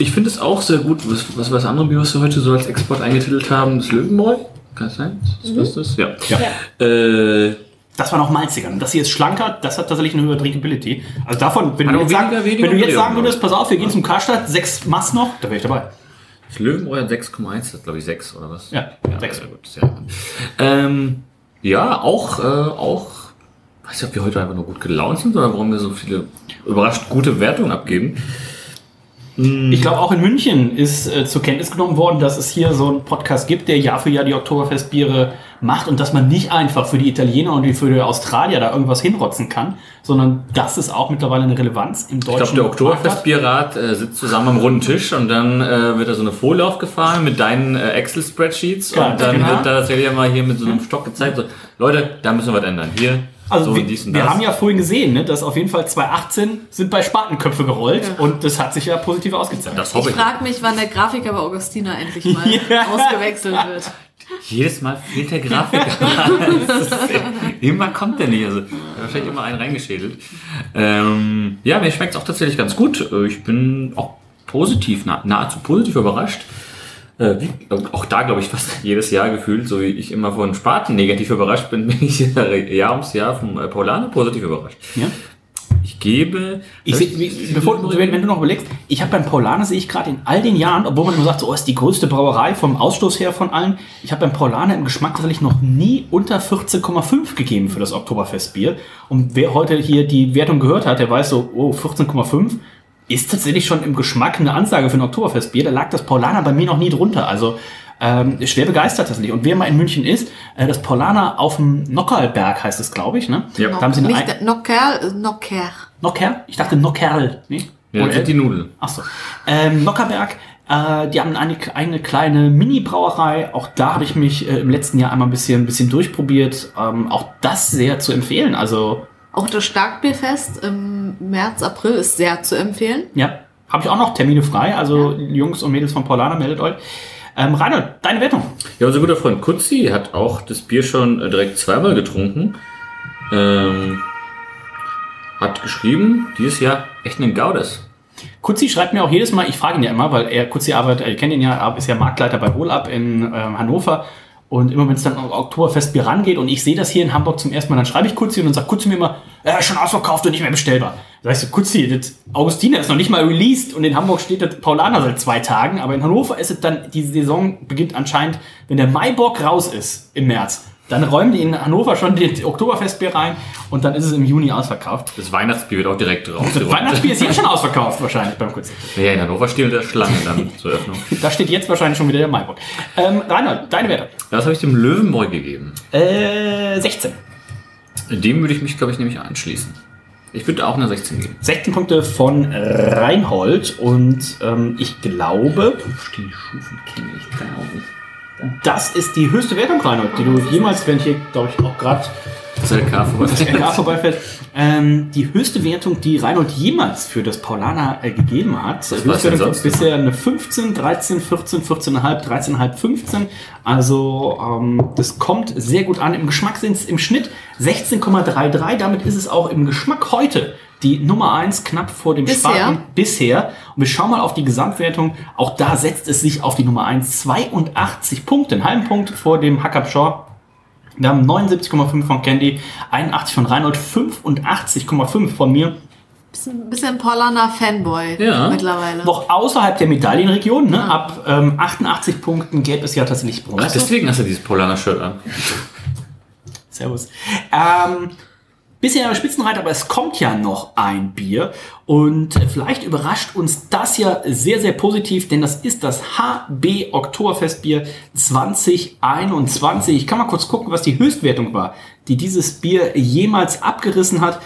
S3: Ich finde es auch sehr gut. Was, was war das andere Bier, was wir heute so als Export eingetitelt haben? Das Löwenbräu? Kann das sein? Ist das das? Ja. Äh,
S1: Das war noch malziger. Und das hier ist schlanker, das hat tatsächlich eine höhere Drinkability. Also davon, wenn du jetzt, sagen,
S3: weniger-
S1: wenn du jetzt sagen würdest, pass auf, wir gehen zum Karstadt, sechs Mass noch, da wäre ich dabei.
S3: Das Löwenbräu hat 6,1, das glaube ich 6 oder was?
S1: Ja,
S3: ja
S1: 6.
S3: Sehr gut, sehr gut. Ähm, ja, auch, äh, auch, weiß nicht, ob wir heute einfach nur gut gelaunt sind oder warum wir so viele überrascht gute Wertungen abgeben.
S1: Ich glaube, auch in München ist äh, zur Kenntnis genommen worden, dass es hier so einen Podcast gibt, der Jahr für Jahr die Oktoberfestbiere macht und dass man nicht einfach für die Italiener und die für die Australier da irgendwas hinrotzen kann, sondern dass es auch mittlerweile eine Relevanz im
S3: Ich
S1: deutschen
S3: glaube, der. Oktoberfestbierrat äh, sitzt zusammen am runden Tisch und dann äh, wird da so eine Folie aufgefahren mit deinen äh, Excel-Spreadsheets
S1: Ja,
S3: und dann
S1: genau.
S3: wird da tatsächlich mal hier mit so einem Stock gezeigt, so, Leute, da müssen wir was ändern. Hier,
S1: Also
S3: so
S1: wir,
S3: und dies und
S1: wir
S3: das.
S1: haben ja vorhin gesehen, ne, dass auf jeden Fall 2018 sind bei Spatenköpfe gerollt und das hat sich ja positiv ausgezahlt.
S3: das
S2: Ich
S3: hoffe ich.
S2: frage mich, wann der Grafiker bei Augustina endlich mal
S1: Ja.
S2: ausgewechselt wird.
S3: Jedes Mal fehlt der Grafiker. Immer kommt der nicht. Also, er hat wahrscheinlich immer einen reingeschädelt. Ähm, ja, mir schmeckt es auch tatsächlich ganz gut. Äh, Ich bin auch positiv, nah, nahezu positiv überrascht. Äh, wie, auch da glaube ich fast jedes Jahr gefühlt, so wie ich immer von Spaten negativ überrascht bin, bin ich Jahr ums Jahr vom äh, Paulaner positiv überrascht.
S1: Ja.
S3: Ich gebe.
S1: Ich seh, wie- bevor, du- wenn, wenn du noch überlegst, ich habe beim Paulaner sehe ich gerade in all den Jahren, obwohl man immer sagt, so oh, ist die größte Brauerei vom Ausstoß her von allen, ich habe beim Paulaner im Geschmack tatsächlich noch nie unter 14,5 gegeben für das Oktoberfestbier. Und wer heute hier die Wertung gehört hat, der weiß so, oh, 14,5 ist tatsächlich schon im Geschmack eine Ansage für ein Oktoberfestbier. Da lag das Paulaner bei mir noch nie drunter. Also ähm, schwer begeistert tatsächlich. Und wer mal in München ist, äh, das Paulaner auf dem Nockerlberg heißt es, glaube ich. Ne?
S3: Ja.
S1: Da haben sie eine
S2: Nicht Nocker, Nocker.
S1: Nocker? Ich dachte Nockerl. Nee?
S3: Ja, sind die Nudeln.
S1: Achso. Ähm, Nockerberg, äh, die haben eine, eine kleine Mini-Brauerei. Auch da habe ich mich äh, im letzten Jahr einmal ein bisschen, ein bisschen durchprobiert. Ähm, auch das sehr zu empfehlen. Also,
S2: Auch das Starkbierfest im März, April ist sehr zu empfehlen.
S1: ja, habe ich auch noch Termine frei. Also, Jungs und Mädels von Paulaner, meldet euch. Ähm, Reinhold, deine Wertung?
S3: Ja, unser guter Freund Kutzi hat auch das Bier schon äh, direkt zweimal getrunken. Ähm, hat geschrieben, dieses Jahr echt ein Gaudes.
S1: Kutzi schreibt mir auch jedes Mal, ich frage ihn ja immer, weil er, Kutzi arbeitet, ihr kennt ihn ja, ist ja Marktleiter bei Wohlab in ähm, Hannover. Und immer wenn es dann um Oktoberfestbier rangeht und ich sehe das hier in Hamburg zum ersten Mal, dann schreibe ich Kutzi und dann sagt Kutzi mir immer, ja, schon ausverkauft und nicht mehr bestellbar. Da sag ich so, Kutzi, das Augustiner ist noch nicht mal released und in Hamburg steht das Paulaner seit zwei Tagen, aber in Hannover ist es dann, die Saison beginnt anscheinend, wenn der Maibock raus ist im März. Dann räumen die in Hannover schon die Oktoberfestbier rein und dann ist es im Juni ausverkauft.
S3: Das Weihnachtsbier wird auch direkt
S1: Das
S3: rausgeräumt.
S1: Weihnachtsbier ist jetzt schon ausverkauft wahrscheinlich beim Kutzi.
S3: Ja, in Hannover stehen der Schlange dann zur Öffnung.
S1: Da steht jetzt wahrscheinlich schon wieder der Maibock. Ähm, Reinhold, deine Werte?
S3: Das habe ich dem Löwenbräu gegeben.
S1: Äh, 16.
S3: Dem würde ich mich, glaube ich, nämlich anschließen. Ich würde auch eine 16 geben.
S1: 16 Punkte von Reinhold und ähm, ich glaube,
S3: Die Stufen kenne ich, glaube ich.
S1: das ist die höchste Wertung, Reinhold, die du jemals, wenn hier, glaube ich, auch gerade
S3: Das LK vorbei.
S1: LK vorbeifällt, ähm, die höchste Wertung, die Reinhold jemals für das Paulaner äh, gegeben hat. Wertung
S3: sonst
S1: bisher eine 15, 13, 14, 14,5, 13,5, 15. Also ähm, das kommt sehr gut an. Im Geschmack sind es im Schnitt 16,33. Damit ist es auch im Geschmack heute die Nummer 1 knapp vor dem
S2: Bisher?
S1: Spaten bisher. Und wir schauen mal auf die Gesamtwertung. Auch da setzt es sich auf die Nummer 1. 82 Punkte, einen halben Punkt vor dem Hackab Shaw. Wir haben 79,5 von Candy, 81 von Reinhold, 85,5 von mir.
S2: Bisschen, bisschen Paulaner Fanboy
S3: Ja.
S2: mittlerweile.
S1: Noch außerhalb der Medaillenregion, ne? ab ähm, 88 Punkten gäbe es ja tatsächlich
S3: Ach,
S1: Bronze.
S3: deswegen hast du dieses Polaner-Shirt an.
S1: Servus. Ähm, bisher Spitzenreiter, aber es kommt ja noch ein Bier und äh, vielleicht überrascht uns das ja sehr, sehr positiv, denn das ist das HB Oktoberfestbier 2021. Ich kann mal kurz gucken, was die Höchstwertung war, die dieses Bier jemals abgerissen hat.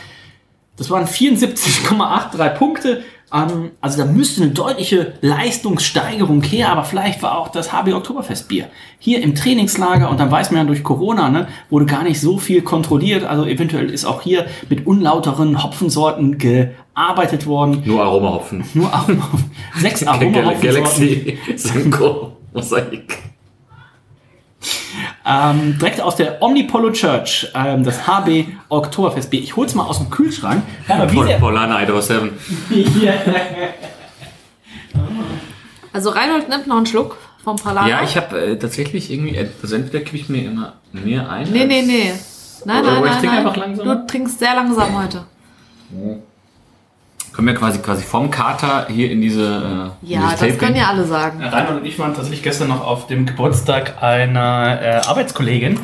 S1: Das waren 74,83 Punkte. Also da müsste eine deutliche Leistungssteigerung her, aber vielleicht war auch das HB Oktoberfestbier hier im Trainingslager und dann weiß man ja durch Corona, ne, wurde gar nicht so viel kontrolliert. Also eventuell ist auch hier mit unlauteren Hopfensorten gearbeitet worden.
S3: Nur Aromahopfen.
S1: Nur Aromahopfen. Sechs
S3: Gal
S1: Aromahopfensorten.
S3: Galaxy, Synchro, Mosaik.
S1: Ähm, direkt aus der Omnipolo Church, ähm, das HB Oktoberfestbier. Ich hol's mal aus dem Kühlschrank. Ja, wie
S3: Pol
S1: sehr-
S3: Polaner Idaho 7.
S2: Also Reinhold nimmt noch einen Schluck vom Paulaner.
S3: Ja, ich habe äh, tatsächlich irgendwie, äh, also entweder kippe ich mir immer mehr ein.
S2: Nee, nee, nee. Nein, nein,
S3: ich
S2: nein,
S3: trinke
S2: nein.
S3: einfach langsam?
S2: Du trinkst sehr langsam heute.
S3: Kommen wir quasi, quasi vom Kater hier in diese. Äh,
S2: Ja, das
S3: Taping.
S2: können ja alle sagen.
S1: Reinhold und ich waren tatsächlich gestern noch auf dem Geburtstag einer äh, Arbeitskollegin.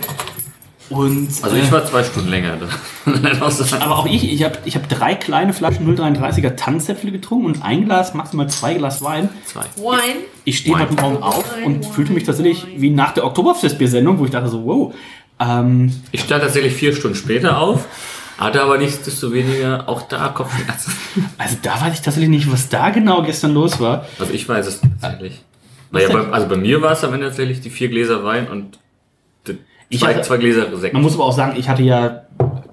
S1: Und,
S3: Also ich war zwei Stunden länger da.
S1: äh, aber auch ich, ich habe ich hab drei kleine Flaschen 0,33er Tannenzäpfle getrunken und ein Glas, maximal zwei Glas Wein.
S3: zwei.
S2: Wine.
S1: Ich stehe
S3: Wein.
S1: heute Morgen auf und fühlte mich tatsächlich wie nach der Oktoberfestbier-Sendung, wo ich dachte so, wow. Ähm,
S3: Ich stand tatsächlich vier Stunden später auf, hatte aber nichtsdestoweniger auch da Kopfschmerzen.
S1: also da weiß ich tatsächlich nicht, was da genau gestern los war.
S3: Also ich weiß es tatsächlich. Weil ja, bei, also bei mir war es am Ende tatsächlich die vier Gläser Wein und zwei,
S1: hatte-
S3: zwei Gläser Sekt.
S1: Man muss aber auch sagen, ich hatte ja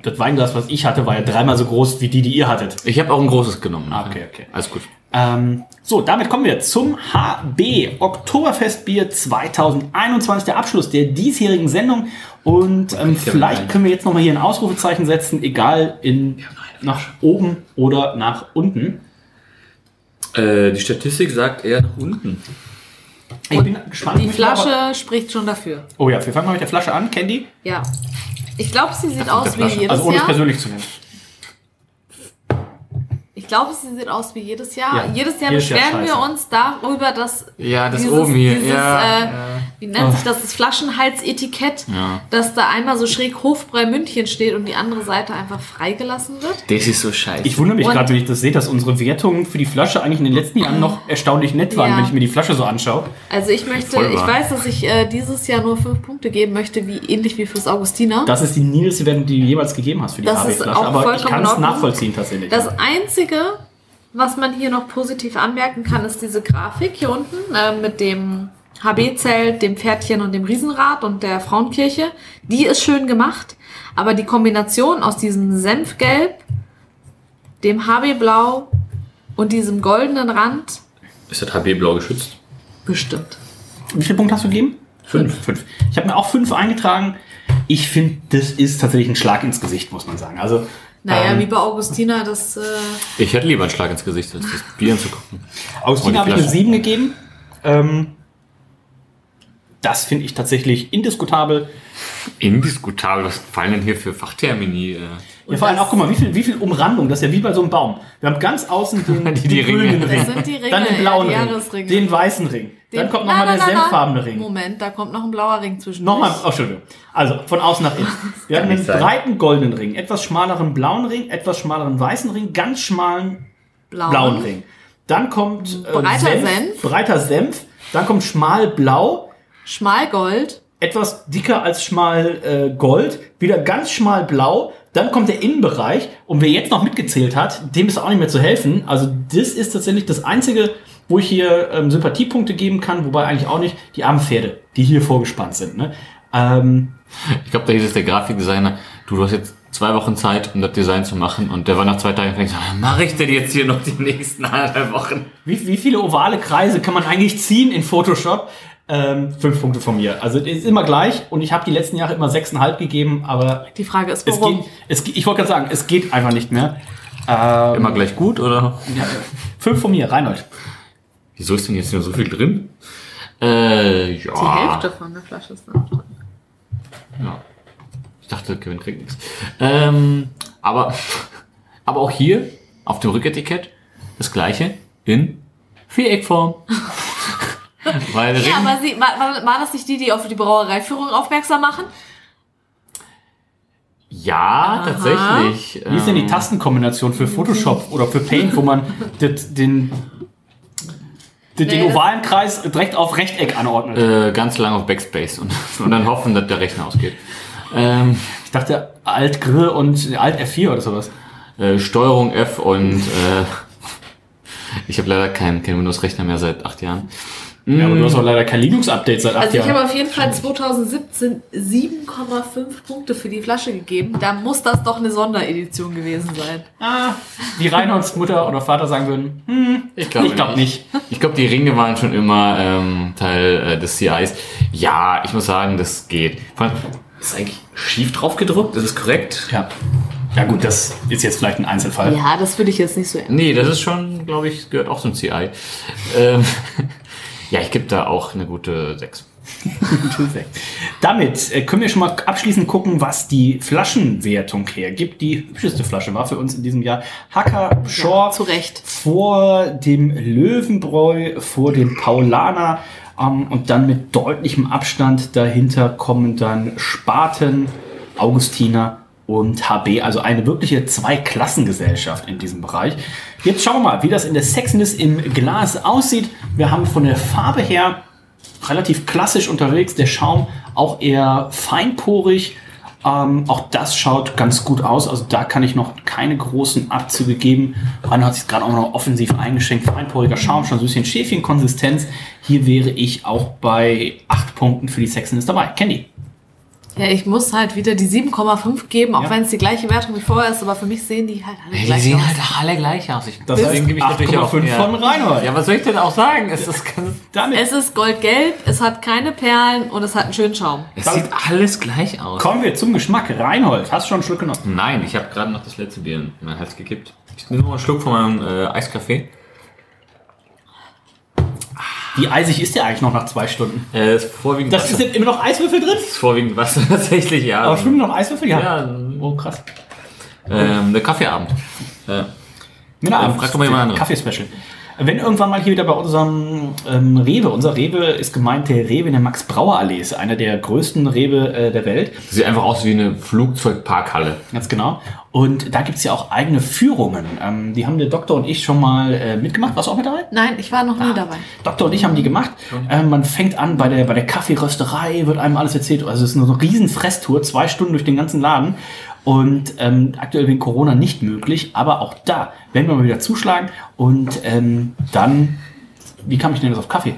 S1: das Weinglas, was ich hatte, war ja dreimal so groß wie die, die ihr hattet.
S3: Ich habe auch ein großes genommen.
S1: Ah, okay, okay.
S3: Alles gut.
S1: Ähm, so, damit kommen wir zum HB Oktoberfestbier 2021, der Abschluss der diesjährigen Sendung. Und ähm, vielleicht können wir jetzt nochmal hier ein Ausrufezeichen setzen, egal in, nach oben oder nach unten.
S3: Äh, die Statistik sagt eher nach unten.
S1: Ich bin gespannt.
S2: Die
S1: viel aber-
S2: Flasche spricht schon dafür.
S1: Oh ja, wir fangen mal mit der Flasche an. Candy?
S2: Ja. Ich glaube, sie sieht aus wie
S3: Flasche.
S2: jedes
S1: Also ohne es
S2: Jahr.
S1: persönlich zu nennen.
S2: Ich glaube, sie sieht aus wie jedes Jahr.
S1: Ja,
S2: jedes Jahr
S1: jedes Jahr
S2: beschweren wir
S1: scheiße.
S2: uns darüber, dass
S3: Ja, das
S2: dieses,
S3: oben hier.
S2: dieses
S3: ja,
S2: äh,
S3: ja.
S2: wie nennt sich das, das Flaschenhalsetikett,
S3: Ja.
S2: dass da einmal so schräg Hofbrei München steht und die andere Seite einfach freigelassen wird.
S3: Das ist so scheiße.
S1: Ich wundere mich gerade, wenn ich das sehe, dass unsere Wertungen für die Flasche eigentlich in den letzten Jahren noch erstaunlich nett waren,
S2: Ja.
S1: wenn ich mir die Flasche so anschaue.
S2: Also ich möchte, ich weiß, dass ich äh, dieses Jahr nur fünf Punkte geben möchte, wie ähnlich wie fürs Augustiner.
S1: Das ist die niedrigste Wertung, die du jemals gegeben hast für die
S2: Das ist
S1: HB-Flasche.
S2: auch
S1: Aber ich
S2: vollkommen
S1: kann es nachvollziehen tatsächlich.
S2: Das Einzige, was man hier noch positiv anmerken kann, ist diese Grafik hier unten äh, mit dem HB-Zelt, dem Pferdchen und dem Riesenrad und der Frauenkirche. Die ist schön gemacht, aber die Kombination aus diesem Senfgelb, dem HB-Blau und diesem goldenen Rand
S3: Ist das HB blau geschützt?
S2: bestimmt.
S1: Wie viele Punkte hast du gegeben? Fünf. fünf. Ich habe mir auch fünf eingetragen. Ich finde, das ist tatsächlich ein Schlag ins Gesicht, muss man sagen. Also,
S2: Naja,
S1: ähm,
S2: wie bei Augustina, das... Äh,
S3: Ich hätte lieber einen Schlag ins Gesicht, als das Bier anzugucken.
S1: Augustina habe ich eine
S3: Flasche.
S1: 7 gegeben. Ähm, das finde ich tatsächlich indiskutabel.
S3: Indiskutabel, was fallen denn hier für Fachtermini? Äh?
S1: Ja, vor allem auch, guck mal, wie viel, wie viel Umrandung, das ist ja wie bei so einem Baum. Wir haben ganz außen den,
S3: Die- die
S1: den grünen. Ring,
S2: Das sind die Ringe,
S1: dann den blauen
S2: ja, die
S1: Ring, den weißen Ring, dann
S2: den-
S1: kommt
S2: Na,
S1: nochmal der senffarbene Ring.
S2: Moment, da kommt noch ein blauer Ring zwischen.
S1: Nochmal, oh, Entschuldigung. Also von außen nach innen. Wir haben einen
S3: sein.
S1: breiten goldenen Ring, etwas schmaleren blauen Ring, etwas schmaleren weißen Ring, ganz schmalen
S2: blauen,
S1: blauen Ring. Dann kommt äh,
S2: Breiter Senf.
S1: breiter Senf. Dann kommt schmalblau,
S2: Schmalgold.
S1: etwas dicker als schmal äh, Gold, wieder ganz schmal blau. Dann kommt der Innenbereich und wer jetzt noch mitgezählt hat, dem ist auch nicht mehr zu helfen. Also das ist tatsächlich das Einzige, wo ich hier ähm, Sympathiepunkte geben kann, wobei eigentlich auch nicht die armen Pferde, die hier vorgespannt sind. Ne? Ähm,
S3: Ich glaube, da hieß es der Grafikdesigner, du, du hast jetzt zwei Wochen Zeit, um das Design zu machen. Und der war nach zwei Tagen und gesagt, mache ich denn jetzt hier noch die nächsten anderthalb Wochen?
S1: Wie, wie viele ovale Kreise kann man eigentlich ziehen in Photoshop? Ähm, fünf Punkte von mir. Also es ist immer gleich und ich habe die letzten Jahre immer sechseinhalb gegeben, aber
S2: Die Frage ist,
S1: es
S2: warum?
S1: geht, es, geht- ich wollte gerade sagen, es geht einfach nicht mehr. Ähm,
S3: Immer gleich gut, oder?
S1: ja, fünf von mir, Reinhold.
S3: Wieso ist denn jetzt nur so viel drin? Äh, ja.
S2: Die Hälfte von der Flasche ist noch drin.
S3: Ja. Ich dachte, Kevin kriegt nichts. Ähm, aber, aber auch hier auf dem Rücketikett das gleiche in Viereckform. Weil
S2: Ja, aber sie, war, war, war das nicht die, die auf die Brauereiführung aufmerksam machen?
S3: ja, tatsächlich.
S1: Wie ist denn die
S3: ähm,
S1: Tastenkombination für Photoshop oder für Paint, wo man den, den, den
S2: Nee, das-
S1: ovalen Kreis direkt auf Rechteck anordnet?
S3: Äh, ganz lang auf Backspace und, und dann hoffen, dass der Rechner ausgeht. Ähm,
S1: Ich dachte Alt Grill und Alt F4 oder sowas.
S3: äh, Steuerung F und äh, ich habe leider keinen kein Windows-Rechner mehr seit acht Jahren.
S1: Ja, aber du hast auch leider kein Linux-Update seit acht
S2: Also ich
S1: Jahren.
S2: habe auf jeden Fall 2017 7,5 Punkte für die Flasche gegeben. Da muss das doch eine Sonderedition gewesen sein.
S1: Ah, wie Reinholds Mutter oder Vater sagen würden, hm,
S3: Ich glaube
S1: ich glaube nicht.
S3: Ich glaube, die Ringe waren schon immer ähm, Teil äh, des CIs. Ja, ich muss sagen, das geht. Ist eigentlich schief drauf gedruckt? Ist es korrekt?
S1: Ja. Ja gut, das ist jetzt vielleicht ein Einzelfall.
S2: Ja, das würde ich jetzt nicht so ernst.
S3: Nee, das ist schon, glaube ich, gehört auch zum CI. Ähm, ja, ich gebe da auch eine gute 6.
S1: Damit äh, können wir schon mal abschließend gucken, was die Flaschenwertung hergibt. Die hübscheste Flasche war für uns in diesem Jahr Hacker Shore.
S2: zu Recht.
S1: Vor dem Löwenbräu, vor dem Paulaner. Ähm, und dann mit deutlichem Abstand dahinter kommen dann Spaten, Augustiner und HB. Also eine wirkliche Zweiklassengesellschaft in diesem Bereich. Jetzt schauen wir mal, wie das in der Sexiness im Glas aussieht. Wir haben von der Farbe her relativ klassisch unterwegs. Der Schaum auch eher feinporig. Ähm, auch das schaut ganz gut aus. Also da kann ich noch keine großen Abzüge geben. Rainer hat sich gerade auch noch offensiv eingeschenkt. Feinporiger Schaum, schon ein bisschen Schäfchenkonsistenz. Hier wäre ich auch bei acht Punkten für die Sexiness dabei. Candy.
S2: Ja, ich muss halt wieder die 7,5 geben, auch
S1: Ja.
S2: wenn es die gleiche Wertung wie vorher ist, aber für mich sehen die halt alle
S3: Die
S2: gleich
S3: sehen
S2: aus.
S3: halt alle gleich aus. Ich,
S1: Das
S3: deswegen gebe ich natürlich auch
S1: 8,5
S3: ja.
S1: von Reinhold.
S3: Ja, was soll ich denn auch sagen? Es, ist
S1: Damit
S2: Es ist goldgelb, es hat keine Perlen und es hat einen schönen Schaum.
S3: es sieht alles gleich aus.
S1: kommen wir zum Geschmack. Reinhold, hast du schon einen Schluck genommen?
S3: Nein, ich habe gerade noch das letzte Bier in meinen Hals gekippt. Ich nehme noch einen Schluck von meinem äh, Eiskaffee.
S1: Wie eisig ist der eigentlich noch nach zwei Stunden?
S3: Äh, ist vorwiegend
S1: Das
S3: Wasser.
S1: ist immer noch Eiswürfel drin?
S3: ist vorwiegend Wasser tatsächlich, ja.
S1: Aber schwimmen noch Eiswürfel? Ja.
S3: Ja,
S1: Oh, krass.
S3: ähm, der Kaffeeabend. Äh,
S1: Männerabend.
S3: frag doch mal jemand anderes.
S1: Kaffee-Special. Wenn irgendwann mal hier wieder bei unserem ähm, Rewe, unser Rewe ist gemeint der Rewe in der Max-Brauer-Allee, ist einer der größten Rewe äh, der Welt.
S3: sieht einfach aus wie eine Flugzeugparkhalle.
S1: Ganz genau. Und da gibt's ja auch eigene Führungen. Ähm, die haben der Doktor und ich schon mal äh, mitgemacht. Warst du auch mit dabei?
S2: Nein, ich war noch nie dabei.
S1: Doktor und ich haben die gemacht. Ähm, man fängt an bei der, bei der Kaffeerösterei, wird einem alles erzählt. Also es ist eine riesen Fresstour, zwei Stunden durch den ganzen Laden. Und ähm, aktuell wegen Corona nicht möglich, aber auch da werden wir mal wieder zuschlagen. Und ähm, dann, wie kam ich denn jetzt auf Kaffee?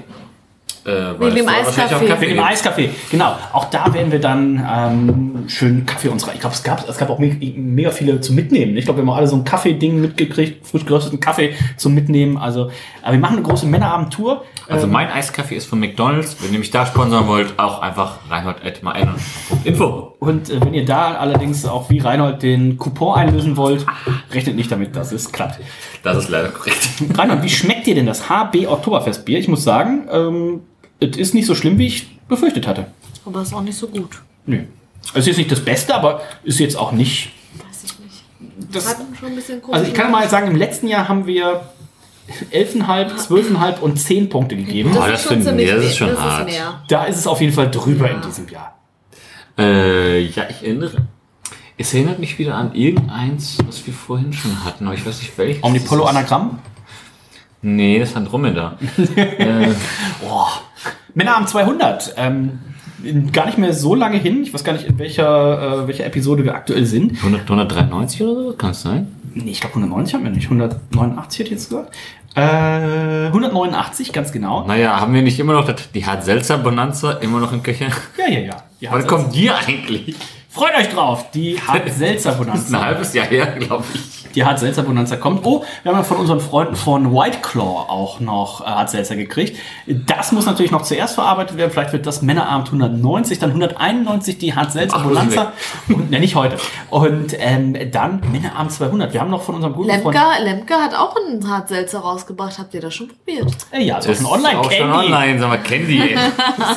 S3: Äh, weil
S2: Wegen dem Eiskaffee.
S1: Wegen dem. Eiskaffee, genau. Auch da werden wir dann ähm, schön Kaffee uns rein. Ich glaube, es gab, es gab auch me mega viele zum Mitnehmen. Ich glaube, wir haben alle so ein Kaffee-Ding mitgekriegt, frisch gerösteten Kaffee zum Mitnehmen. Also, aber wir machen eine große Männerabend-Tour.
S3: Also
S1: Ähm,
S3: mein Eiskaffee ist von McDonalds. Wenn ihr mich da sponsern wollt, auch einfach reinhold.info.
S1: Und äh, wenn ihr da allerdings auch wie Reinhold den Coupon einlösen wollt, rechnet nicht damit, dass es klappt.
S3: Das ist leider korrekt.
S1: Reinhold, wie schmeckt dir denn das HB Oktoberfestbier? Ich muss sagen, ähm, es ist nicht so schlimm, wie ich befürchtet hatte.
S2: Aber ist auch nicht so gut.
S1: Nö. Es ist jetzt nicht das Beste, aber ist jetzt auch nicht.
S2: Weiß ich nicht.
S1: Das,
S2: Hat schon ein bisschen komisch.
S1: also ich kann mal sagen, im letzten Jahr haben wir 11,5, 12,5 und 10 Punkte gegeben.
S3: Oh, das
S2: schon
S3: finden
S2: ziemlich
S3: das ist schon
S2: das
S3: hart.
S2: Ist mehr.
S1: Da ist es auf jeden Fall drüber in diesem Jahr.
S3: Äh, ja, ich erinnere. Es erinnert mich wieder an irgendeins, was wir vorhin schon hatten, aber ich weiß nicht welches.
S1: Omnipollo
S3: ist-
S1: Anagramm.
S3: Nee, das ist Andromeda. äh,
S1: Männerabend 200. Ähm, gar nicht mehr so lange hin. Ich weiß gar nicht, in welcher, äh, welcher Episode wir aktuell sind.
S3: 100, 193 oder so? Kann es sein?
S1: Nee, ich glaube 190 haben wir nicht. 189 hätte ich jetzt gesagt. Äh, 189, ganz genau.
S3: Naja, haben wir nicht immer noch das, die Hart Seltzer Bonanza immer noch im Köcher?
S1: Ja, ja, ja. Die
S3: Wann kommt die eigentlich?
S1: Freut euch drauf. Die Hart Seltzer
S3: Das ist ein halbes Jahr her, glaube ich.
S1: Die Hart Seltzer Bonanza kommt. Oh, wir haben ja von unseren Freunden von White Claw auch noch äh, Hart Seltzer gekriegt. Das muss natürlich noch zuerst verarbeitet werden. Vielleicht wird das Männerabend 190, dann 191 die Hart Seltzer
S3: Ach, muss ich
S1: Bonanza. Und, ne, nicht heute. Und ähm, dann Männerabend 200. Wir haben noch von unserem guten Freund.
S2: Lemke, Lemke hat auch einen Hartselzer rausgebracht. Habt ihr das schon probiert?
S1: Äh, ja, so
S3: Das
S1: ein online
S3: auch schon
S1: Candy.
S3: online, sag mal, Candy.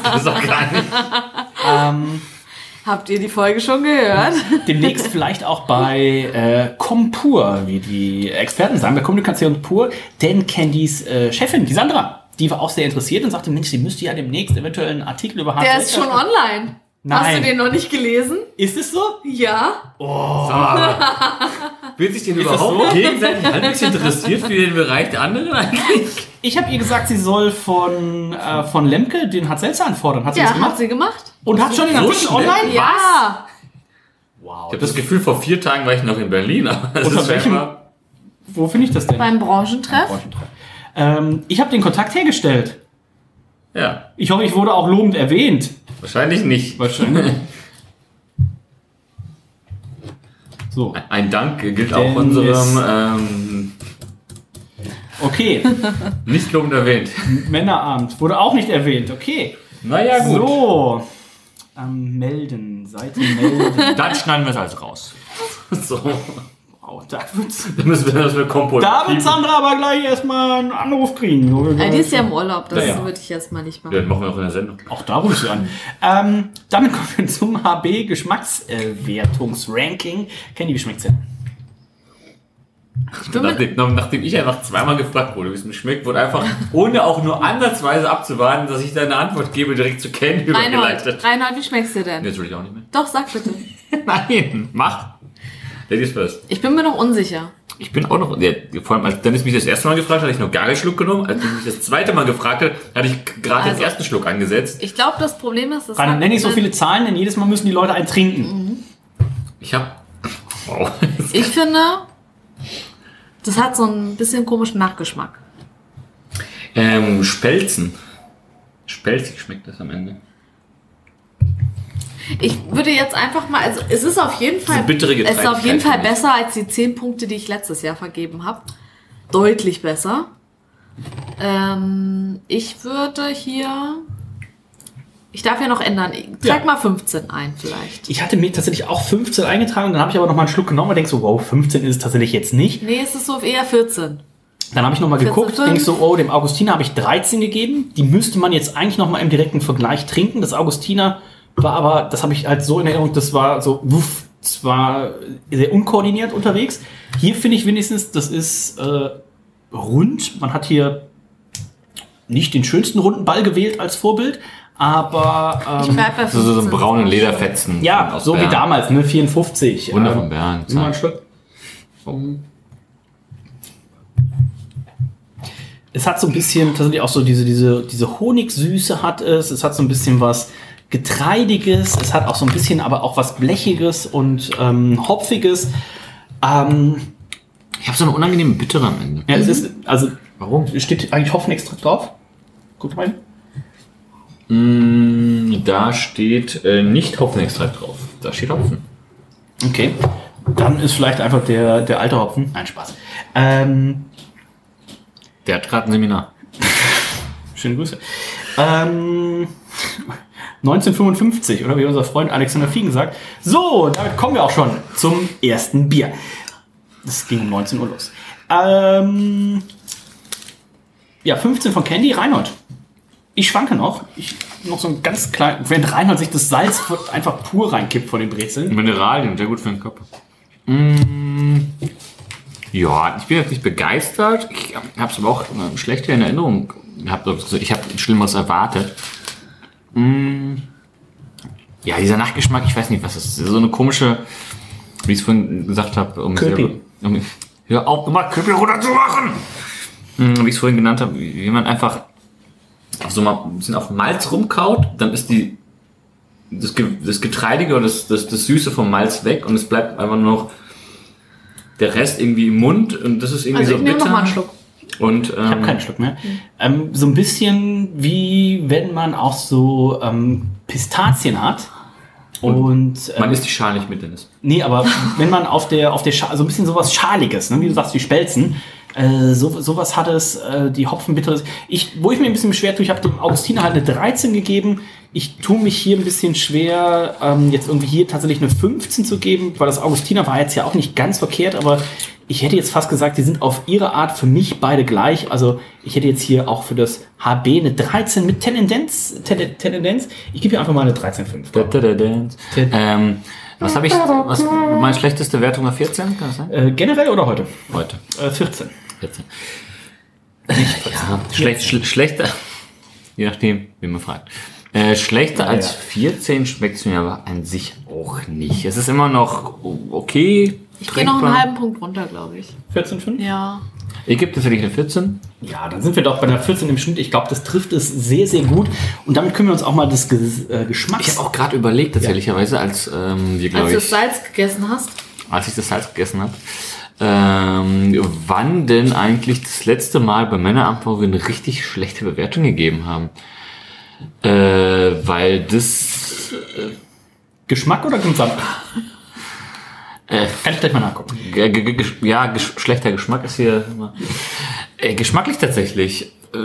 S3: Das ist doch gar nicht.
S2: Habt ihr die Folge schon gehört?
S1: Demnächst vielleicht auch bei äh, Compur, wie die Experten sagen, bei Kommunikation pur, denn Candys äh, Chefin, die Sandra, die war auch sehr interessiert und sagte, Mensch, sie müsste ja demnächst eventuell einen Artikel über
S2: Der ist schon online. Hast
S1: Nein.
S2: du den noch nicht gelesen?
S1: Ist es so?
S2: Ja.
S3: Wird sich denn
S1: das
S3: überhaupt
S1: so?
S3: gegenseitig halbwegs interessiert für den Bereich der anderen eigentlich?
S1: Ich habe ihr gesagt, sie soll von, äh, von Lemke den Seltzer anfordern. Hat sie das
S2: Ja,
S1: gemacht?
S2: hat sie gemacht.
S1: Und hat schon den
S3: So
S1: Artikel
S3: schnell?
S1: online?
S2: Ja.
S1: Wow.
S3: Ich habe das Gefühl, vor vier Tagen war ich noch in Berlin.
S1: Unter
S3: ist
S1: welchem- Wo finde ich das denn?
S2: Beim Branchentreff.
S1: Ähm, ich habe den Kontakt hergestellt.
S3: Ja,
S1: Ich hoffe, ich wurde auch lobend erwähnt.
S3: wahrscheinlich nicht.
S1: Wahrscheinlich. so,
S3: Ein Dank gilt auch
S1: Dennis.
S3: unserem ähm,
S1: okay.
S3: nicht lobend erwähnt.
S1: Männerabend wurde auch nicht erwähnt. Okay.
S3: Naja, gut.
S1: So. Ähm, melden. Seite melden.
S3: Dann schneiden wir es also raus. So.
S1: Wow, da wird's.
S3: Dann müssen wir das mit.
S1: Da wird Sandra aber gleich erstmal einen Anruf kriegen.
S2: Ja, die ist ja im Urlaub. Das
S1: Ja, ja.
S2: würde ich erstmal nicht
S3: Ja,
S2: machen.
S3: das machen wir auch in der Sendung.
S1: Auch da rufe ich sie an. Ähm, damit kommen wir zum HB Geschmackswertungsranking. Kenny, wie schmeckt's denn?
S3: Nachdem, nachdem ich einfach zweimal gefragt wurde, wie es mir schmeckt, wurde einfach, ohne auch nur ansatzweise abzuwarten, dass ich deine Antwort gebe, direkt zu Ken
S2: Reinhold,
S3: übergeleitet.
S2: Reinhold, wie schmeckst du denn?
S3: Jetzt will ich auch nicht mehr.
S2: Doch, sag bitte.
S3: Nein, mach. Ladies first.
S2: Ich bin mir noch unsicher.
S3: Ich bin auch noch, ja, vor allem, als Dennis mich das erste Mal gefragt hat, hatte ich noch gar keinen Schluck genommen. Als er mich das zweite Mal gefragt hat, hatte ich gerade den
S2: Also-
S3: ersten Schluck angesetzt.
S2: Ich glaube, das Problem ist, dass
S1: Reinhard, nenn nicht so viele Zahlen, denn jedes Mal müssen die Leute einen trinken.
S3: Ich habe, wow.
S2: Ich finde, das hat so ein bisschen komischen Nachgeschmack.
S3: ähm, Spelzen. Spelzig schmeckt das am Ende.
S2: Ich würde jetzt einfach mal, also es ist auf jeden Fall, es ist auf jeden Fall besser als die 10 Punkte, die ich letztes Jahr vergeben habe. Deutlich besser. Ähm, ich würde hier, ich darf ja noch ändern. Trag
S1: Ja.
S2: mal 15 ein vielleicht.
S1: Ich hatte mir tatsächlich auch 15 eingetragen, dann habe ich aber noch mal einen Schluck genommen und denke so, wow, 15 ist es tatsächlich jetzt nicht.
S2: Nee, es ist so eher 14.
S1: Dann habe ich noch mal
S2: 14,5.
S1: geguckt, denke so, oh, dem Augustiner habe ich 13 gegeben. Die müsste man jetzt eigentlich noch mal im direkten Vergleich trinken. Das Augustiner war aber, das habe ich halt so in Erinnerung, das war so, wuff, das war sehr unkoordiniert unterwegs. Hier finde ich wenigstens, das ist äh, rund. Man hat hier nicht den schönsten runden Ball gewählt als Vorbild, aber
S2: Ich
S1: ähm,
S2: bleib bei 15.
S3: So, so, so braune Lederfetzen.
S1: ja,
S3: aus
S1: so wie
S3: Bern.
S1: damals, ne, 54.
S3: Wunder
S1: Ähm,
S3: von Bern.
S1: Mal einen Schluck. Es hat so ein bisschen tatsächlich auch so diese, diese, diese Honigsüße hat es. Es hat so ein bisschen was Getreidiges. Es hat auch so ein bisschen aber auch was Blechiges und ähm, Hopfiges. Ähm,
S3: Ich habe so eine unangenehme Bittere am Ende.
S1: ja, es ist, also,
S3: Warum?
S1: steht eigentlich Hopfenextrakt drauf? Guck mal.
S3: Mm, da steht äh, nicht Hopfenextrakt drauf. Da steht Hopfen.
S1: Okay. Dann ist vielleicht einfach der, der alte Hopfen. Nein, Spaß. Ähm,
S3: Der hat gerade ein Seminar.
S1: Schöne Grüße. Ähm, 1955, oder wie unser Freund Alexander Fiegen sagt. So, damit kommen wir auch schon zum ersten Bier. Das ging um 19 Uhr los. Ähm, ja, 15 von Candy, Reinhold. Ich schwanke noch. Ich noch so ein ganz klein, wenn Reinhold sich das Salz einfach pur reinkippt von den Brezeln.
S3: Mineralien, sehr gut für den Körper. Mm, ja, ich bin jetzt nicht begeistert. Ich habe es aber auch schlechter in Erinnerung gehabt. Also Ich habe Schlimmeres erwartet. Mm, ja, dieser Nachgeschmack, ich weiß nicht, was das ist. So eine komische, wie ich es vorhin gesagt habe, um selber- um, hör auf, immer Köpi runterzumachen. Mm, Wie ich es vorhin genannt habe, wie man einfach so mal ein bisschen auf Malz rumkaut, dann ist die das, Ge- das Getreidige oder das, das, das Süße vom Malz weg und es bleibt einfach nur noch der Rest irgendwie im Mund und das ist irgendwie
S2: Also
S3: so
S2: ich nehme
S3: bitter.
S2: noch mal einen Schluck.
S3: Und, ähm,
S1: Ich habe keinen Schluck mehr. Ähm, so ein bisschen wie wenn man auch so ähm, Pistazien hat. Und, ähm,
S3: man isst die Schale nicht mit, Dennis.
S1: Nee, aber wenn man auf der, auf der Scha so ein bisschen sowas Schaliges, ne? wie du sagst, die Spelzen, äh, so, sowas hat es, äh, die Hopfenbitteres. Ich, wo ich mir ein bisschen schwer tue, ich habe dem Augustiner halt eine 13 gegeben. Ich tue mich hier ein bisschen schwer, ähm, jetzt irgendwie hier tatsächlich eine 15 zu geben, weil das Augustiner war jetzt ja auch nicht ganz verkehrt, aber ich hätte jetzt fast gesagt, die sind auf ihre Art für mich beide gleich. Also ich hätte jetzt hier auch für das HB eine 13 mit Tendenz. Ten- Tendenz. Ich gebe hier einfach mal eine 13,5.
S3: Ähm, was habe ich, was, meine schlechteste Wertung war 14, kann das sein?
S1: Äh, generell oder heute?
S3: Heute.
S1: Äh, 14.
S3: 14. Ja, schlecht, schl schlechter, je nachdem, wie man fragt. Äh, schlechter als 14 schmeckt es mir aber an sich auch nicht. Es ist immer noch okay.
S2: Ich gehe noch einen halben Punkt runter, glaube ich.
S1: 14,5?
S2: Ja.
S3: Ich gebe tatsächlich eine 14.
S1: Ja, dann sind wir doch bei einer 14 im Schnitt. Ich glaube, das trifft es sehr, sehr gut. Und damit können wir uns auch mal des Ges äh, Geschmacks.
S3: Ich habe auch gerade überlegt, tatsächlicherweise, als ähm, wir,
S2: Als
S3: glaube
S2: du das
S3: ich,
S2: Salz gegessen hast.
S3: als ich das Salz gegessen habe, ähm, wann denn eigentlich das letzte Mal bei Männeramt, wo wir eine richtig schlechte Bewertung gegeben haben. Äh, weil das
S1: Geschmack oder Gesamt?
S3: Äh,
S1: Kann ich gleich mal nachgucken.
S3: Ja, gesch schlechter Geschmack ist hier immer. Äh, geschmacklich tatsächlich. Äh,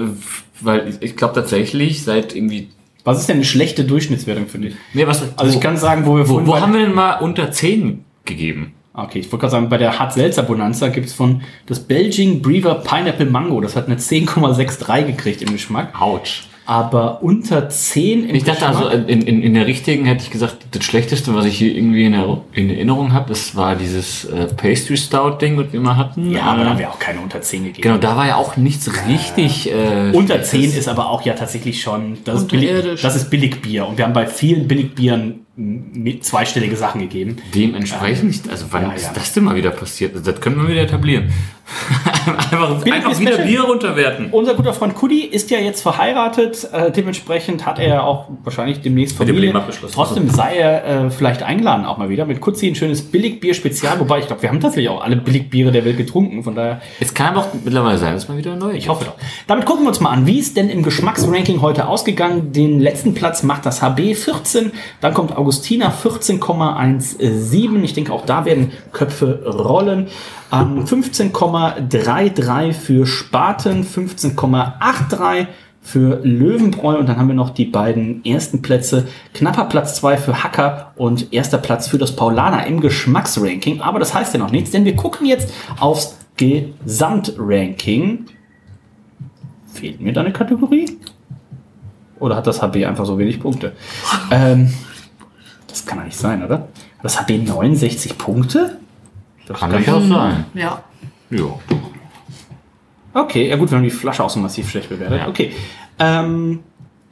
S3: weil ich, ich glaube tatsächlich seit irgendwie.
S1: Was ist denn eine schlechte Durchschnittswertung für dich?
S3: Nee, was,
S1: Also ich kann sagen, wo wir
S3: wo, wo haben wir denn mal unter 10 gegeben?
S1: Okay, ich wollte gerade sagen, bei der Hart Seltzer Bonanza gibt es von das Belgian Brewer Pineapple Mango. Das hat eine 10,63 gekriegt im Geschmack.
S3: Autsch.
S1: Aber unter 10 im
S3: Ich dachte also,
S1: Geschmack-
S3: in, in, in der richtigen hätte ich gesagt, das Schlechteste, was ich hier irgendwie in, der, in Erinnerung habe, das war dieses äh, Pastry Stout Ding, was wir mal hatten.
S1: Ja, aber
S3: Äh,
S1: da haben wir auch keine unter 10 gegeben.
S3: Genau, da war ja auch nichts richtig. Äh,
S1: Unter 10 ist aber auch ja tatsächlich schon, das ist, billig, das ist Billigbier. Und wir haben bei vielen Billigbieren mit zweistellige Sachen gegeben.
S3: Dementsprechend, also wann
S1: Ja,
S3: ist
S1: ja.
S3: das denn mal wieder passiert? Also das können wir wieder etablieren. einfach einfach wieder. Bier runterwerten.
S1: Unser guter Freund Kudi ist ja jetzt verheiratet. Äh, dementsprechend hat er auch wahrscheinlich demnächst
S3: Mit dem
S1: Familie.
S3: Leben abgeschlossen.
S1: Trotzdem sei er äh, vielleicht eingeladen auch mal wieder mit Kutzi ein schönes Billigbier-Spezial. Wobei ich glaube, wir haben tatsächlich auch alle Billigbiere der Welt getrunken. Von daher
S3: Es kann auch mittlerweile sein, dass man wieder neu
S1: Ich hoffe doch. Damit gucken wir uns mal an, wie ist denn im Geschmacksranking heute ausgegangen? Den letzten Platz macht das HB 14, dann kommt Augustina 14,17. Ich denke, auch da werden Köpfe rollen. Ähm, 15,33 für Spaten, 15,83 für Löwenbräu und dann haben wir noch die beiden ersten Plätze. Knapper Platz 2 für Hacker und erster Platz für das Paulaner im Geschmacksranking. Aber das heißt ja noch nichts, denn wir gucken jetzt aufs Gesamtranking. Fehlt mir da eine Kategorie? Oder hat das HB einfach so wenig Punkte? ähm, das kann ja nicht sein, oder? Hat das HB 69 Punkte? Das
S3: Kann durchaus sein.
S2: Ja.
S3: Ja.
S1: Okay, ja gut, wir haben die Flasche auch so massiv schlecht bewertet. Okay. Ähm,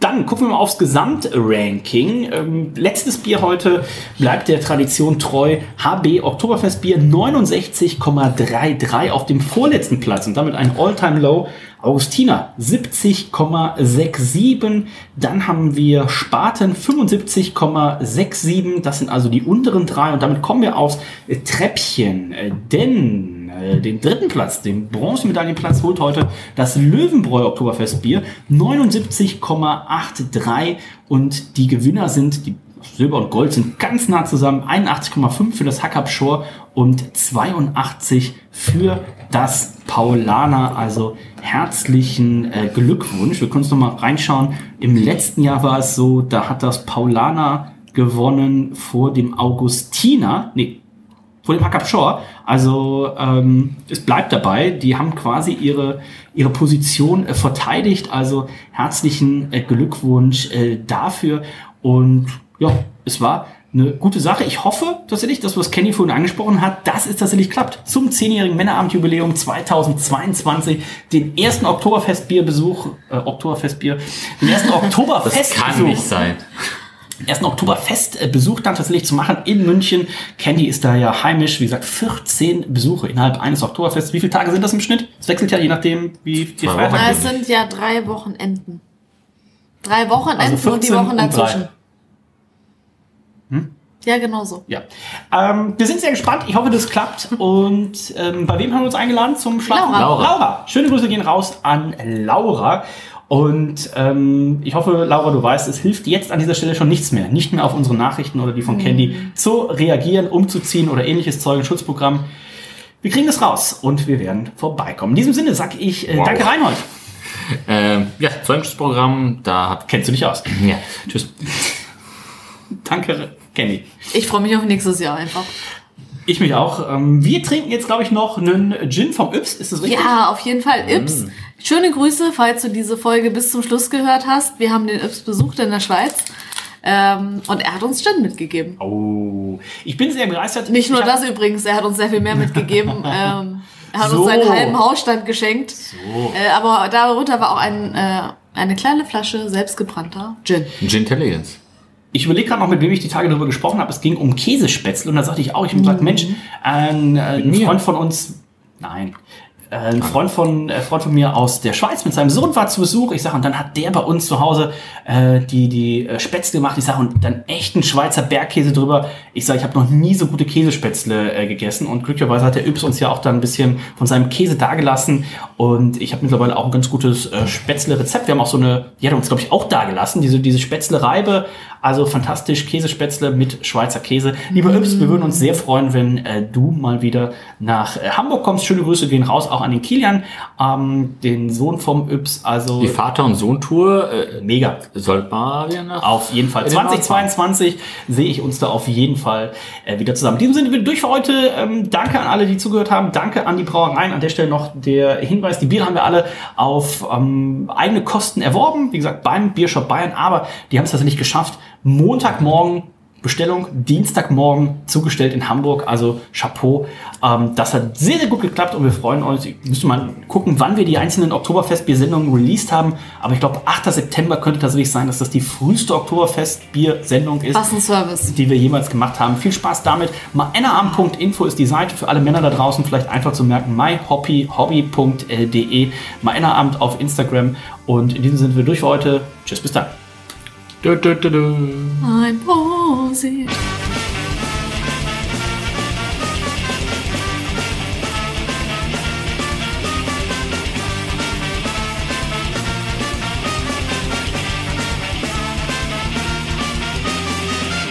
S1: dann gucken wir mal aufs Gesamtranking. Ähm, letztes Bier heute bleibt der Tradition treu. HB Oktoberfestbier 69,33 auf dem vorletzten Platz und damit ein All-Time-Low. Augustiner 70,67. Dann haben wir Spaten 75,67. Das sind also die unteren drei und damit kommen wir aufs Treppchen. Äh, Denn äh, den dritten Platz, den Bronzemedaillenplatz holt heute das Löwenbräu Oktoberfestbier 79,83 und die Gewinner sind die Silber und Gold sind ganz nah zusammen. 81,5 für das Hackab Shore und 82 für das Paulaner. Also herzlichen äh, Glückwunsch. Wir können uns noch mal reinschauen. Im letzten Jahr war es so, da hat das Paulaner gewonnen vor dem Augustiner. Nee, vor dem Hackab Shore. Also ähm, es bleibt dabei. Die haben quasi ihre, ihre Position äh, verteidigt. Also herzlichen äh, Glückwunsch äh, dafür. Und ja, es war eine gute Sache. Ich hoffe tatsächlich, dass was Kenny vorhin angesprochen hat, dass es tatsächlich klappt. Zum 10-jährigen Männerabendjubiläum 2022, den ersten Oktoberfestbierbesuch, äh, Oktoberfestbier, den ersten
S3: Das
S1: Oktoberfestbesuch
S3: kann nicht sein.
S1: Ersten Oktoberfestbesuch dann tatsächlich zu machen in München. Candy ist da ja heimisch. Wie gesagt, 14 Besuche innerhalb eines Oktoberfests. Wie viele Tage sind das im Schnitt? Es wechselt ja je nachdem, wie die
S2: Na,
S1: sind.
S2: es sind ja drei Wochenenden. Drei Wochenenden
S1: Also
S2: und die
S1: 14
S2: Wochen dazwischen. Ja, genau so.
S1: Ja. Ähm, wir sind sehr gespannt. Ich hoffe, das klappt. Und ähm, bei wem haben wir uns eingeladen zum Schlafen?
S2: Laura.
S3: Laura.
S1: Laura. Schöne Grüße gehen raus an Laura. Und ähm, ich hoffe, Laura, du weißt, es hilft jetzt an dieser Stelle schon nichts mehr. Nicht mehr auf unsere Nachrichten oder die von Candy zu reagieren, umzuziehen oder ähnliches Zeug, ein Schutzprogramm. Wir kriegen das raus und wir werden vorbeikommen. In diesem Sinne sag ich äh,
S3: Wow.
S1: danke Reinhold.
S3: Ähm, ja, Zeugnisprogramm, da
S1: Kennst du dich aus?
S3: Ja, tschüss.
S1: Danke, Candy.
S2: Ich freue mich auf nächstes Jahr einfach.
S1: Ich mich auch. Ähm, wir trinken jetzt, glaube ich, noch einen Gin vom Yps. Ist das richtig?
S2: Ja, auf jeden Fall. Ips. Schöne Grüße, falls du diese Folge bis zum Schluss gehört hast. Wir haben den Ips besucht in der Schweiz. Ähm, und er hat uns Gin mitgegeben.
S1: Oh, ich bin sehr begeistert.
S2: Nicht nur das übrigens, er hat uns sehr viel mehr mitgegeben. ähm, er hat
S1: So.
S2: uns seinen halben Hausstand geschenkt. Äh, aber darunter war auch ein, äh, eine kleine Flasche selbstgebrannter Gin.
S3: Gin Intelligence.
S1: Ich überlege gerade noch, mit wem ich die Tage darüber gesprochen habe. Es ging um Käsespätzle und da sagte ich auch, ich habe gesagt, Mensch, ein, äh, ein? Freund von uns, nein, äh, ein Freund von, äh, Freund von mir aus der Schweiz mit seinem Sohn war zu Besuch. Ich sage, und dann hat der bei uns zu Hause äh, die, die äh, Spätzle gemacht. Ich sage, und dann echten Schweizer Bergkäse drüber. Ich sage, ich habe noch nie so gute Käsespätzle äh, gegessen. Und glücklicherweise hat der Yps uns ja auch dann ein bisschen von seinem Käse dagelassen. Und ich habe mittlerweile auch ein ganz gutes äh, Spätzle-Rezept. Wir haben auch so eine, die hat uns, glaube ich, auch dagelassen, diese, diese Spätzle-Reibe. Also fantastisch, Käsespätzle mit Schweizer Käse. Lieber Yps, wir würden uns sehr freuen, wenn äh, du mal wieder nach äh, Hamburg kommst. Schöne Grüße gehen raus, auch an den Kilian, ähm, den Sohn vom Yps. Also
S3: Die Vater- und Sohn-Tour äh,
S1: mega.
S3: sollte mal wieder nach.
S1: Auf jeden Fall.
S3: In den
S1: 2022 sehe ich uns da auf jeden Fall äh, wieder zusammen. In diesem Sinne, wir durch für heute. Ähm, danke an alle, die zugehört haben. Danke an die Brauereien. An der Stelle noch der Hinweis, die Biere haben wir alle auf ähm, eigene Kosten erworben. Wie gesagt, beim Biershop Bayern. Aber die haben es tatsächlich geschafft, Montagmorgen Bestellung Dienstagmorgen zugestellt in Hamburg. Also Chapeau. Ähm, das hat sehr, sehr gut geklappt und wir freuen uns. Ich müsste mal gucken, wann wir die einzelnen Oktoberfest-Biersendungen released haben. Aber ich glaube, 8. September könnte tatsächlich sein, dass das die früheste Oktoberfest-Biersendung ist
S2: Was ein Service.
S1: die wir jemals gemacht haben. Viel Spaß damit. Männerabend.info ist die Seite für alle Männer da draußen, vielleicht einfach zu merken, myhobby.de, Männerabend auf Instagram. Und in diesem Sinne sind wir durch für heute. Tschüss, bis dann.
S2: Ein Prosit.